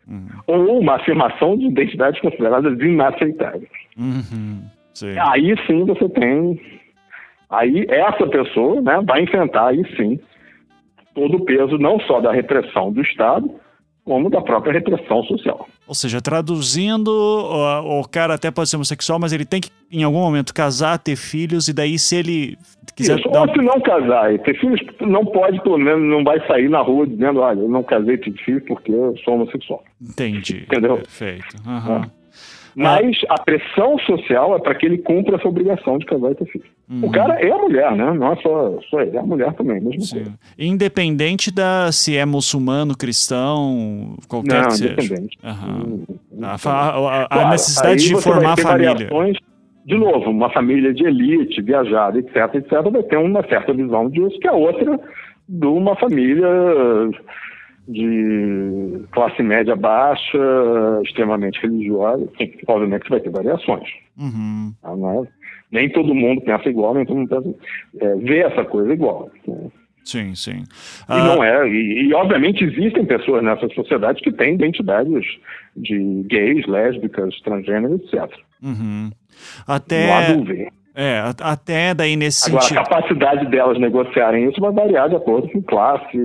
[SPEAKER 1] Uhum.
[SPEAKER 2] Ou uma afirmação de identidades consideradas inaceitáveis.
[SPEAKER 1] Uhum. Sim.
[SPEAKER 2] Aí sim você tem. Aí essa pessoa né, vai enfrentar aí sim todo o peso não só da repressão do Estado, como da própria repressão social.
[SPEAKER 1] Ou seja, traduzindo, o, cara até pode ser homossexual, mas ele tem que, em algum momento, casar, ter filhos, e daí, se ele quiser.
[SPEAKER 2] Isso, ou
[SPEAKER 1] um-
[SPEAKER 2] se não casar e ter filhos, não pode, pelo menos, não vai sair na rua dizendo, olha, eu não casei, tive filhos porque eu sou homossexual.
[SPEAKER 1] Entendi.
[SPEAKER 2] Entendeu?
[SPEAKER 1] Perfeito. Aham.
[SPEAKER 2] Mas a pressão social é para que ele cumpra essa obrigação de casar e ter filho. O cara é a mulher, né? Não é só, só ele, é a mulher também, mesmo
[SPEAKER 1] Sim. Independente da se é muçulmano, cristão, qualquer
[SPEAKER 2] Não,
[SPEAKER 1] que seja.
[SPEAKER 2] independente.
[SPEAKER 1] Aham.
[SPEAKER 2] Hum,
[SPEAKER 1] A, a- a
[SPEAKER 2] Claro,
[SPEAKER 1] necessidade de formar família.
[SPEAKER 2] variações. De novo, uma família de elite, viajada, etc, etc, vai ter uma certa visão disso, que é outra de uma família de classe média baixa, extremamente religiosa. Sim, obviamente vai ter variações.
[SPEAKER 1] Uhum.
[SPEAKER 2] tá? É- nem todo mundo pensa igual, nem todo mundo pensa, é, vê essa coisa igual. né?
[SPEAKER 1] Sim, sim.
[SPEAKER 2] E
[SPEAKER 1] Ah,
[SPEAKER 2] não é, e, e, obviamente existem pessoas nessa sociedade que têm identidades de gays, lésbicas, transgêneros, etc.
[SPEAKER 1] uhum.
[SPEAKER 2] Não há
[SPEAKER 1] Até,
[SPEAKER 2] dúvida.
[SPEAKER 1] é, a- até daí nesse
[SPEAKER 2] Agora, a
[SPEAKER 1] sentido.
[SPEAKER 2] capacidade delas negociarem isso vai variar de acordo com classe,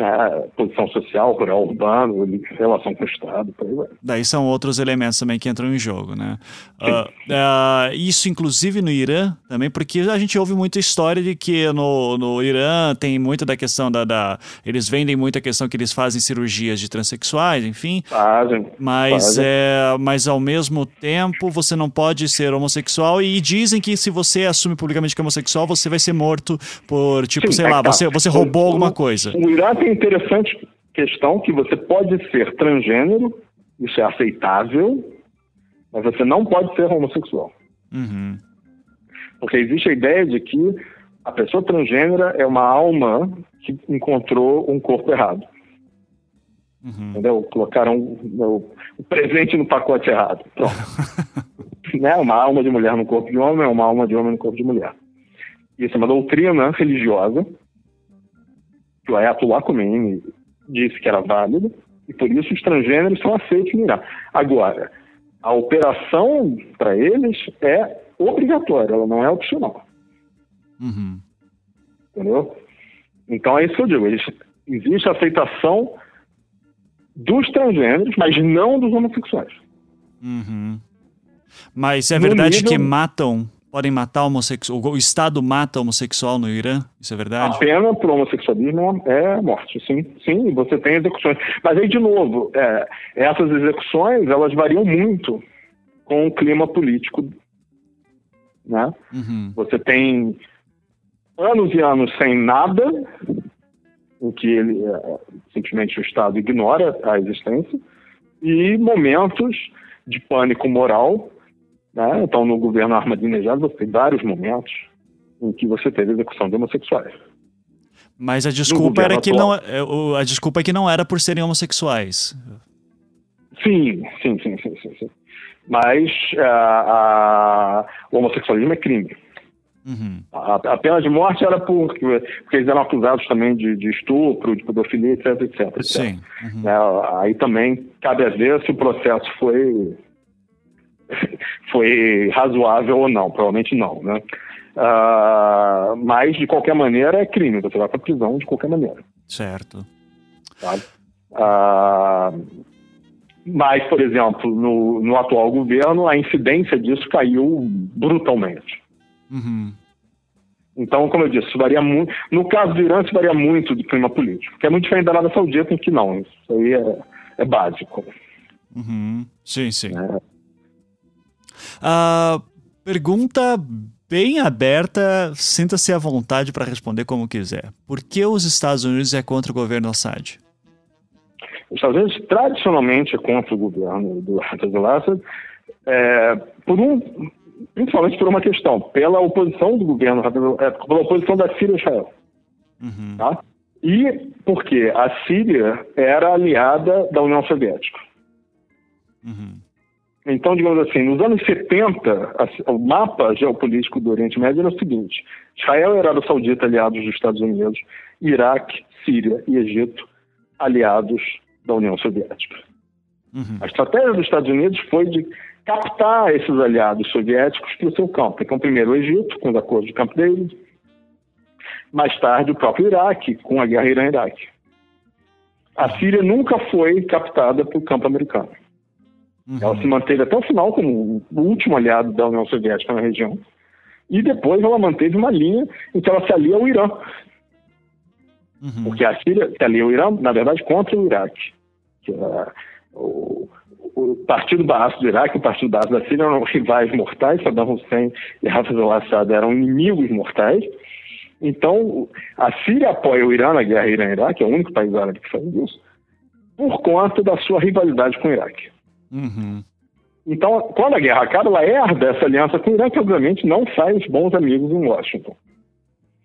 [SPEAKER 2] né, posição social, rural, urbano, relação com o Estado, por aí vai.
[SPEAKER 1] Daí são outros elementos também que entram em jogo, né? Ah, ah, isso, inclusive, no Irã também, porque a gente ouve muita história de que no, no Irã tem muito da questão da, da- Eles vendem muito a questão que eles fazem cirurgias de transexuais, enfim.
[SPEAKER 2] Fazem.
[SPEAKER 1] Mas,
[SPEAKER 2] fazem.
[SPEAKER 1] é, mas ao mesmo tempo você não pode ser homossexual e dizem que se você assume publicamente que é homossexual, você vai ser morto por, tipo,
[SPEAKER 2] Sim,
[SPEAKER 1] sei
[SPEAKER 2] é
[SPEAKER 1] lá, você, você roubou
[SPEAKER 2] o-
[SPEAKER 1] alguma coisa.
[SPEAKER 2] O Irã tem interessante questão que você pode ser transgênero, isso é aceitável, mas você não pode ser homossexual.
[SPEAKER 1] Uhum.
[SPEAKER 2] Porque existe a ideia de que a pessoa transgênera é uma alma que encontrou um corpo errado.
[SPEAKER 1] Uhum.
[SPEAKER 2] Entendeu? Colocaram o, o presente no pacote errado. Pronto. né? Uma alma de mulher no corpo de homem é uma alma de homem no corpo de mulher. Isso é uma doutrina religiosa que o Ayatollah Khomeini disse que era válida e por isso os transgêneros são aceitos no Irã. Agora, a operação para eles é obrigatória, ela não é opcional.
[SPEAKER 1] Uhum.
[SPEAKER 2] Entendeu? Então é isso que eu digo. Eles, existe a aceitação dos transgêneros, mas não dos homossexuais.
[SPEAKER 1] Uhum. Mas é
[SPEAKER 2] No
[SPEAKER 1] verdade
[SPEAKER 2] nível-
[SPEAKER 1] que matam, podem matar homossexual, o Estado mata homossexual no Irã? Isso é
[SPEAKER 2] A
[SPEAKER 1] verdade?
[SPEAKER 2] pena por homossexualismo é a morte, sim. Sim, você tem execuções. Mas aí, de novo, é, essas execuções, elas variam muito com o clima político. Né?
[SPEAKER 1] Uhum.
[SPEAKER 2] Você tem anos e anos sem nada, em que ele, é, simplesmente o Estado ignora a existência, e momentos de pânico moral. Né? Então, no governo Ahmadinejad, você tem vários momentos em que você teve execução de homossexuais.
[SPEAKER 1] Mas a desculpa era que atual. não a desculpa é que não era por serem homossexuais.
[SPEAKER 2] Sim, sim, sim, sim, sim. sim. Mas a, a, o homossexualismo é crime. Uhum. A, a, pena de morte era por, porque eles eram acusados também de, de estupro, de pedofilia, etc, etc. etc.
[SPEAKER 1] Sim.
[SPEAKER 2] Uhum. É, aí também cabe a ver se o processo foi, foi razoável ou não. Provavelmente não, né? Uh, mas, de qualquer maneira, é crime. Você vai para prisão de qualquer maneira.
[SPEAKER 1] Certo.
[SPEAKER 2] Sabe? Uh, mas, por exemplo, no, no atual governo, a incidência disso caiu brutalmente.
[SPEAKER 1] Uhum.
[SPEAKER 2] Então, como eu disse, isso varia muito. No caso do Irã, isso varia muito do clima político, que é muito diferente da Arábia Saudita, em que não. Isso aí é, é básico.
[SPEAKER 1] Uhum. Sim, sim. É. Uh, pergunta bem aberta, sinta-se à vontade para responder como quiser. Por que os Estados Unidos é contra o governo Assad?
[SPEAKER 2] Os Estados Unidos tradicionalmente é contra o governo do Assad é, por um, principalmente por uma questão, pela oposição do governo, é, pela oposição da Síria a Israel.
[SPEAKER 1] Uhum.
[SPEAKER 2] Tá? E porque a Síria era aliada da União Soviética.
[SPEAKER 1] Uhum.
[SPEAKER 2] Então, digamos assim, nos anos 70, o mapa geopolítico do Oriente Médio era o seguinte: Israel era Arábia Saudita aliados dos Estados Unidos, Iraque, Síria e Egito aliados da União Soviética.
[SPEAKER 1] Uhum.
[SPEAKER 2] A estratégia dos Estados Unidos foi de captar esses aliados soviéticos para o seu campo. Então, primeiro o Egito, com os acordos de Camp David, mais tarde o próprio Iraque, com a guerra Irã-Iraque. A Síria nunca foi captada para o campo americano. Uhum. Ela se manteve até o final como o último aliado da União Soviética na região. E depois ela manteve uma linha em que ela se alia ao Irã.
[SPEAKER 1] Uhum.
[SPEAKER 2] Porque a Síria se alia ao Irã, na verdade, contra o Iraque. Que, uh, o, o Partido Baas do Iraque e o Partido Baas da Síria eram rivais mortais, Saddam Hussein e Hafez al-Assad eram inimigos mortais. Então, a Síria apoia o Irã na guerra Irã-Iraque, é o único país árabe que faz isso, por conta da sua rivalidade com o Iraque.
[SPEAKER 1] Uhum.
[SPEAKER 2] Então, quando a guerra acaba, ela herda essa aliança com o Irã, que obviamente não faz bons amigos em Washington.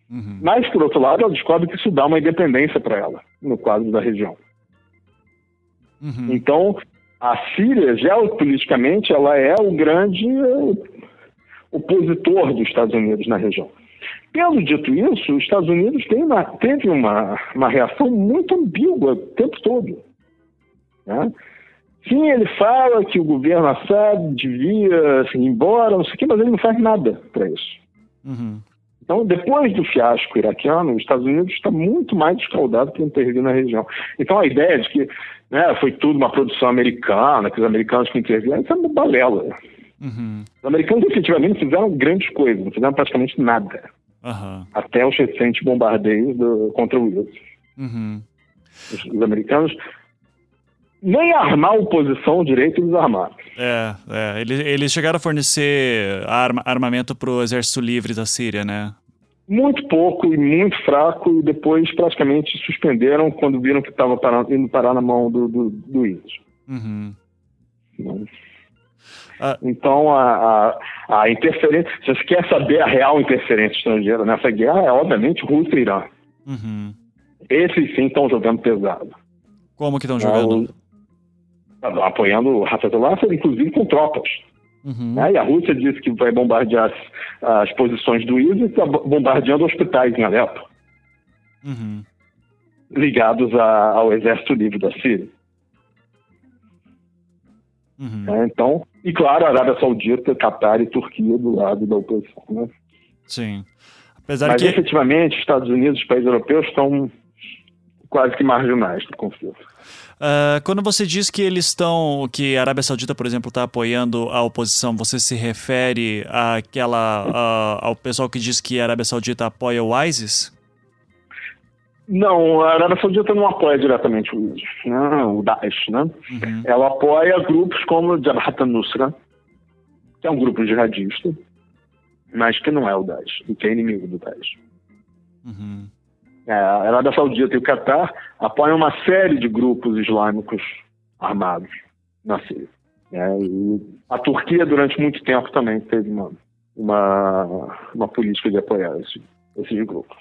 [SPEAKER 1] Uhum.
[SPEAKER 2] Mas, por outro lado, ela descobre que isso dá uma independência para ela, no quadro da região.
[SPEAKER 1] Uhum.
[SPEAKER 2] Então, a Síria, geopoliticamente, ela é o grande opositor dos Estados Unidos na região. Tendo dito isso, os Estados Unidos uma, teve uma, uma reação muito ambígua o tempo todo. Né? Sim, ele fala que o governo Assad devia assim, ir embora, não sei o quê, mas ele não faz nada para isso.
[SPEAKER 1] Uhum.
[SPEAKER 2] Então, depois do fiasco iraquiano, os Estados Unidos está muito mais escaldado que intervir na região. Então, a ideia de que né, foi tudo uma produção americana, que os americanos que interviram, isso é uma balela.
[SPEAKER 1] Uhum.
[SPEAKER 2] Os americanos efetivamente fizeram grandes coisas, não fizeram praticamente nada.
[SPEAKER 1] Uhum.
[SPEAKER 2] Até os recentes bombardeios do, contra o ISIS.
[SPEAKER 1] Uhum.
[SPEAKER 2] Os, os americanos nem armar a oposição direito eles armaram.
[SPEAKER 1] É, é. Eles, eles chegaram a fornecer arma, armamento para o exército livre da Síria, né?
[SPEAKER 2] Muito pouco e muito fraco, e depois praticamente suspenderam quando viram que estava indo parar na mão do, do, do ISIS.
[SPEAKER 1] Uhum.
[SPEAKER 2] Ah. Então, a, a, a, interferência. Se você quer saber a real interferência estrangeira nessa guerra, é obviamente Rússia e Irã.
[SPEAKER 1] Uhum.
[SPEAKER 2] Esses sim estão jogando pesado.
[SPEAKER 1] Como que estão jogando?
[SPEAKER 2] Apoiando o Hafezullah, inclusive com tropas.
[SPEAKER 1] Uhum.
[SPEAKER 2] Né? E a Rússia disse que vai bombardear as, as posições do ISIS e está bombardeando hospitais em Alepo,
[SPEAKER 1] uhum.
[SPEAKER 2] ligados a, ao Exército Livre da Síria.
[SPEAKER 1] Uhum.
[SPEAKER 2] É, então, e claro, a Arábia Saudita, Catar e Turquia do lado da oposição. Né?
[SPEAKER 1] Sim. Apesar
[SPEAKER 2] Mas
[SPEAKER 1] que...
[SPEAKER 2] efetivamente, Estados Unidos e os países europeus estão quase que marginais do conflito.
[SPEAKER 1] Uh, quando você diz que eles estão, que a Arábia Saudita, por exemplo, está apoiando a oposição, você se refere àquela, uh, ao pessoal que diz que a Arábia Saudita apoia o ISIS?
[SPEAKER 2] Não, a Arábia Saudita não apoia diretamente o ISIS, né? o Daesh, né?
[SPEAKER 1] Uhum.
[SPEAKER 2] Ela apoia grupos como o Jabhat al-Nusra, que é um grupo jihadista, mas que não é o Daesh, que é inimigo do Daesh.
[SPEAKER 1] Uhum.
[SPEAKER 2] É, a Arábia Saudita e o Catar apoiam uma série de grupos islâmicos armados na Síria. É, e a Turquia, durante muito tempo, também teve uma, uma, uma política de apoiar esse, esses grupos.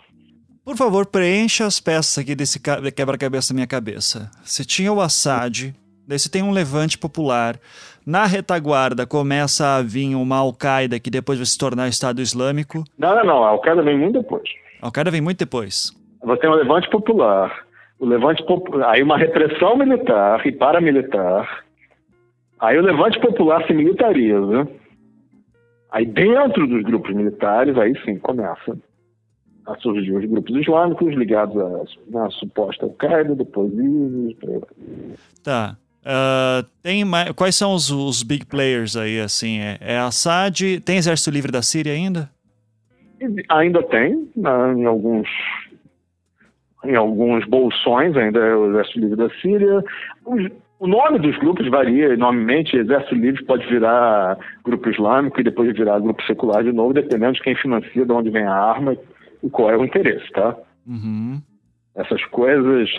[SPEAKER 1] Por favor, preencha as peças aqui desse quebra-cabeça na minha cabeça. Você tinha o Assad, daí você tem um levante popular. Na retaguarda começa a vir uma Al-Qaeda que depois vai se tornar Estado Islâmico.
[SPEAKER 2] Não, não, não. A Al-Qaeda vem muito depois.
[SPEAKER 1] A Al-Qaeda vem muito depois.
[SPEAKER 2] Você tem o levante popular. O levante popular. Aí uma repressão militar e paramilitar. Aí o levante popular se militariza. Aí dentro dos grupos militares, aí sim começa a surgir os grupos islâmicos ligados à, à suposta Al-Qaeda, depois ISIS.
[SPEAKER 1] Tá. Uh, tem mais, quais são os, os, big players aí, assim? É, é Assad, tem Exército Livre da Síria ainda?
[SPEAKER 2] Ainda tem, né, em alguns em alguns bolsões, ainda é o Exército Livre da Síria. Os, o nome dos grupos varia enormemente. Exército Livre pode virar grupo islâmico e depois virar grupo secular de novo, dependendo de quem financia, de onde vem a arma e qual é o interesse, tá?
[SPEAKER 1] Uhum.
[SPEAKER 2] Essas coisas,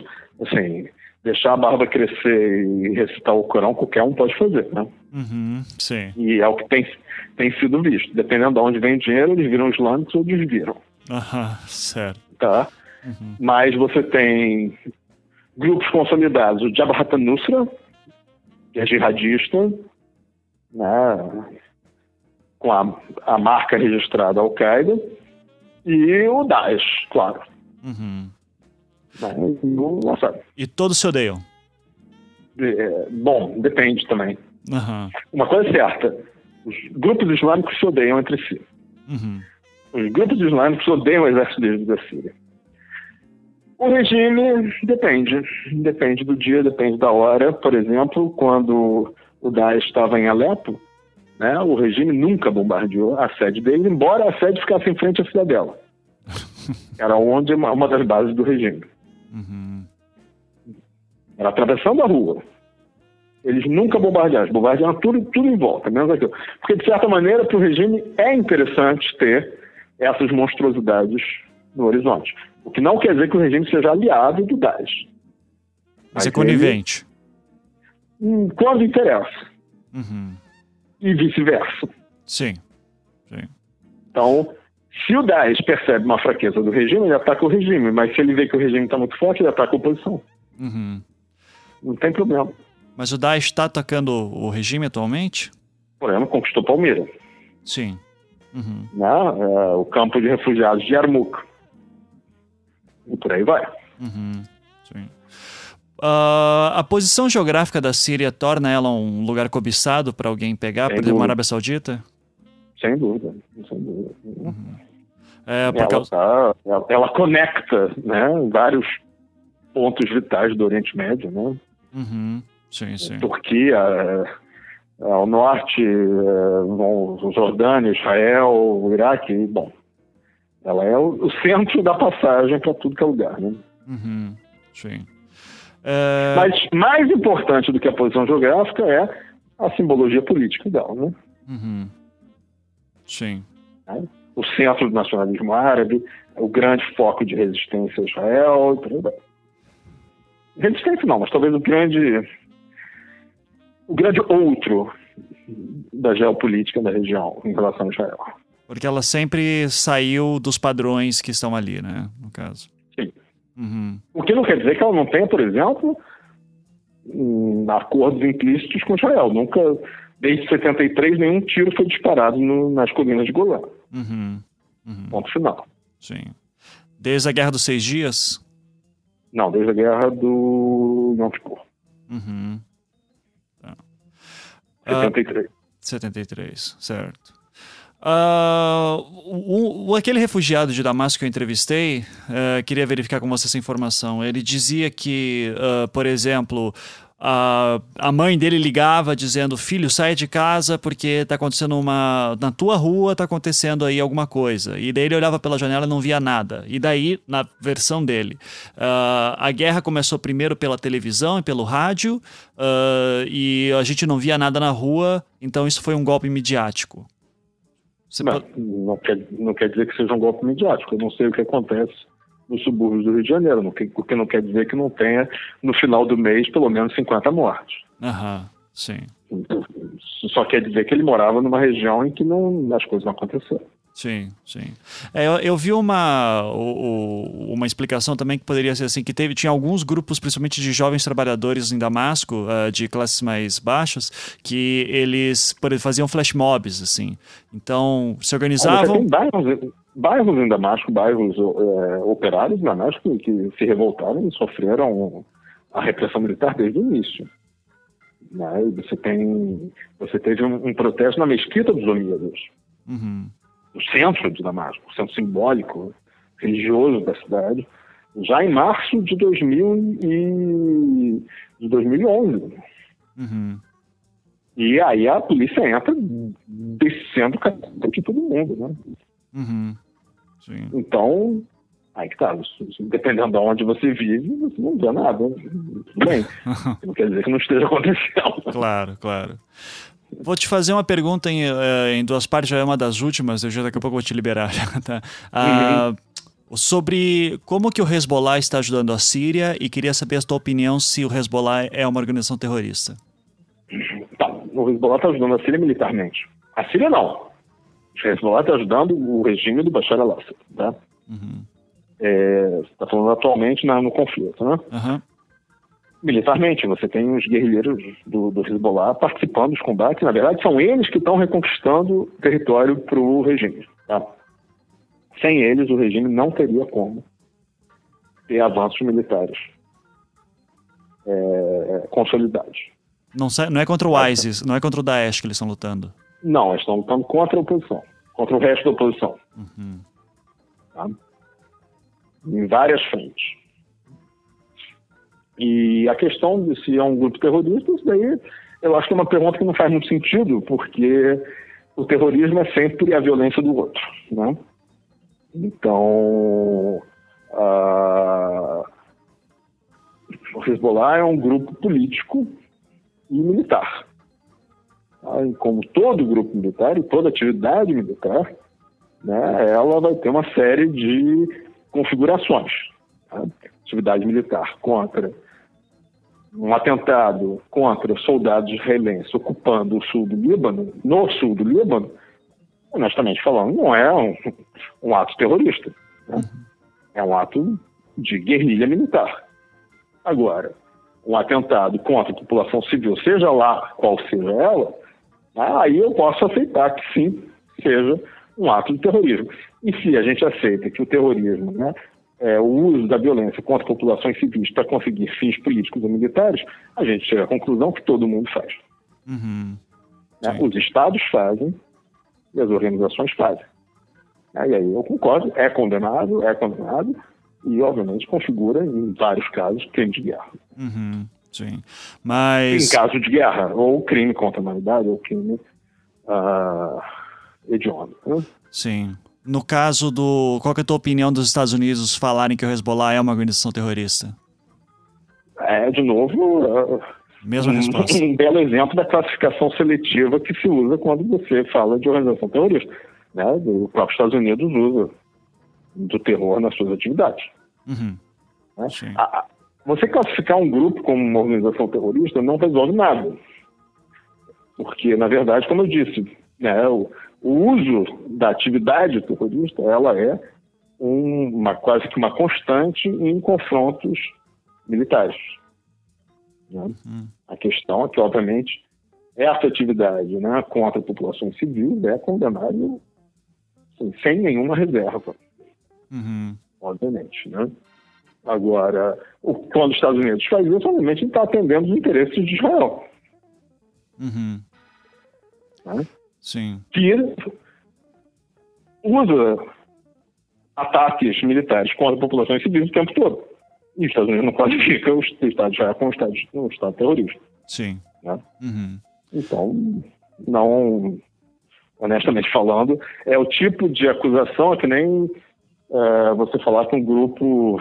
[SPEAKER 2] assim, deixar a barba crescer e recitar o Corão, qualquer um pode fazer, né?
[SPEAKER 1] Uhum, sim.
[SPEAKER 2] E é o que tem, tem sido visto. Dependendo de onde vem o dinheiro, eles viram islâmicos ou desviram.
[SPEAKER 1] Aham, certo.
[SPEAKER 2] Tá? Uhum. Mas você tem grupos consolidados. O Jabhat al-Nusra, que é jihadista, né? com a, a marca registrada Al-Qaeda e o Daesh, claro.
[SPEAKER 1] Uhum.
[SPEAKER 2] Nossa.
[SPEAKER 1] E todos se odeiam?
[SPEAKER 2] É, bom, depende também.
[SPEAKER 1] Uhum.
[SPEAKER 2] Uma coisa é certa: os grupos islâmicos se odeiam entre si.
[SPEAKER 1] Uhum.
[SPEAKER 2] Os grupos islâmicos odeiam o exército da Síria. O regime depende. Depende do dia, depende da hora. Por exemplo, quando o Daesh estava em Alepo, né? O regime nunca bombardeou a sede dele, embora a sede ficasse em frente à cidadela. Era onde uma das bases do regime.
[SPEAKER 1] Uhum.
[SPEAKER 2] Era atravessando a rua. Eles nunca bombardearam, bombardearam tudo, tudo em volta, menos aquilo. Porque, de certa maneira, para o regime é interessante ter essas monstruosidades no horizonte. O que não quer dizer que o regime seja aliado do Daesh.
[SPEAKER 1] Mas, é conivente.
[SPEAKER 2] Ele, hum, quando interessa.
[SPEAKER 1] Uhum
[SPEAKER 2] e vice-versa.
[SPEAKER 1] Sim. Sim.
[SPEAKER 2] Então, se o Daesh percebe uma fraqueza do regime, ele ataca o regime, mas se ele vê que o regime está muito forte, ele ataca a oposição.
[SPEAKER 1] Uhum.
[SPEAKER 2] Não tem problema.
[SPEAKER 1] Mas o Daesh está atacando o regime atualmente?
[SPEAKER 2] Por exemplo, conquistou Palmeira.
[SPEAKER 1] Sim. Uhum.
[SPEAKER 2] Né? É, o campo de refugiados de Yarmouk. E por aí vai.
[SPEAKER 1] Uhum. Sim. Uh, a posição geográfica da Síria torna ela um lugar cobiçado para alguém pegar, por exemplo, a Arábia Saudita?
[SPEAKER 2] Sem dúvida, sem dúvida. Uhum.
[SPEAKER 1] É,
[SPEAKER 2] ela, causa... tá, ela, ela, conecta né, vários pontos vitais do Oriente Médio, né?
[SPEAKER 1] Uhum. Sim, sim.
[SPEAKER 2] Turquia, é, é, ao norte, é, Jordânia, Israel, Iraque, bom. Ela é o, centro da passagem para tudo que é lugar, né?
[SPEAKER 1] Uhum. Sim.
[SPEAKER 2] É... Mas mais importante do que a posição geográfica é a simbologia política dela, né?
[SPEAKER 1] Uhum. Sim.
[SPEAKER 2] É? O centro do nacionalismo árabe, o grande foco de resistência a Israel, resistência não, mas talvez o grande o grande outro da geopolítica da região em relação a Israel.
[SPEAKER 1] Porque ela sempre saiu dos padrões que estão ali, né, no caso. Uhum.
[SPEAKER 2] O que não quer dizer que ela não tenha, por exemplo, um, acordos implícitos com Israel. Nunca, desde 73, nenhum tiro foi disparado no, nas colinas de Golã.
[SPEAKER 1] Uhum. Uhum.
[SPEAKER 2] Ponto final.
[SPEAKER 1] Sim. Desde a Guerra dos Seis Dias?
[SPEAKER 2] Não, desde a Guerra do Yom Kippur.
[SPEAKER 1] Uhum. Tá.
[SPEAKER 2] 73. Uh,
[SPEAKER 1] 73, certo. Uh, o, o, aquele refugiado de Damasco que eu entrevistei, uh, queria verificar com você essa informação. Ele dizia que, uh, por exemplo, a, a mãe dele ligava dizendo: Filho, sai de casa porque está acontecendo uma. Na tua rua está acontecendo aí alguma coisa. E daí ele olhava pela janela e não via nada. E daí, na versão dele, a guerra começou primeiro pela televisão e pelo rádio, e a gente não via nada na rua, então isso foi um golpe midiático.
[SPEAKER 2] Não, pode... não, quer, não quer dizer que seja um golpe midiático. Eu não sei o que acontece nos subúrbios do Rio de Janeiro, o que não quer dizer que não tenha, no final do mês, pelo menos 50 mortes.
[SPEAKER 1] Aham, sim.
[SPEAKER 2] só quer dizer que ele morava numa região em que não, as coisas não aconteceram.
[SPEAKER 1] Sim, sim. É, eu, eu, vi uma, o, uma explicação também que poderia ser assim, que teve, tinha alguns grupos, principalmente de jovens trabalhadores em Damasco, uh, de classes mais baixas, que eles faziam flash mobs, assim. Então, se organizavam...
[SPEAKER 2] Tem bairros, bairros em Damasco, bairros é, operários em Damasco, que se revoltaram e sofreram a repressão militar desde o início. Né? Você, tem, você teve um, um protesto na mesquita dos Omíados. Uhum no centro de Damasco, o centro simbólico, religioso da cidade, já em março de, 2000 e, de 2011. Uhum. E aí a polícia entra descendo o de todo mundo, né? Uhum. Então, aí que tá, dependendo de onde você vive, você não vê nada. Tudo bem. não quer dizer que não esteja acontecendo.
[SPEAKER 1] Claro, claro. Vou te fazer uma pergunta em, eh, em, duas partes, já é uma das últimas, eu já daqui a pouco vou te liberar. tá? Ah, uhum. Sobre como que o Hezbollah está ajudando a Síria e queria saber a tua opinião se o Hezbollah é uma organização terrorista.
[SPEAKER 2] Tá, o Hezbollah está ajudando a Síria militarmente. A Síria não. O Hezbollah está ajudando o regime do Bashar al-Assad, tá? Uhum. É, está falando atualmente na, no conflito, né? Uhum militarmente. Você tem os guerrilheiros do, do Hezbollah participando dos combates. Na verdade, são eles que estão reconquistando território para o regime. Tá? Sem eles, o regime não teria como ter avanços militares é, consolidados.
[SPEAKER 1] Não, não é contra o ISIS, não é contra o Daesh que eles estão lutando.
[SPEAKER 2] Não, eles estão lutando contra a oposição, contra o resto da oposição. Uhum. Tá? Em várias frentes. E a questão de se é um grupo terrorista, isso daí eu acho que é uma pergunta que não faz muito sentido, porque o terrorismo é sempre a violência do outro. Né? Então, a... o Hezbollah é um grupo político e militar. E como todo grupo militar e toda atividade militar, né, ela vai ter uma série de configurações. Tá? Atividade militar contra um atentado contra soldados israelenses ocupando o sul do Líbano, no sul do Líbano, honestamente falando, não é um, um ato terrorista. Né? É um ato de guerrilha militar. Agora, um atentado contra a população civil, seja lá qual seja ela, aí eu posso aceitar que sim, seja um ato de terrorismo. E se a gente aceita que o terrorismo né, é, o uso da violência contra populações civis para conseguir fins políticos ou militares, a gente chega à conclusão que todo mundo faz. Uhum. Né? Os estados fazem e as organizações fazem. Né? E aí eu concordo, é condenado, é condenado e, obviamente, configura, em vários casos, crime de guerra.
[SPEAKER 1] Uhum. Sim. Mas...
[SPEAKER 2] Em caso de guerra, ou crime contra a humanidade, ou crime uh, hediondo. Né?
[SPEAKER 1] Sim. No caso do. Qual é a tua opinião dos Estados Unidos falarem que o Hezbollah é uma organização terrorista?
[SPEAKER 2] É, de novo. Uh,
[SPEAKER 1] Mesma um, resposta.
[SPEAKER 2] Um belo exemplo da classificação seletiva que se usa quando você fala de organização terrorista. Né? O próprio Estados Unidos usa do terror nas suas atividades. Uhum. Né? A, você classificar um grupo como uma organização terrorista não resolve nada. Porque, na verdade, como eu disse, né, o, o uso da atividade terrorista ela é uma quase que uma constante em confrontos militares. Né? Uhum. A questão é que, obviamente, essa atividade né, contra a população civil é condenável assim, sem nenhuma reserva. Uhum. Obviamente. Né? Agora, o, quando os Estados Unidos faz isso, obviamente, está atendendo os interesses de Israel. Uhum.
[SPEAKER 1] Né? Sim.
[SPEAKER 2] que usa ataques militares contra populações civis o tempo todo. E os Estados Unidos não classifica o Estado de Israel como um Estado, estado terrorista.
[SPEAKER 1] Sim.
[SPEAKER 2] Né? Uhum. Então, não, honestamente falando, é o tipo de acusação que nem é, você falar que um grupo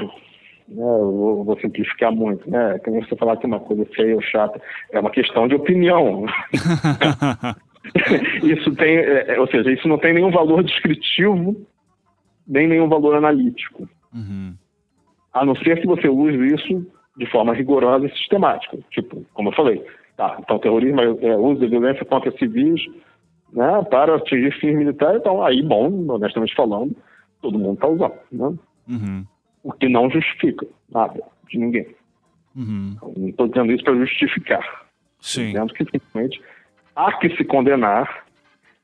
[SPEAKER 2] né, eu vou simplificar muito, né? Que nem você falar que uma coisa feia ou chata. É uma questão de opinião. isso tem, é, é, ou seja, isso não tem nenhum valor descritivo, nem nenhum valor analítico. Uhum. A não ser que você use isso de forma rigorosa e sistemática. Tipo, como eu falei, Tá, então terrorismo é, é uso de violência contra civis né, para atingir fins militares, então aí, bom, honestamente falando, todo mundo está usando. Né?
[SPEAKER 1] Uhum.
[SPEAKER 2] O que não justifica nada de ninguém.
[SPEAKER 1] Uhum.
[SPEAKER 2] Não estou dizendo isso para justificar.
[SPEAKER 1] Sim.
[SPEAKER 2] Dizendo que simplesmente há que se condenar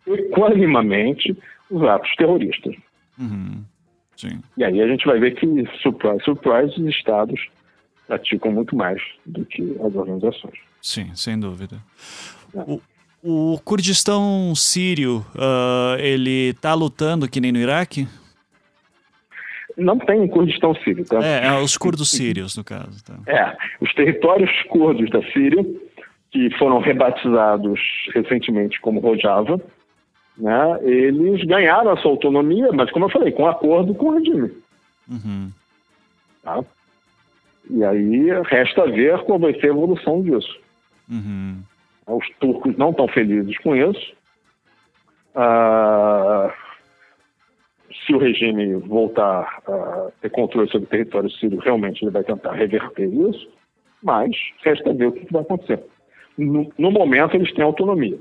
[SPEAKER 2] equanimamente os atos terroristas.
[SPEAKER 1] Uhum. Sim.
[SPEAKER 2] E aí a gente vai ver que, surprise, surprise, os estados praticam muito mais do que as organizações.
[SPEAKER 1] Sim, sem dúvida.
[SPEAKER 2] É.
[SPEAKER 1] O, o Kurdistão sírio, uh, ele tá lutando que nem no Iraque?
[SPEAKER 2] Não tem Kurdistão sírio, tá?
[SPEAKER 1] É, é os curdos sírios, no caso. Tá.
[SPEAKER 2] É, os territórios curdos da Síria, que foram rebatizados recentemente como Rojava, né, eles ganharam a sua autonomia, mas como eu falei, com acordo com o regime.
[SPEAKER 1] Uhum.
[SPEAKER 2] Tá? E aí resta ver qual vai ser a evolução disso.
[SPEAKER 1] Uhum.
[SPEAKER 2] Os turcos não estão felizes com isso. Ah, se o regime voltar a ter controle sobre o território sírio, realmente ele vai tentar reverter isso, mas resta ver o que vai acontecer. No, no momento, eles têm autonomia.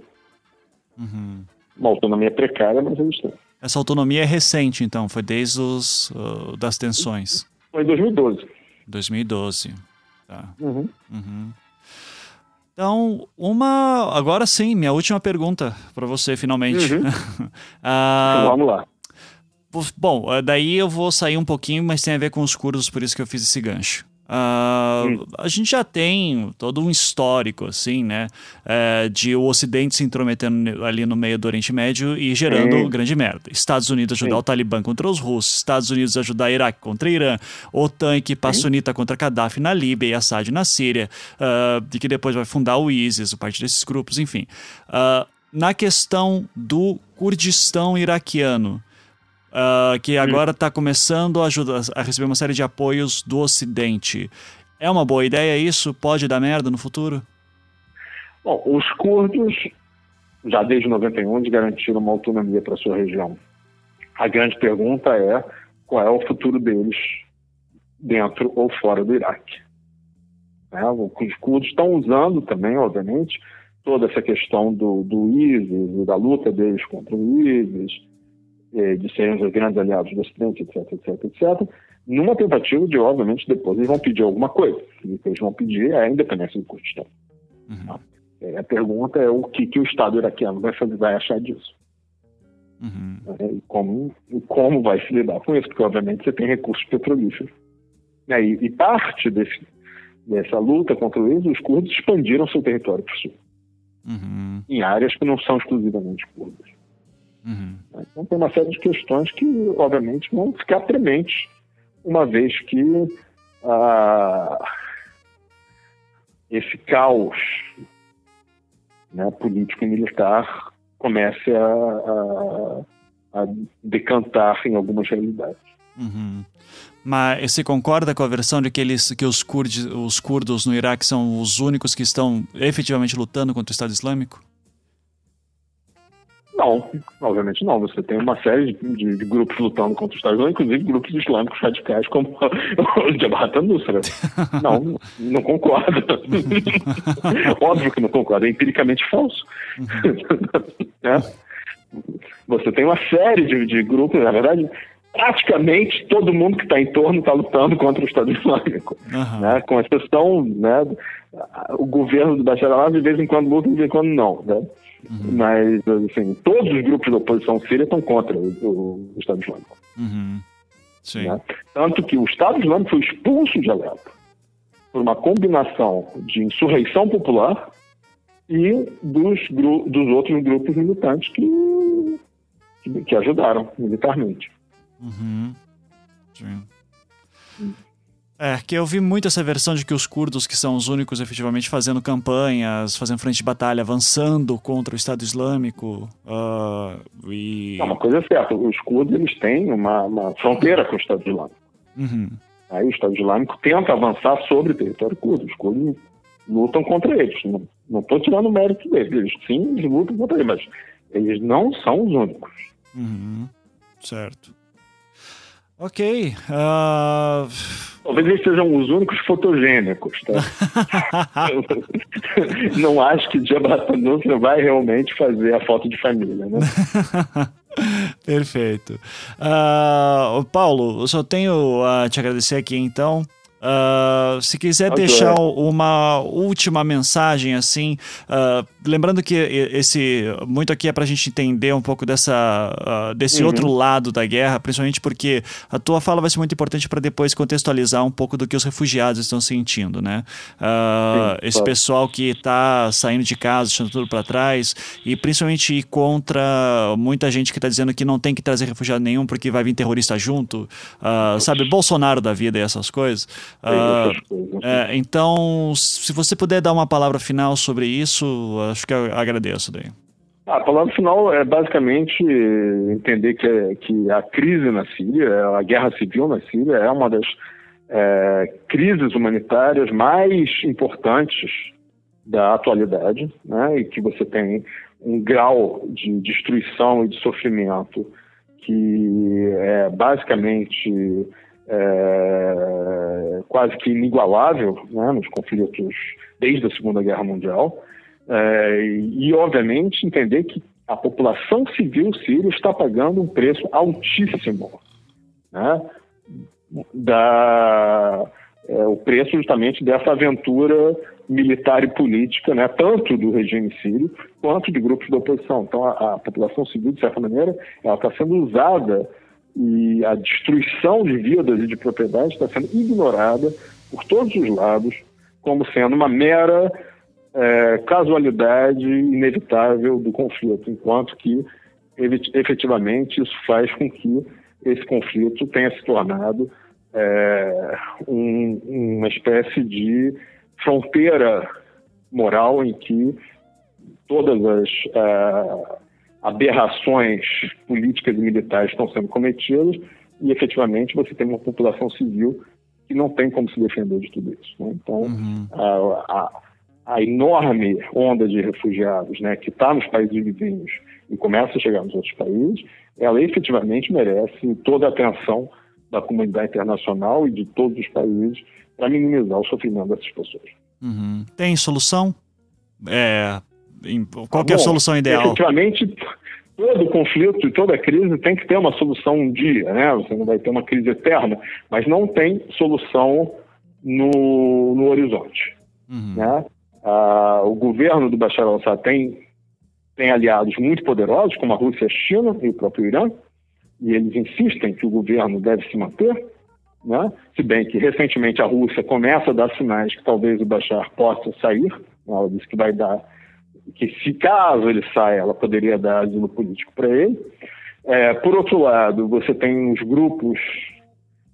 [SPEAKER 1] Uhum.
[SPEAKER 2] Uma autonomia precária, mas eles têm.
[SPEAKER 1] Essa autonomia é recente, então, foi desde os uh, das tensões.
[SPEAKER 2] Foi em 2012.
[SPEAKER 1] 2012. Tá.
[SPEAKER 2] Uhum.
[SPEAKER 1] Uhum. Então, uma. Agora sim, minha última pergunta para você, finalmente.
[SPEAKER 2] Uhum.
[SPEAKER 1] Ah,
[SPEAKER 2] Então, vamos lá.
[SPEAKER 1] Bom, eh, daí eu vou sair um pouquinho, mas tem a ver com os curdos, por isso que eu fiz esse gancho.
[SPEAKER 2] Hum.
[SPEAKER 1] A gente já tem todo um histórico, assim, né? eh, de o Ocidente se intrometendo ali no meio do Oriente Médio e gerando
[SPEAKER 2] Sim.
[SPEAKER 1] grande merda. Estados Unidos ajudar
[SPEAKER 2] Sim.
[SPEAKER 1] o Talibã contra os russos, Estados Unidos ajudar Iraque contra Irã, OTAN equipar sunita contra Gaddafi na Líbia e Assad na Síria, ah, e que depois vai fundar o ISIS, o parte desses grupos, enfim. Ah, na questão do Kurdistão iraquiano, ah, que agora está começando a, ajudar, a receber uma série de apoios do Ocidente. É uma boa ideia isso? Pode dar merda no futuro?
[SPEAKER 2] Bom, os curdos, já desde 91, eles garantiram uma autonomia para sua região. A grande pergunta é qual é o futuro deles dentro ou fora do Iraque. Né? Os curdos estão usando também, obviamente, toda essa questão do, do ISIS e da luta deles contra o ISIS, de serem os grandes aliados do Ocidente, etc, etc, etc, numa tentativa de, obviamente, depois eles vão pedir alguma coisa. E o que eles vão pedir é a independência do Kurdistão.
[SPEAKER 1] Uhum.
[SPEAKER 2] É, A pergunta é o que, que o Estado iraquiano vai, fazer, vai achar disso.
[SPEAKER 1] Uhum.
[SPEAKER 2] né? E como, e como vai se lidar com isso, porque obviamente você tem recursos petrolíferos. né? E, e parte desse, dessa luta contra ISIS, os curdos expandiram seu território para o sul,
[SPEAKER 1] Uhum.
[SPEAKER 2] em áreas que não são exclusivamente curdas.
[SPEAKER 1] Uhum.
[SPEAKER 2] Então tem uma série de questões que, obviamente, vão ficar prementes, uma vez que ah, esse caos né, político e militar comece a, a- a decantar em algumas realidades.
[SPEAKER 1] Uhum. Mas você concorda com a versão de que, eles, que os, curdi, os curdos no Iraque são os únicos que estão efetivamente lutando contra o Estado Islâmico?
[SPEAKER 2] Não, obviamente não. Você tem uma série de, de- de grupos lutando contra o Estado inclusive grupos islâmicos radicais como o Jabhat al-Nusra. Não, não concordo. Óbvio que não concordo, é empiricamente falso. Né? Você tem uma série de, de grupos, na verdade, praticamente todo mundo que está em torno está lutando contra o Estado Islâmico.
[SPEAKER 1] Aham.
[SPEAKER 2] Né? Com exceção, né, o governo do Bashar al-Assad de vez em quando luta, de vez em quando não. Né? Mas, assim, todos os grupos da oposição síria estão contra o, o Estado Islâmico.
[SPEAKER 1] Uhum. Sim.
[SPEAKER 2] Né? Tanto que o Estado Islâmico foi expulso de Alepo por uma combinação de insurreição popular e dos, dos outros grupos militantes que, que, que ajudaram militarmente.
[SPEAKER 1] Uhum. Sim. É, que eu vi muito essa versão de que os curdos, que são os únicos efetivamente fazendo campanhas, fazendo frente de batalha, avançando contra o Estado Islâmico. ah, e.
[SPEAKER 2] Não, uma coisa é certa, os curdos eles têm uma, uma fronteira com o Estado Islâmico.
[SPEAKER 1] Uhum.
[SPEAKER 2] Aí o Estado Islâmico tenta avançar sobre o território curdo. Os curdos lutam contra eles. Não estou tirando o mérito deles. Eles sim eles lutam contra eles, mas eles não são os únicos.
[SPEAKER 1] Uhum. Certo. Ok. Uh...
[SPEAKER 2] Talvez eles sejam os únicos fotogênicos, tá? não acho que você vai realmente fazer a foto de família, né?
[SPEAKER 1] Perfeito. Uh, Paulo, eu só tenho a te agradecer aqui então Uh, se quiser okay. deixar uma última mensagem, assim, uh, lembrando que esse muito aqui é para a gente entender um pouco dessa, uh, desse uhum. outro lado da guerra, principalmente porque a tua fala vai ser muito importante para depois contextualizar um pouco do que os refugiados estão sentindo, né? Sim, esse pessoal que está saindo de casa, deixando tudo para trás e principalmente ir contra muita gente que está dizendo que não tem que trazer refugiado nenhum porque vai vir terrorista junto, sabe, Bolsonaro da vida e essas coisas. Uh, é, então, se você puder dar uma palavra final sobre isso, acho que eu agradeço daí.
[SPEAKER 2] A palavra final é basicamente entender que, é, que a crise na Síria, a guerra civil na Síria, é uma das é, crises humanitárias mais importantes da atualidade, né? e que você tem um grau de destruição e de sofrimento que é basicamente é, quase que inigualável né, nos conflitos desde a Segunda Guerra Mundial. É, e, obviamente, entender que a população civil síria está pagando um preço altíssimo. Né, da, é, o preço justamente dessa aventura militar e política, né, tanto do regime sírio quanto de grupos da oposição. Então, a, a população civil, de certa maneira, ela está sendo usada e a destruição de vidas e de propriedades está sendo ignorada por todos os lados como sendo uma mera é, casualidade inevitável do conflito, enquanto que efetivamente isso faz com que esse conflito tenha se tornado é, um, uma espécie de fronteira moral em que todas as é, aberrações políticas e militares estão sendo cometidas e efetivamente você tem uma população civil que não tem como se defender de tudo isso. Né? Então, uhum. a, a, a, enorme onda de refugiados né, que está nos países vizinhos e começa a chegar nos outros países, ela efetivamente merece toda a atenção da comunidade internacional e de todos os países para minimizar o sofrimento dessas pessoas.
[SPEAKER 1] Uhum. Tem solução? É, qual é a solução ideal?
[SPEAKER 2] Efetivamente, todo conflito e toda crise tem que ter uma solução um dia, né? Você não vai ter uma crise eterna, mas não tem solução no, no horizonte, uhum. né? Ah, o governo do Bashar al-Assad tem, tem aliados muito poderosos, como a Rússia, a China e o próprio Irã, e eles insistem que o governo deve se manter, né? se bem que recentemente a Rússia começa a dar sinais que talvez o Bashar possa sair, ela disse que vai dar que se caso ele saia, ela poderia dar asilo político para ele. É, por outro lado, você tem os grupos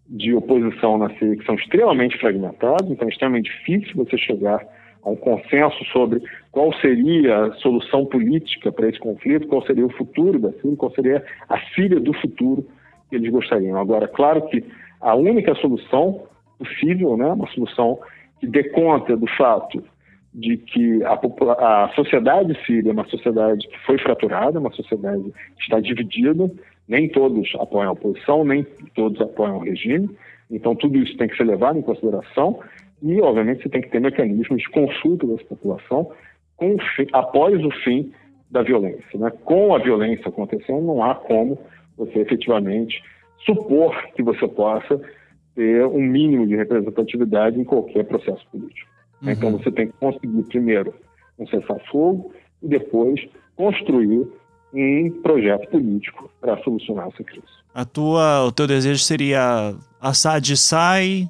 [SPEAKER 2] de oposição na Síria que são extremamente fragmentados, então é extremamente difícil você chegar a um consenso sobre qual seria a solução política para esse conflito, qual seria o futuro da Síria, qual seria a Síria do futuro que eles gostariam. Agora, claro que a única solução possível, né, uma solução que dê conta do fato de que a, a sociedade síria é uma sociedade que foi fraturada, uma sociedade que está dividida, nem todos apoiam a oposição, nem todos apoiam o regime, então tudo isso tem que ser levado em consideração e, obviamente, você tem que ter mecanismos de consulta dessa população com fim, após o fim da violência. Né? Com a violência acontecendo, não há como você efetivamente supor que você possa ter um mínimo de representatividade em qualquer processo político. Uhum. Então você tem que conseguir primeiro um cessar-fogo e depois construir um projeto político para solucionar essa crise.
[SPEAKER 1] A tua, o teu desejo seria Assad sai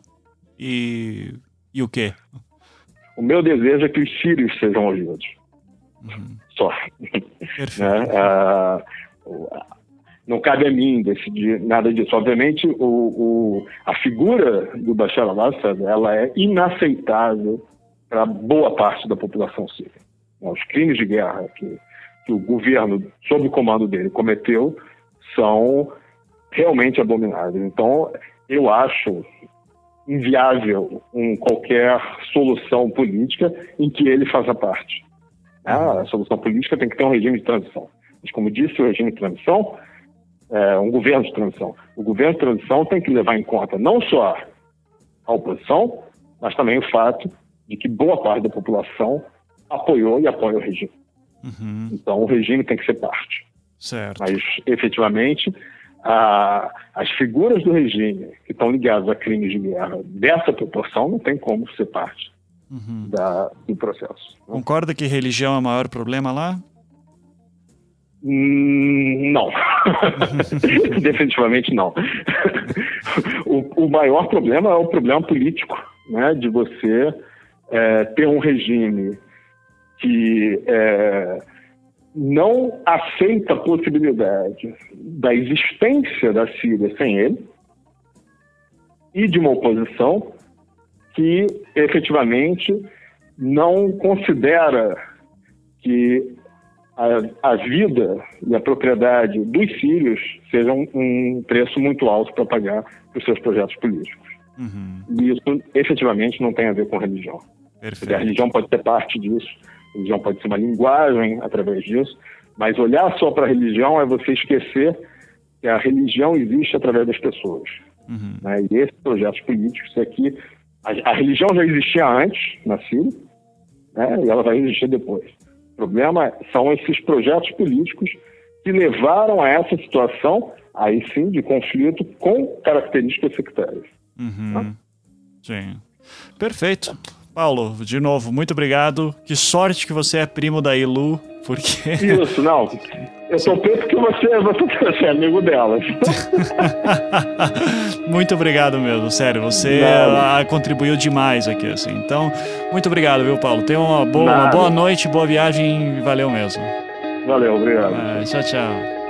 [SPEAKER 1] e, e o quê?
[SPEAKER 2] O meu desejo é que os sírios sejam ouvidos. Uhum. Só. Perfeito. né? ah, não cabe a mim decidir nada disso. Obviamente, o, o, a figura do Bashar al-Assad ela é inaceitável para boa parte da população síria. Os crimes de guerra que, que o governo, sob o comando dele, cometeu são realmente abomináveis. Então, eu acho inviável um, qualquer solução política em que ele faça parte. Ah, a solução política tem que ter um regime de transição. Mas, como disse, o regime de transição é, um governo de transição. O governo de transição tem que levar em conta não só a oposição, mas também o fato de que boa parte da população apoiou e apoia o regime.
[SPEAKER 1] Uhum.
[SPEAKER 2] Então o regime tem que ser parte.
[SPEAKER 1] Certo.
[SPEAKER 2] Mas, efetivamente, a, as figuras do regime que estão ligadas a crimes de guerra dessa proporção não tem como ser parte
[SPEAKER 1] Uhum.
[SPEAKER 2] da, do processo. né?
[SPEAKER 1] Concorda que religião é o maior problema lá?
[SPEAKER 2] Hum, Não. Definitivamente não. o, o maior problema é o problema político, né? De você é, ter um regime que é, não aceita a possibilidade da existência da Síria sem ele e de uma oposição que efetivamente não considera que a, a vida e a propriedade dos sírios sejam um preço muito alto para pagar os seus projetos políticos.
[SPEAKER 1] Uhum.
[SPEAKER 2] E isso efetivamente não tem a ver com religião. A
[SPEAKER 1] Perfeito.
[SPEAKER 2] religião pode ser parte disso, a religião pode ser uma linguagem através disso, mas olhar só para a religião é você esquecer que a religião existe através das pessoas.
[SPEAKER 1] Uhum.
[SPEAKER 2] Né? E esses projetos políticos aqui, a, a religião já existia antes na Síria, né? e ela vai existir depois. O problema são esses projetos políticos que levaram a essa situação, aí sim, de conflito com características sectárias.
[SPEAKER 1] Uhum. Sim. Perfeito. Paulo, de novo, muito obrigado. Que sorte que você é primo da Ilu, porque.
[SPEAKER 2] Isso, não. Eu sou preto que você, você, é amigo delas.
[SPEAKER 1] muito obrigado mesmo, sério. Você
[SPEAKER 2] Nada.
[SPEAKER 1] contribuiu demais aqui, assim. Então, muito obrigado, viu, Paulo? Tenha uma boa, uma boa noite, boa viagem. Valeu mesmo.
[SPEAKER 2] Valeu, obrigado.
[SPEAKER 1] Ah, tchau, tchau.